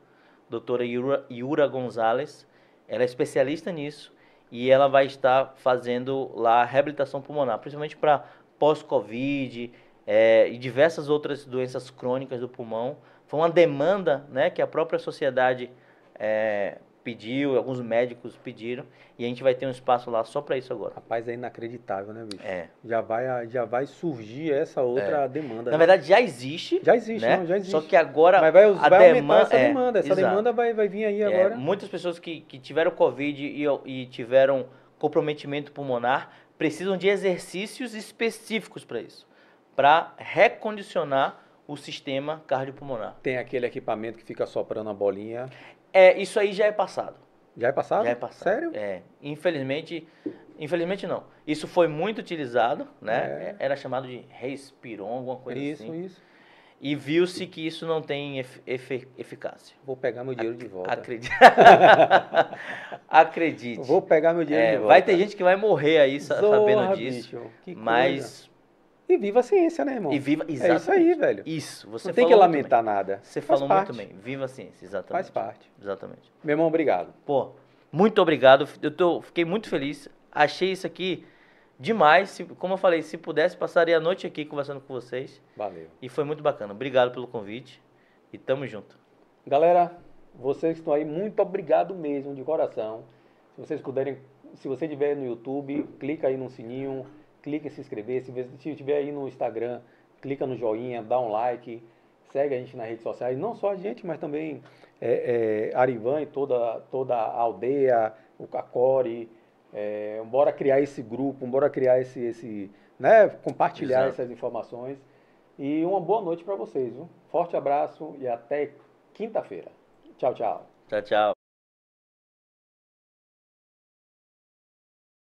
Speaker 2: doutora Yura, Yura Gonzalez. Ela é especialista nisso e ela vai estar fazendo lá a reabilitação pulmonar, principalmente para pós-Covid, é, e diversas outras doenças crônicas do pulmão. Foi uma demanda né, que a própria sociedade é, pediu, alguns médicos pediram, e a gente vai ter um espaço lá só para isso agora.
Speaker 1: Rapaz, é inacreditável, né, bicho?
Speaker 2: É.
Speaker 1: Já vai, já vai surgir essa outra demanda.
Speaker 2: Na
Speaker 1: né?
Speaker 2: verdade, já existe.
Speaker 1: já existe,
Speaker 2: né?
Speaker 1: não, já existe.
Speaker 2: Só que agora
Speaker 1: Mas vai,
Speaker 2: a
Speaker 1: vai
Speaker 2: demanda,
Speaker 1: essa
Speaker 2: é,
Speaker 1: demanda. Essa
Speaker 2: exato.
Speaker 1: demanda vai, vai vir aí
Speaker 2: É,
Speaker 1: agora.
Speaker 2: muitas pessoas que, que tiveram Covid e, e tiveram comprometimento pulmonar precisam de exercícios específicos para isso, para recondicionar o sistema cardiopulmonar.
Speaker 1: Tem aquele equipamento que fica soprando a bolinha.
Speaker 2: É, isso aí já é passado.
Speaker 1: Já é passado?
Speaker 2: Já é passado.
Speaker 1: Sério?
Speaker 2: É. Infelizmente, infelizmente não. Isso foi muito utilizado, né? Era chamado de respiron, alguma coisa
Speaker 1: isso,
Speaker 2: assim.
Speaker 1: isso.
Speaker 2: E viu-se que isso não tem efe- eficácia.
Speaker 1: Vou pegar meu dinheiro de volta.
Speaker 2: Acredite. Acredite.
Speaker 1: Vou pegar meu dinheiro
Speaker 2: É,
Speaker 1: de volta.
Speaker 2: vai ter gente que vai morrer aí
Speaker 1: Zorra,
Speaker 2: sabendo disso.
Speaker 1: bicho, que coisa. E viva a ciência, né, irmão?
Speaker 2: E viva.
Speaker 1: É
Speaker 2: Exatamente.
Speaker 1: isso aí, velho.
Speaker 2: Isso. Você
Speaker 1: Não tem que lamentar nada.
Speaker 2: Você
Speaker 1: Faz
Speaker 2: falou
Speaker 1: parte.
Speaker 2: muito bem. Viva a ciência, exatamente.
Speaker 1: Faz parte.
Speaker 2: Exatamente.
Speaker 1: Meu irmão, obrigado.
Speaker 2: Pô, muito obrigado. Eu tô, fiquei muito feliz. Achei isso aqui demais. Se- como eu falei, se pudesse, passaria a noite aqui conversando com vocês.
Speaker 1: Valeu.
Speaker 2: E foi muito bacana. Obrigado pelo convite. E tamo junto.
Speaker 1: Galera, vocês que estão aí, muito obrigado mesmo, de coração. Se vocês puderem, se você estiver no YouTube, clica aí no sininho, clica em se inscrever. Se você estiver aí no Instagram, clica no joinha, dá um like, segue a gente nas redes sociais. Não só a gente, mas também é, é, Arivan e toda, toda a aldeia, o Cacore. É, bora criar esse grupo, bora criar esse, esse né, compartilhar
Speaker 2: Exato.
Speaker 1: essas informações. E uma boa noite para vocês. Viu? Forte abraço e até quinta-feira. Tchau, tchau.
Speaker 2: Tchau, tchau.